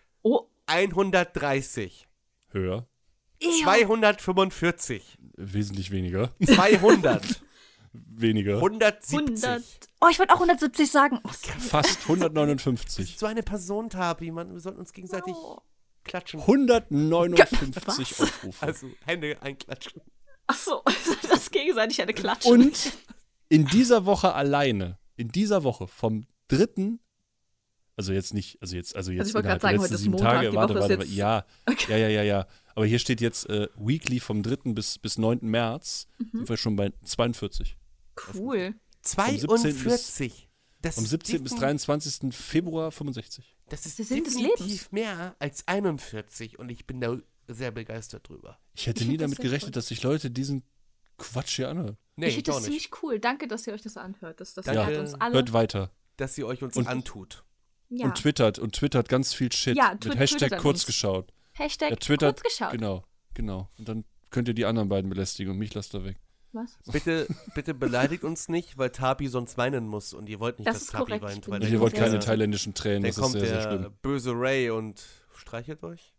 130, höher, ew. 245, wesentlich weniger, 200, weniger, 170. 100. Oh, ich wollte auch 170 sagen. Oh, fast 159, So eine Person, Tabi, man, wir sollten uns gegenseitig Oh. klatschen. 159 Was? Aufrufe. Also Hände einklatschen. Achso, das gegenseitig eine Klatsche. Und in dieser Woche alleine, in dieser Woche vom dritten, also jetzt nicht, also jetzt, also jetzt ich wollte innerhalb gerade sagen, letzten ist sieben Montag, Tage, die warte, warte, warte, jetzt- ja, Okay. ja, ja, ja, ja. Aber hier steht jetzt äh, Weekly vom 3. bis, bis 9. März, Mhm. sind wir schon bei 42. Cool. 42. Das Vom ist 17. bis defin- 23. Februar 65. Das ist des definitiv mehr als 41 und ich bin da sehr begeistert drüber. Ich hätte Ich nie das damit sehr gerechnet, cool. dass sich Leute diesen Quatsch hier anhören. Nee, ich finde das ziemlich cool. Danke, dass ihr euch das anhört. Das, das Danke. ehrt uns alle. Hört weiter. Dass sie euch uns Und- antut. Ja. Und twittert und twittert ganz viel Shit. Ja, mit Hashtag twittert kurz uns. geschaut. Hashtag Er twittert. kurz geschaut. Genau, genau. Und dann könnt ihr die anderen beiden belästigen und mich lasst da weg. Was? Bitte, bitte beleidigt uns nicht, weil Tabi sonst weinen muss und ihr wollt nicht, Das dass ist Tabi korrekt, weint. Weil Ja, ihr dann wollt keine der, thailändischen Tränen, Dann das ist kommt sehr, sehr der schlimm. böse Ray und streichelt euch.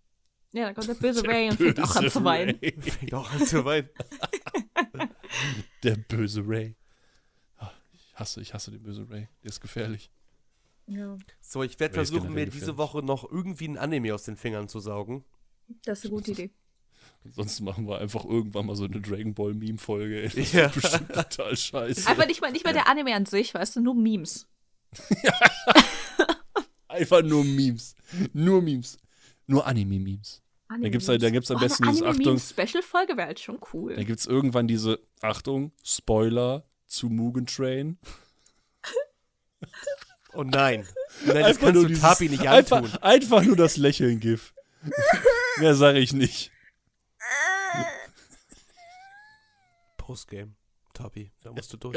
Ja, da kommt der böse Ray und fängt auch an zu weinen. Fängt auch an zu weinen. Der böse Ray. Ah, Ich hasse, ich hasse den bösen Ray. Der ist gefährlich. Ja, So, ich werde ist versuchen, mir diese. Woche noch irgendwie ein Anime aus den Fingern zu saugen. das ist eine gute Idee. Sonst machen wir einfach irgendwann mal so eine Dragon Ball Meme-Folge. Das Ja. wird bestimmt total scheiße. Einfach nicht mal, nicht mal der Anime an sich, weißt du, nur Memes. Einfach nur Memes. Nur Memes. Nur Anime-Memes. Da gibt's halt- da gibt's am Oh, besten dieses Anime Achtung- Special-Folge wäre halt schon cool. Da gibt es irgendwann diese, Achtung, Spoiler zu Mugen Train. Oh nein. Nein, das kannst du dieses- Tapi nicht antun. einfach, einfach nur das Lächeln-GIF. Mehr sage ich nicht. Postgame. Tapi, da musst du durch.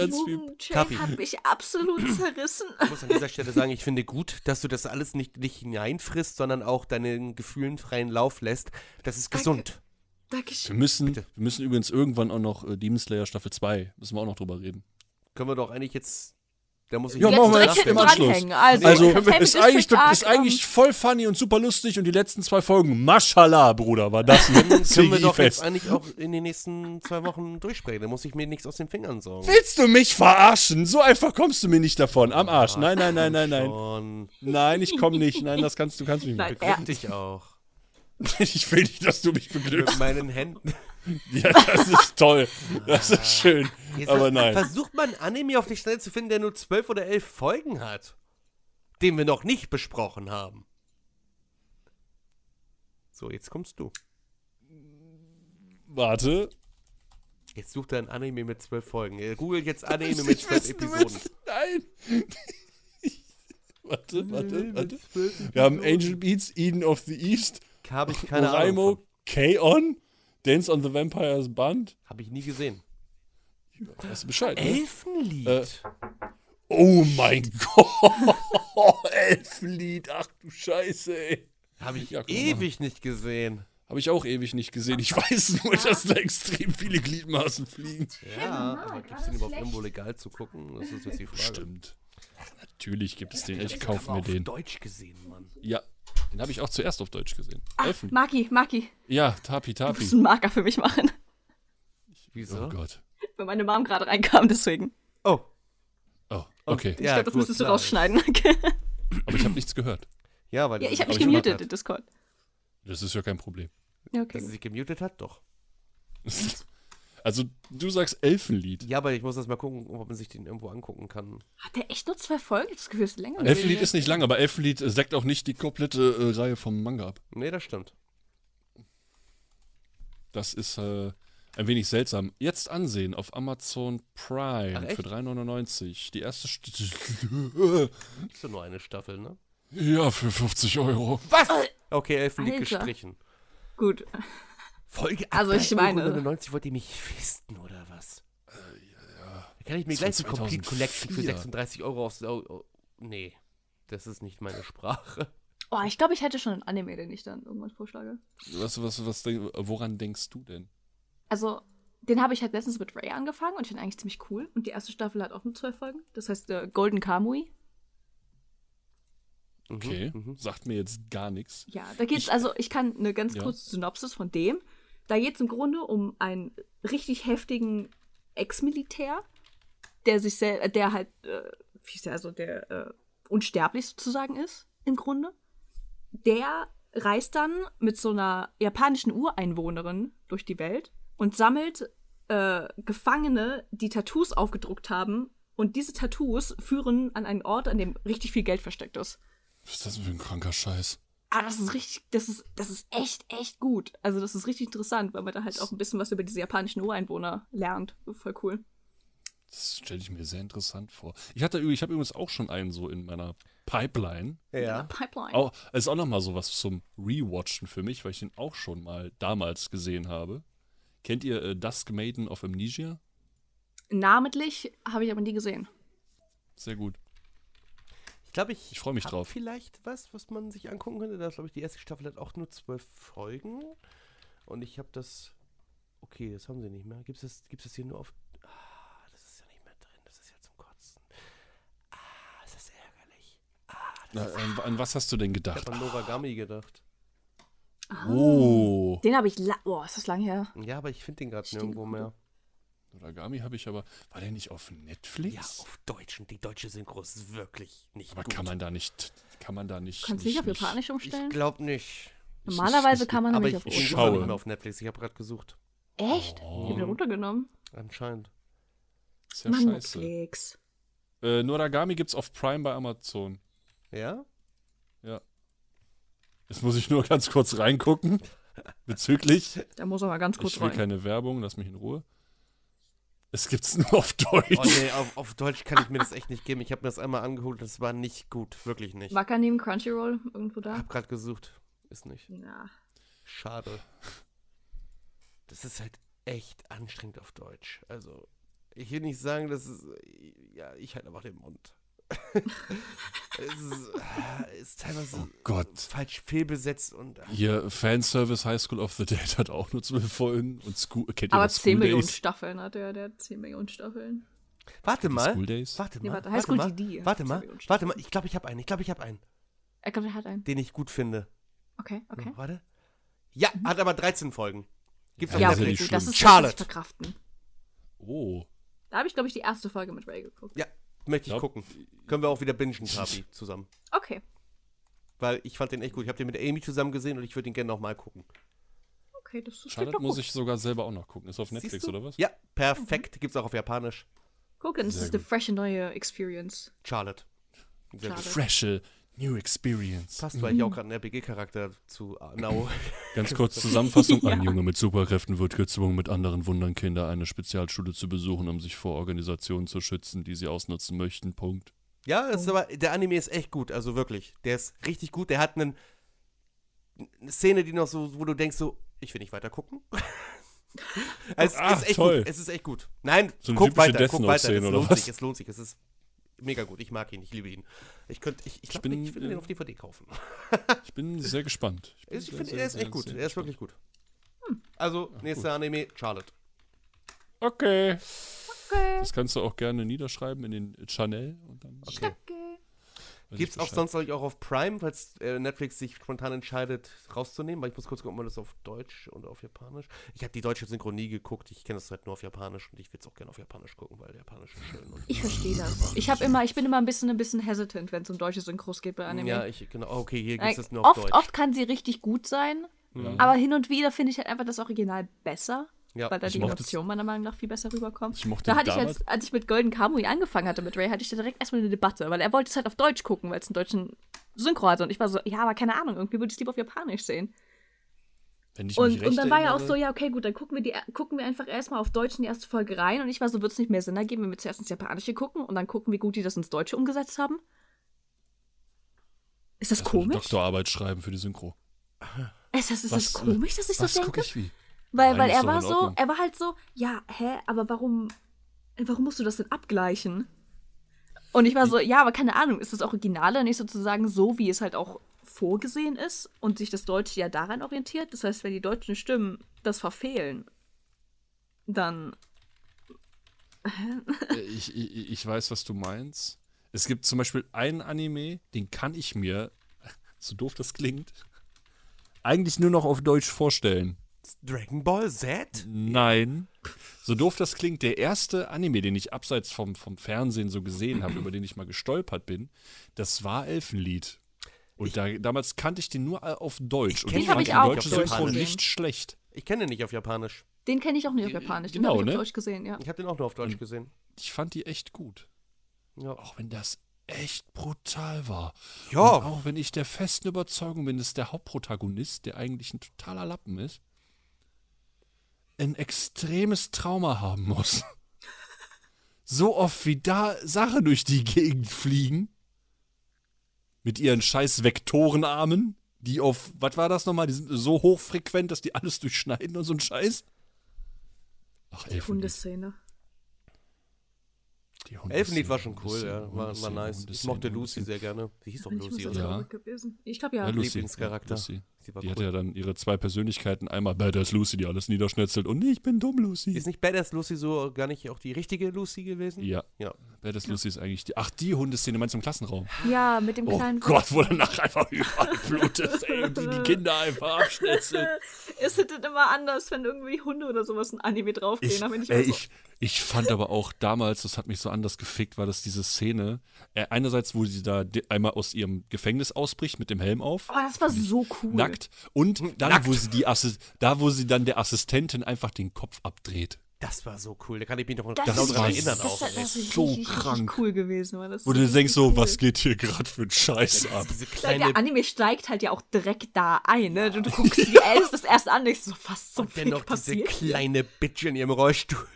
Kapi. hat mich absolut zerrissen. Ich muss an dieser Stelle sagen, ich finde gut, dass du das alles nicht, nicht hineinfrisst, sondern auch deinen Gefühlen freien Lauf lässt. Das ist Danke. gesund. Wir Dankeschön. müssen, Bitte. wir müssen übrigens irgendwann auch noch äh, Demon Slayer Staffel 2, müssen wir auch noch drüber reden. Können wir doch eigentlich jetzt. Da muss ich Ja, machen wir jetzt im Anschluss. Also, Also, ist eigentlich, ist eigentlich voll funny und super lustig und die letzten zwei Folgen, mashallah, Bruder, war das ein Dann können wir doch jetzt eigentlich auch in den nächsten zwei Wochen durchsprechen. Da muss ich mir nichts aus den Fingern saugen. Willst du mich verarschen? So einfach kommst du mir nicht davon. Am Arsch. Nein, nein, nein, nein, nein. Nein, ich komm nicht. Nein, das kannst du kannst mich Nein. nicht. Beglück dich auch. Ich will nicht, dass du mich Mit beglückst. meinen Händen. Ja, das ist toll. Das ist schön. Jetzt Aber nein. Versucht mal einen Anime auf die Schnelle zu finden, der nur zwölf oder elf Folgen hat. Den wir noch nicht besprochen haben. So, jetzt kommst du. Warte. Jetzt sucht er ein Anime mit zwölf Folgen. Er googelt jetzt Anime mit zwölf Episoden. Nein. warte, warte, warte. Wir haben Angel Beats, Eden of the East, Habe ich keine Ahnung. Oraimo, von. K-On, Dance on the Vampire's Band. Habe ich nie gesehen. Weißt du Bescheid, ne? Elfenlied. Äh, Oh mein Gott. Elfenlied. Ach du Scheiße, ey. Habe ich Ja, ewig nicht gesehen. Habe ich auch ewig nicht gesehen. Ich weiß nur, dass da extrem viele Gliedmaßen fliegen. Ja, aber gibt es den überhaupt irgendwo legal zu gucken? Das ist jetzt die Frage. Stimmt. Natürlich gibt es den. Ich Ich kaufe habe mir auf den. Deutsch gesehen, Mann. Ja, den habe ich auch zuerst auf Deutsch gesehen. Ah, Elfen. Maki, Maki. Ja, Tapi, Du musst Tapi. einen Marker für mich machen. Wieso? Oh Gott. Wenn meine Mom gerade reinkam, deswegen. Oh. Oh, okay. Ich glaube, das gut, müsstest du klar. rausschneiden. Aber ich habe nichts gehört. Ja, weil ja, ich habe mich gemutet im Discord. Das ist ja kein Problem. Ja, Dass sie okay. sich gemutet hat, doch. Also, du sagst Elfenlied. Ja, aber ich muss das mal gucken, ob man sich den irgendwo angucken kann. Hat der echt nur zwei Folgen? Das Gefühl ist länger. Elfenlied ist nicht lang, aber Elfenlied äh, deckt auch nicht die komplette äh, Reihe vom Manga ab. Nee, das stimmt. Das ist äh, ein wenig seltsam. Jetzt ansehen auf Amazon Prime Ach, für 3,99. Die erste St Ist ja nur eine Staffel, ne? Ja, für 50 Euro. Was? Okay, Elfenlied Alter. gestrichen. Gut. Folge Also ich meine- 99 wollt ihr mich fisten, oder was? Da kann ich mir gleich die Complete Collection für 2004. 36 Euro aufs... Oh, oh, nee, das ist nicht meine Sprache. Oh, ich glaube, ich hätte schon einen Anime, den ich dann irgendwann vorschlage. Was, was, was, denk- woran denkst du denn? Also, den habe ich halt letztens mit Ray angefangen und ich finde eigentlich ziemlich cool. Und die erste Staffel hat auch nur zwölf Folgen. Das heißt äh, Golden Kamui. Mhm, Okay, mhm. sagt mir jetzt gar nichts. Ja, da geht's, Ich- also ich kann eine ganz Ja. kurze Synopsis von dem. Da geht es im Grunde um einen richtig heftigen Ex-Militär, der sich sel äh, der halt, äh, wie also der äh, unsterblich sozusagen ist, im Grunde. Der reist dann mit so einer japanischen Ureinwohnerin durch die Welt und sammelt äh, Gefangene, die Tattoos aufgedruckt haben. Und diese Tattoos führen an einen Ort, an dem richtig viel Geld versteckt ist. Was ist das für ein kranker Scheiß? Aber das ist richtig, das ist, das ist echt, echt gut. Also das ist richtig interessant, weil man da halt auch ein bisschen was über diese japanischen Ureinwohner lernt. Voll cool. Das stelle ich mir sehr interessant vor. Ich hatte, ich habe übrigens auch schon einen so in meiner Pipeline. Ja. Pipeline. Auch, ist auch noch mal so was zum Rewatchen für mich, weil ich den auch schon mal damals gesehen habe. Kennt ihr äh, Dusk Maiden of Amnesia? Namentlich habe ich aber nie gesehen. Sehr gut. Ich glaube, ich, Ich freu mich drauf. vielleicht was, was man sich angucken könnte. Da glaube ich, die erste Staffel hat auch nur zwölf Folgen. Und ich habe das. Okay, das haben sie nicht mehr. Gibt es das, gibt's das hier nur auf. Ah, das ist ja nicht mehr drin. Das ist ja zum Kotzen. Ah, das ist ärgerlich. Na, an, an was hast du denn Ich gedacht? habe an Noragami gedacht. Oh. Den habe ich, la oh, ist das lang her? Ja, aber ich finde den gerade nirgendwo mehr. Noragami habe ich aber. War der nicht auf Netflix? Ja, auf Deutsch. Und die deutsche Synchro ist wirklich nicht aber gut. kann man da nicht. Kann man da nicht. Kannst du nicht auf Japanisch ich umstellen? glaube nicht. ich- Normalerweise ich- kann man Aber nämlich ich, auf ich ich schaue. nicht mehr auf Netflix. Ich habe gerade gesucht. Echt? Oh. Ich habe den runtergenommen. Anscheinend. Ist ja Mann, scheiße. Netflix. Äh, Noragami gibt's auf Prime bei Amazon. Ja? Jetzt muss ich nur ganz kurz reingucken. Bezüglich. Da muss er mal ganz kurz Ich will rein. keine Werbung, lass mich in Ruhe. Es gibt's nur auf Deutsch. Oh nee, auf, auf Deutsch kann ich mir das echt nicht geben. Ich habe mir das einmal angeholt, das war nicht gut, wirklich nicht. Wacker neben Crunchyroll irgendwo Ich da? habe gerade gesucht, ist nicht. Ja. Schade. Das ist halt echt anstrengend auf Deutsch. Also, ich will nicht sagen, dass es. Ja, ich halt einfach den Mund. es ist, äh, ist teilweise Oh Gott. falsch fehlbesetzt und. äh, Hier, Fanservice High School of the Dead hat auch nur zwölf Folgen. Und School, kennt ihr Aber noch 10 School Millionen Days? Staffeln hat er, der hat 10 Millionen Staffeln. Warte mal. School Days? Warte Nee, mal. warte, warte, Highschool mal DD. warte mal. Millionen Warte mal. Ich glaube, ich habe einen. Ich glaube, ich habe einen, Er glaubt, er hat einen. den ich gut finde. Okay, okay. Warte. Ja, hat aber 13 Folgen. Gibt's Ja, ist ja okay, nicht gut, das ist Charlotte. das verkraften. Oh. Da habe ich, glaube ich, die erste Folge mit Ray geguckt. Ja, möchte ich Glaub- gucken. Können wir auch wieder bingen, Tabi, zusammen. Okay, Weil ich fand den echt gut. Ich habe den mit Amy zusammen gesehen und ich würde ihn gerne nochmal gucken. okay, das ist Charlotte muss ich sogar selber auch noch gucken. Ist auf Netflix oder was? Ja, perfekt. Gibt's auch auf Japanisch. Gucken, das ist eine frische neue Experience. Charlotte. Charlotte. Freshe New Experience. Passt, weil ich auch gerade einen RPG-Charakter zu äh, Now. Ganz kurz Zusammenfassung. Ja. Ein Junge mit Superkräften wird gezwungen, mit anderen Wunderkinder eine Spezialschule zu besuchen, um sich vor Organisationen zu schützen, die sie ausnutzen möchten. Punkt. ja, ist aber, der Anime ist echt gut, also wirklich. Der ist richtig gut. Der hat einen, eine Szene, die noch so, wo du denkst so, ich will nicht weiter gucken. es Ah, ist echt toll. gut. Es ist echt gut. Nein, So guck weiter, guck weiter. Es oder lohnt was? sich, es lohnt sich. Es ist mega gut. Ich mag ihn, ich liebe ihn. Ich könnte, ich, ich, glaub, bin, ich würde äh, den auf DVD kaufen. Ich bin sehr gespannt. bin Ich finde, er ist sehr, echt gut. Er ist gespannt. wirklich gut. Also, nächster Anime, Charlotte. Okay. Okay. Das kannst du auch gerne niederschreiben in den Channel. Und dann Okay. Okay. Gibt's ich auch sonst euch auch auf Prime, falls äh, Netflix sich spontan entscheidet, rauszunehmen? Weil ich muss kurz gucken, ob man das auf Deutsch und auf Japanisch. Ich habe die deutsche Synchron nie geguckt. Ich kenne das halt nur auf Japanisch und ich will es auch gerne auf Japanisch gucken, weil Japanisch ist schön. Und Ich verstehe das. Ich habe immer, ich bin immer ein bisschen, ein bisschen hesitant, wenn es um deutsche Synchros geht bei Anime. ja, ich genau. Okay, hier gibt es nur auf oft, Deutsch. oft kann sie richtig gut sein, Ja. aber hin und wieder finde ich halt einfach das Original besser, ja. weil da Ich die Emotion meiner Meinung nach viel besser rüberkommt. Ich mochte Da hatte ich, als, als ich mit Golden Kamui angefangen hatte mit Ray, hatte ich da direkt erstmal eine Debatte, weil er wollte es halt auf Deutsch gucken, weil es einen deutschen Synchro hatte. Und ich war so, ja, aber keine Ahnung, irgendwie würde ich es lieber auf Japanisch sehen. Wenn ich mich Und, recht und dann war ja auch so, ja, okay, gut, dann gucken wir, die, gucken wir einfach erstmal auf Deutsch in die erste Folge rein. Und ich war so, wird es nicht mehr Sinn ergeben, wenn wir zuerst ins Japanische gucken und dann gucken, wie gut die das ins Deutsche umgesetzt haben? Ist das eine komisch? Doktorarbeit schreiben für die Synchro. Ist das, ist Was, das komisch, dass ich so Was denke? gucke ich wie? Weil, Nein, weil er war so, er war halt so, ja, hä, aber warum, warum musst du das denn abgleichen? Und ich war so, ja, aber keine Ahnung, ist das Originale nicht sozusagen so, wie es halt auch vorgesehen ist und sich das Deutsche ja daran orientiert? Das heißt, wenn die deutschen Stimmen das verfehlen, dann. Äh, ich, ich, ich weiß, was du meinst. Es gibt zum Beispiel einen Anime, den kann ich mir, so doof das klingt, eigentlich nur noch auf Deutsch vorstellen. Dragon Ball Z? Nein. So doof das klingt, der erste Anime, den ich abseits vom, vom Fernsehen so gesehen habe, über den ich mal gestolpert bin, das war Elfenlied. Und da, damals kannte ich den nur auf Deutsch. Und kenn ich den fand die ich auch deutsche auf Deutsch Synchro gesehen. nicht schlecht. Ich kenne den nicht auf Japanisch. Den kenne ich auch nicht auf Japanisch, den genau, habe ich auf ne? Deutsch gesehen, ja. Ich habe den auch nur auf Deutsch gesehen. Ich fand die echt gut. Ja. Auch wenn das echt brutal war. Ja. Und auch wenn ich der festen Überzeugung bin, dass der Hauptprotagonist, der eigentlich ein totaler Lappen ist, ein extremes Trauma haben muss. So oft wie da Sachen durch die Gegend fliegen. Mit ihren scheiß Vektorenarmen, die auf, was war das nochmal? Die sind so hochfrequent, dass die alles durchschneiden und so ein Scheiß. Ach, Elfenlied. Hundeszene. Die Hundeszene, Elfenlied war schon cool, Hundeszene, ja. War, war Hundeszene, nice. Ich mochte Lucy sehr gerne. Sie hieß doch Lucy, oder? Ja. Ich glaube ja. Ja, Lucy. Lieblingscharakter. Ja, Lucy. Sie war Die cool. hatte ja dann ihre zwei Persönlichkeiten. Einmal Badass Lucy, die alles niederschnetzelt. Und ich bin dumm, Lucy. Ist nicht Badass Lucy so gar nicht auch die richtige Lucy gewesen? ja. Ja. Badass Lucy ist eigentlich die. Ach, die Hundeszene meinst du im Klassenraum? Ja, mit dem Oh kleinen Gott, wo danach einfach überall blutet, ey, und die die Kinder einfach abschnetzelt. Es ist dann immer anders, wenn irgendwie Hunde oder sowas ein Anime draufgehen. Ich, ich ey, so, ich, ich fand aber auch damals, das hat mich so anders gefickt, war das diese Szene. Äh, einerseits, wo sie da einmal aus ihrem Gefängnis ausbricht mit dem Helm auf. Oh, das war so cool. Nackt. Und dann, Nackt. wo sie die Assi da, wo sie dann der Assistentin einfach den Kopf abdreht. Das war so cool. Da kann ich mich noch Das genau war erinnern das, auch. das, das ist so richtig, richtig krank. cool gewesen. Mann. Das Wo du denkst so, cool. was geht hier gerade für ein Scheiß ab? Diese kleine der Anime steigt halt ja auch direkt da ein, ne? Du, du guckst dir erst das erste an, denkst so, was zum und dennoch diese passiert? hier? kleine Bitch in ihrem Rollstuhl.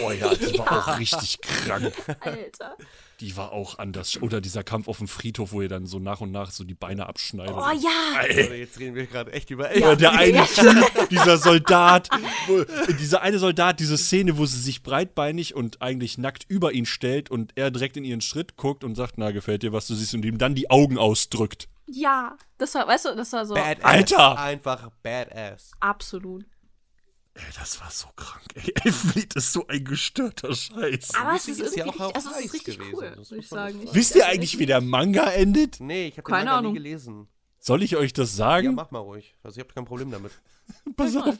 Boah, ja, die war auch richtig krank. Alter. Die war auch anders. Oder dieser Kampf auf dem Friedhof, wo ihr dann so nach und nach so die Beine abschneidet. Oh ja! Alter, jetzt reden wir gerade echt über Oder der eine Ja. Typ, dieser Soldat, wo, dieser eine Soldat, diese Szene, wo sie sich breitbeinig und eigentlich nackt über ihn stellt und er direkt in ihren Schritt guckt und sagt, na, gefällt dir, was du siehst, und ihm dann die Augen ausdrückt. Ja, das war, weißt du, das war so Badass. Alter! Einfach badass. absolut. Ey, das war so krank. Ey, Elfenlied ist so ein gestörter Scheiß. Aber es ist ist ja auch richtig, also es heiß ist richtig gewesen. cool, würde ich sagen. Ich- Wisst ihr eigentlich, wie der Manga endet? Nee, ich habe den Keine Manga Ahnung. nie gelesen. Soll ich euch das Ja, sagen? mach mal ruhig. Also ich habe kein Problem damit. Pass auf.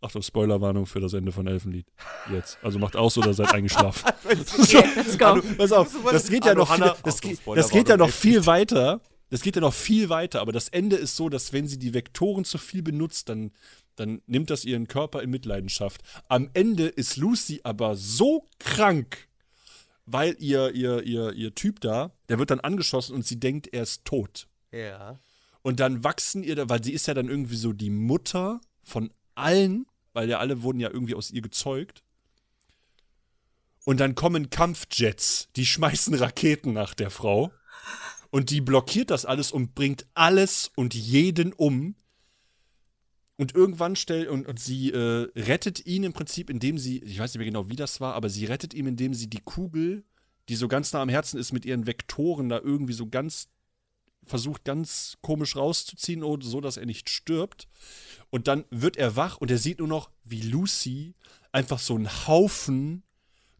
Achtung, Spoilerwarnung für das Ende von Elfenlied. Jetzt. Also macht aus oder seid eingeschlafen. so, Let's go. pass auf, das geht ja noch, viel, das, geht, das geht ja noch viel weiter. Das geht ja noch viel weiter, aber das Ende ist so, dass wenn sie die Vektoren zu viel benutzt, dann, dann nimmt das ihren Körper in Mitleidenschaft. Am Ende ist Lucy aber so krank, weil ihr, ihr, ihr, ihr Typ da, der wird dann angeschossen und sie denkt, er ist tot. Ja. Und dann wachsen ihr, da, weil sie ist ja dann irgendwie so die Mutter von allen, weil ja alle wurden ja irgendwie aus ihr gezeugt. Und dann kommen Kampfjets, die schmeißen Raketen nach der Frau. Und die blockiert das alles und bringt alles und jeden um. Und irgendwann stellt, und, und sie äh, rettet ihn im Prinzip, indem sie, ich weiß nicht mehr genau, wie das war, aber sie rettet ihn, indem sie die Kugel, die so ganz nah am Herzen ist, mit ihren Vektoren da irgendwie so ganz versucht ganz komisch rauszuziehen, oh, so dass er nicht stirbt. Und dann wird er wach und er sieht nur noch, wie Lucy einfach so ein Haufen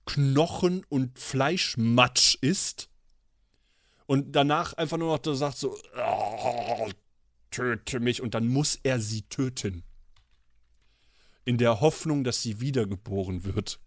Knochen und Fleischmatsch ist. Und danach einfach nur noch da sagt so, "Oh, töte mich. Und dann muss er sie töten. In der Hoffnung, dass sie wiedergeboren wird.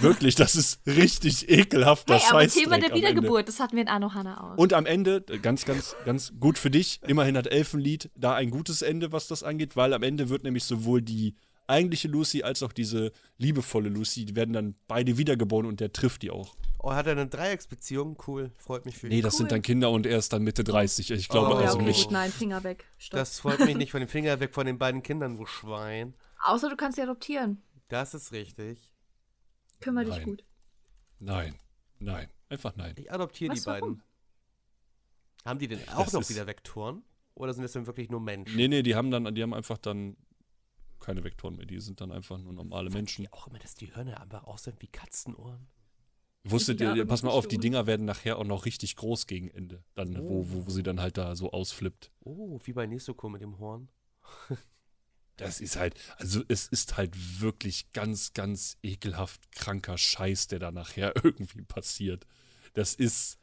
Wirklich, das ist richtig ekelhafter Hey, aber Thema der. Wiedergeburt, das hatten wir in Anohana aus. Und am Ende, äh, ganz, ganz, ganz gut für dich, immerhin hat Elfenlied da ein gutes Ende, was das angeht, weil am Ende wird nämlich sowohl die eigentliche Lucy als auch diese liebevolle Lucy, die werden dann beide wiedergeboren und der trifft die auch. Oh, hat er eine Dreiecksbeziehung? Cool. Freut mich für ihn. Nee, das Cool. sind dann Kinder und er ist dann Mitte 30. Ich glaube Oh, ja, also okay, nicht. nein, Finger weg. Stopp. Das freut mich nicht von den Finger weg von den beiden Kindern, du Schwein. Außer du kannst sie adoptieren. Das ist richtig. Kümmer dich gut. Nein, nein, einfach nein. Ich adoptiere die warum? beiden. Haben die denn auch Das noch wieder Vektoren? Oder sind das denn wirklich nur Menschen? Nee, nee, die haben dann, die haben einfach dann keine Vektoren mehr. Die sind dann einfach nur normale Menschen. Die auch immer, dass die Hörner einfach aussehen wie Katzenohren. Wusstet Ja, ihr, aber pass mal auf, die. Dinger werden nachher auch noch richtig groß gegen Ende. Dann, wo, wo, wo sie dann halt da so ausflippt. Oh, wie bei Nesoko mit dem Horn. Das ist halt, also es ist halt wirklich ganz, ganz ekelhaft kranker Scheiß, der da nachher irgendwie passiert. Das ist,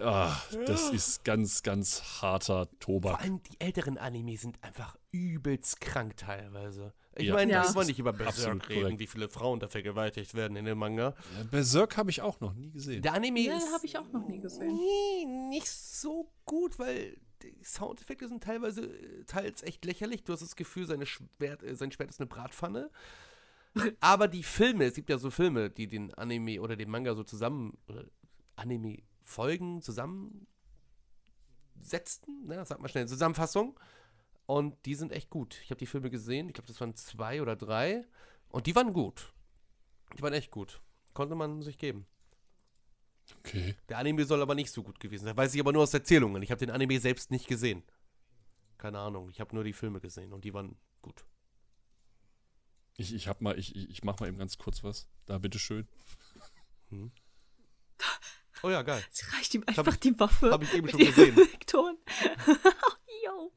ah, das ist ganz, ganz harter Vor Tobak. allem die älteren Anime sind einfach übelst krank teilweise. Ich Ja. meine, Ja. wir wollen nicht über Berserk reden, korrekt. wie viele Frauen da vergewaltigt werden in dem Manga. Ja, Berserk habe ich auch noch nie gesehen. Der Anime Ja, ist habe ich auch noch nie gesehen. Nee, nicht so gut, weil die Soundeffekte sind teilweise äh, teils echt lächerlich. Du hast das Gefühl, seine Schwert, äh, sein Schwert ist eine Bratpfanne. Aber die Filme, es gibt ja so Filme, die den Anime oder den Manga so zusammen, oder Anime-Folgen zusammensetzten, ne? sag mal schnell, Zusammenfassung. Und die sind echt gut. Ich habe die Filme gesehen, ich glaube, das waren zwei oder drei. Und die waren gut. Die waren echt gut. Konnte man sich geben. Okay. Der Anime soll aber nicht so gut gewesen sein. Weiß ich aber nur aus Erzählungen. Ich habe den Anime selbst nicht gesehen. Keine Ahnung. Ich habe nur die Filme gesehen und die waren gut. Ich, ich hab mal, ich, ich mach mal eben ganz kurz was. Da, bitteschön. Oh ja, geil. Sie reicht ihm hab einfach ich- die Waffe. hab ich eben schon gesehen. Vektoren. Yo.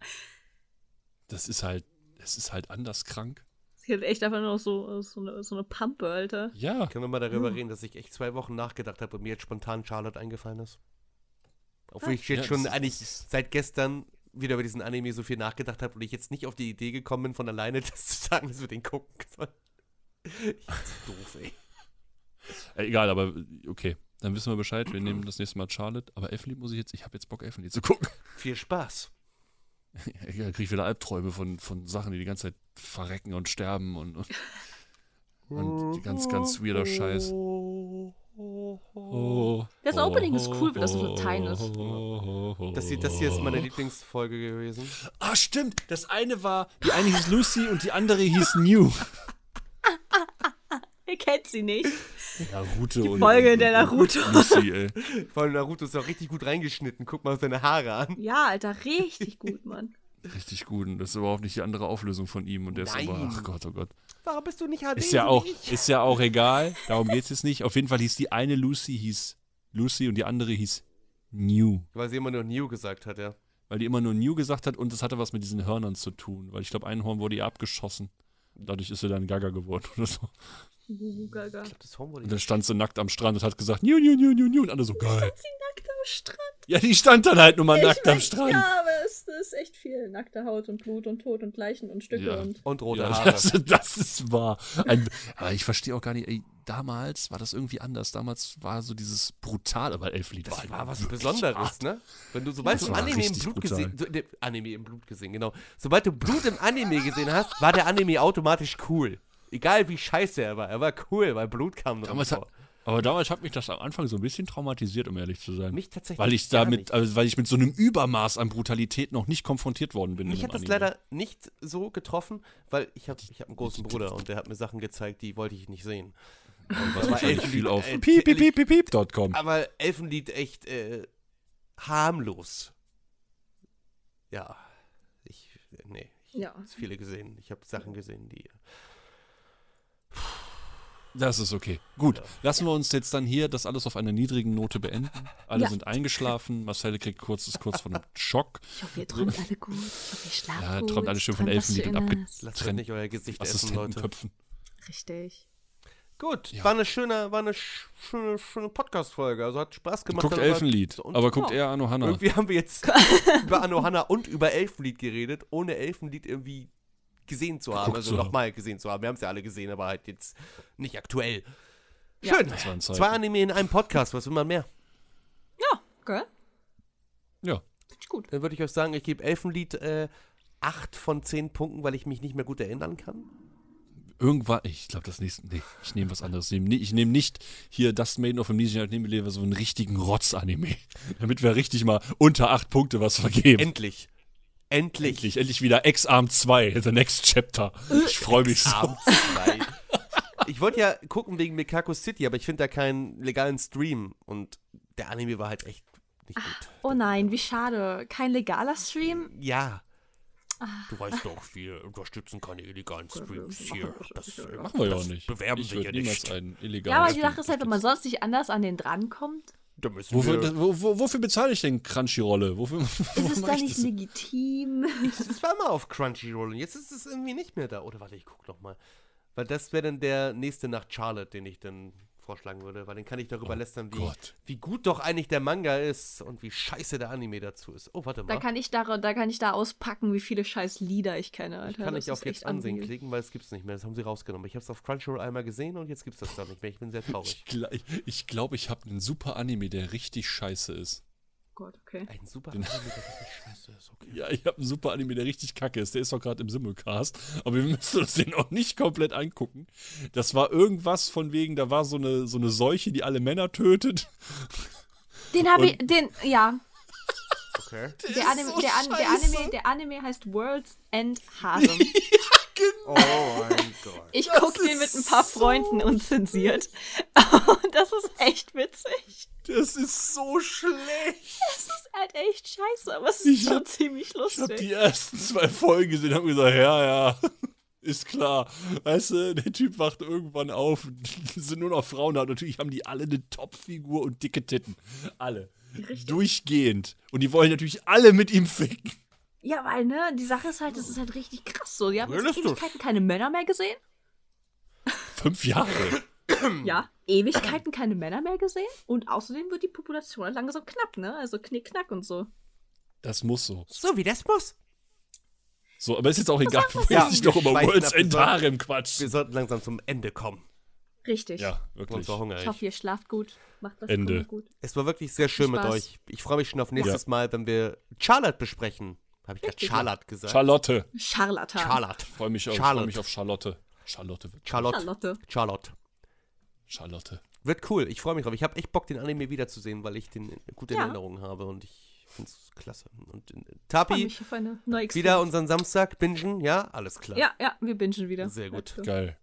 Das ist halt, es ist halt anders krank. Sie hat echt einfach nur noch so, so, eine, so eine Pampe, Alter. Ja. Können wir mal darüber reden, dass ich echt zwei Wochen nachgedacht habe und mir jetzt spontan Charlotte eingefallen ist? Obwohl ich jetzt Ja, schon eigentlich seit gestern wieder über diesen Anime so viel nachgedacht habe und ich jetzt nicht auf die Idee gekommen bin, von alleine das zu sagen, dass wir den gucken sollen. Ich doof, ey. Äh, egal, aber okay. Dann wissen wir Bescheid. Wir nehmen das nächste Mal Charlotte. Aber Elfenlied muss ich jetzt, ich habe jetzt Bock, Elfenlied zu gucken. Viel Spaß. Ja, krieg ich wieder Albträume von, von Sachen, die die ganze Zeit verrecken und sterben und, und, und ganz, ganz weirder Scheiß. Oh, Das Opening ist cool, weil das so Latein ist. Das hier, das hier ist meine Lieblingsfolge gewesen. Ah, stimmt. Das eine war, die eine hieß Lucy und die andere hieß New. Kennt sie nicht. Naruto Die und, Folge und, der Naruto. Lucy, ey. Vor allem Naruto ist auch richtig gut reingeschnitten. Guck mal seine Haare an. Ja, Alter, richtig gut, Mann. Richtig gut. Und das ist überhaupt nicht die andere Auflösung von ihm. Und der ist aber, Nein. ach Gott, oh Gott. Warum bist du nicht HD? Ist ja auch, ist ja auch egal. Darum geht es jetzt nicht. Auf jeden Fall hieß die eine Lucy, hieß Lucy und die andere hieß New. Weil sie immer nur New gesagt hat, ja. Weil die immer nur New gesagt hat und es hatte was mit diesen Hörnern zu tun. Weil ich glaube, ein Horn wurde ihr abgeschossen. Dadurch ist sie dann Gaga geworden oder so. Gugu Gaga. Ich glaube, das Homebody. Und dann stand sie nackt am Strand und hat gesagt, New, New, New, New, New. Und alle so, geil. Nackt am Strand. Ja, die stand dann halt nur mal nackt Ich am weiß, Strand. Ja, aber es ist echt viel. Nackte Haut und Blut und Tod und Leichen und Stücke Ja. und. Und rote Ja, Haare. das, das ist wahr. Ein, aber ich verstehe auch gar nicht, ey, damals war das irgendwie anders. Damals war so dieses brutale, weil Elfenlied Das war was Besonderes, hart. ne? Wenn du, sobald du Anime im Blut brutal. gesehen, so, ne, Anime im Blut gesehen, genau. Sobald du Blut im Anime gesehen hast, war der Anime automatisch cool. Egal wie scheiße er war, er war cool, weil Blut kam Damals hat, aber damals hat mich das am Anfang so ein bisschen traumatisiert, um ehrlich zu sein. Mich tatsächlich weil ich gar damit, nicht. also weil ich mit so einem Übermaß an Brutalität noch nicht konfrontiert worden bin. Mich in hat das Anime. leider nicht so getroffen, weil ich habe ich hab einen großen Bruder und der hat mir Sachen gezeigt, die wollte ich nicht sehen. Und Das was war Elfenlied, viel auf äh, piep, piep, piep, piep. Aber Elfenlied echt äh, harmlos. Ja, ich, nee, ich Ja. habe viele gesehen. Ich habe Sachen gesehen, die Das ist okay. Gut, lassen wir uns jetzt dann hier das alles auf einer niedrigen Note beenden. Alle Ja. sind eingeschlafen. Marcel kriegt kurz, ist kurz von einem Schock. Ich hoffe, ihr träumt alle gut. Ich hoffe, ihr schlaft Ja, gut. träumt alle schön von Elfenlied und Schönes. abge- lasst euch Trennt- nicht euer Gesicht essen, Leute. Assistentenköpfen. Richtig. Gut, Ja. war eine schöne, war eine sch- schöne, schöne Podcast-Folge. Also hat Spaß gemacht. Guckt Elfenlied, und- aber guckt ja. eher Anno Hanna. Irgendwie haben wir jetzt über Anohana und über Elfenlied geredet, ohne Elfenlied irgendwie gesehen zu haben. Also nochmal gesehen zu haben. Wir haben es ja alle gesehen, aber halt jetzt nicht aktuell. Ja. Schön. Das waren Zeiten. Zwei Anime in einem Podcast, was will man mehr? Ja, gell? Ja, Finde ich gut. Dann würde ich euch sagen, ich gebe Elfenlied äh, 8 von 10 Punkten, weil ich mich nicht mehr gut erinnern kann. irgendwann, ich glaube das nächste, nee, ich nehme was anderes. Ich nehme ich nehm nicht hier das Maiden of Amnesia, ich nehme lieber so einen richtigen Rotz-Anime. Damit wir richtig mal unter acht Punkte was vergeben. Endlich. Endlich. Endlich, endlich wieder X-Arm 2, The Next Chapter. Ich freue mich so. Abends zwei. Ich wollte ja gucken wegen Mikako City, aber ich finde da keinen legalen Stream. Und der Anime war halt echt nicht gut. Oh nein, wie schade. Kein legaler Stream? Ja. Du weißt doch, wir unterstützen keine illegalen Streams hier. Das, äh, Machen wir ja auch das nicht. Bewerben ich wir würde niemals nicht. einen illegalen Ja, aber die Sache ist halt, wenn man sonst nicht anders an den drankommt, Da müssen Wofür, wir, das, wo, wo, wofür bezahle ich denn Crunchyrolle? Wofür, ist es ich nicht das? legitim? das war mal auf Crunchyroll und jetzt ist es irgendwie nicht mehr da. Oder warte, ich guck noch mal. Weil das wäre dann der nächste nach Charlotte, den ich dann vorschlagen würde. Weil dann kann ich darüber lästern, wie, Oh wie gut doch eigentlich der Manga ist und wie scheiße der Anime dazu ist. Oh, warte mal. Da kann ich da, da kann ich da auspacken, wie viele scheiß Lieder ich kenne, Alter. Kann Das ich auf jetzt ansehen unreal. klicken, weil es gibt's nicht mehr. Das haben sie rausgenommen. Ich habe es auf Crunchyroll einmal gesehen und jetzt gibt's das da nicht mehr. Ich bin sehr traurig. Ich glaube, ich, ich, glaub, ich habe einen super Anime, der richtig scheiße ist. Gott, okay. Ein super Anime, der richtig scheiße ist. Okay. Ja, ich habe einen super Anime, der richtig kacke ist. Der ist doch gerade im Simulcast. Aber wir müssen uns den auch nicht komplett angucken. Das war irgendwas von wegen, da war so eine, so eine Seuche, die alle Männer tötet. Den habe ich, den, ja. okay. Der Anime, so der, An, der. Anime, der Anime heißt World's End Harem. Oh mein. Ich gucke den mit ein paar so- Freunden unzensiert. Und das ist echt witzig. Das ist so schlecht. Das ist halt echt scheiße, aber es ist Ich schon hab- ziemlich Ich habe lustig. die ersten zwei Folgen gesehen und habe gesagt, ja, ja, ist klar. Weißt du, der Typ wacht irgendwann auf, es sind nur noch Frauen da. Natürlich haben die alle eine Topfigur und dicke Titten. Alle. Richtig. Durchgehend. Und die wollen natürlich alle mit ihm ficken. Ja, weil, ne, die Sache ist halt, das ist halt richtig krass so. Die haben jetzt. Ewigkeiten keine Männer mehr gesehen. Fünf Jahre. Ja, Ewigkeiten keine Männer mehr gesehen. Und außerdem wird die Population halt langsam knapp, ne? Also knick-knack und so. Das muss so. So wie das muss. So, aber ist jetzt auch egal. Wir Ja, noch wir über World's End sollten- Harem quatschen. Wir sollten langsam zum Ende kommen. Richtig. Ja, wirklich. Ich hoffe, ihr schlaft gut. Macht was Ende. gut. Es war wirklich sehr schön mit Spaß. euch. Ich freue mich schon auf nächstes Mal, wenn wir Charlotte besprechen. Habe ich gerade. Charlotte gesagt? Charlotte. Charlatan. Charlotte. Freue mich, auf- Charlotte. freu mich auf Charlotte. Charlotte wird. Charlotte. Charlotte. Charlotte. Charlotte. Wird cool. Ich freue mich drauf. Ich habe echt Bock, den Anime wiederzusehen, weil ich den gut in Ja. Erinnerung habe und ich finde es klasse. Und äh, Tapi, mich auf eine neue wieder unseren Samstag bingen, ja? Alles klar. Ja, ja, wir bingen wieder. Sehr gut. Geil.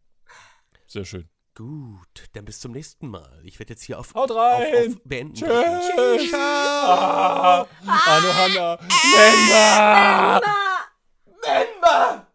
Sehr schön. Gut, dann bis zum nächsten Mal. Ich werde jetzt hier auf, Haut rein. Auf, auf beenden. Tschüss. Tschüss. Ah, ah, Anohana. Ah, Nenma. Nenma. Nenma.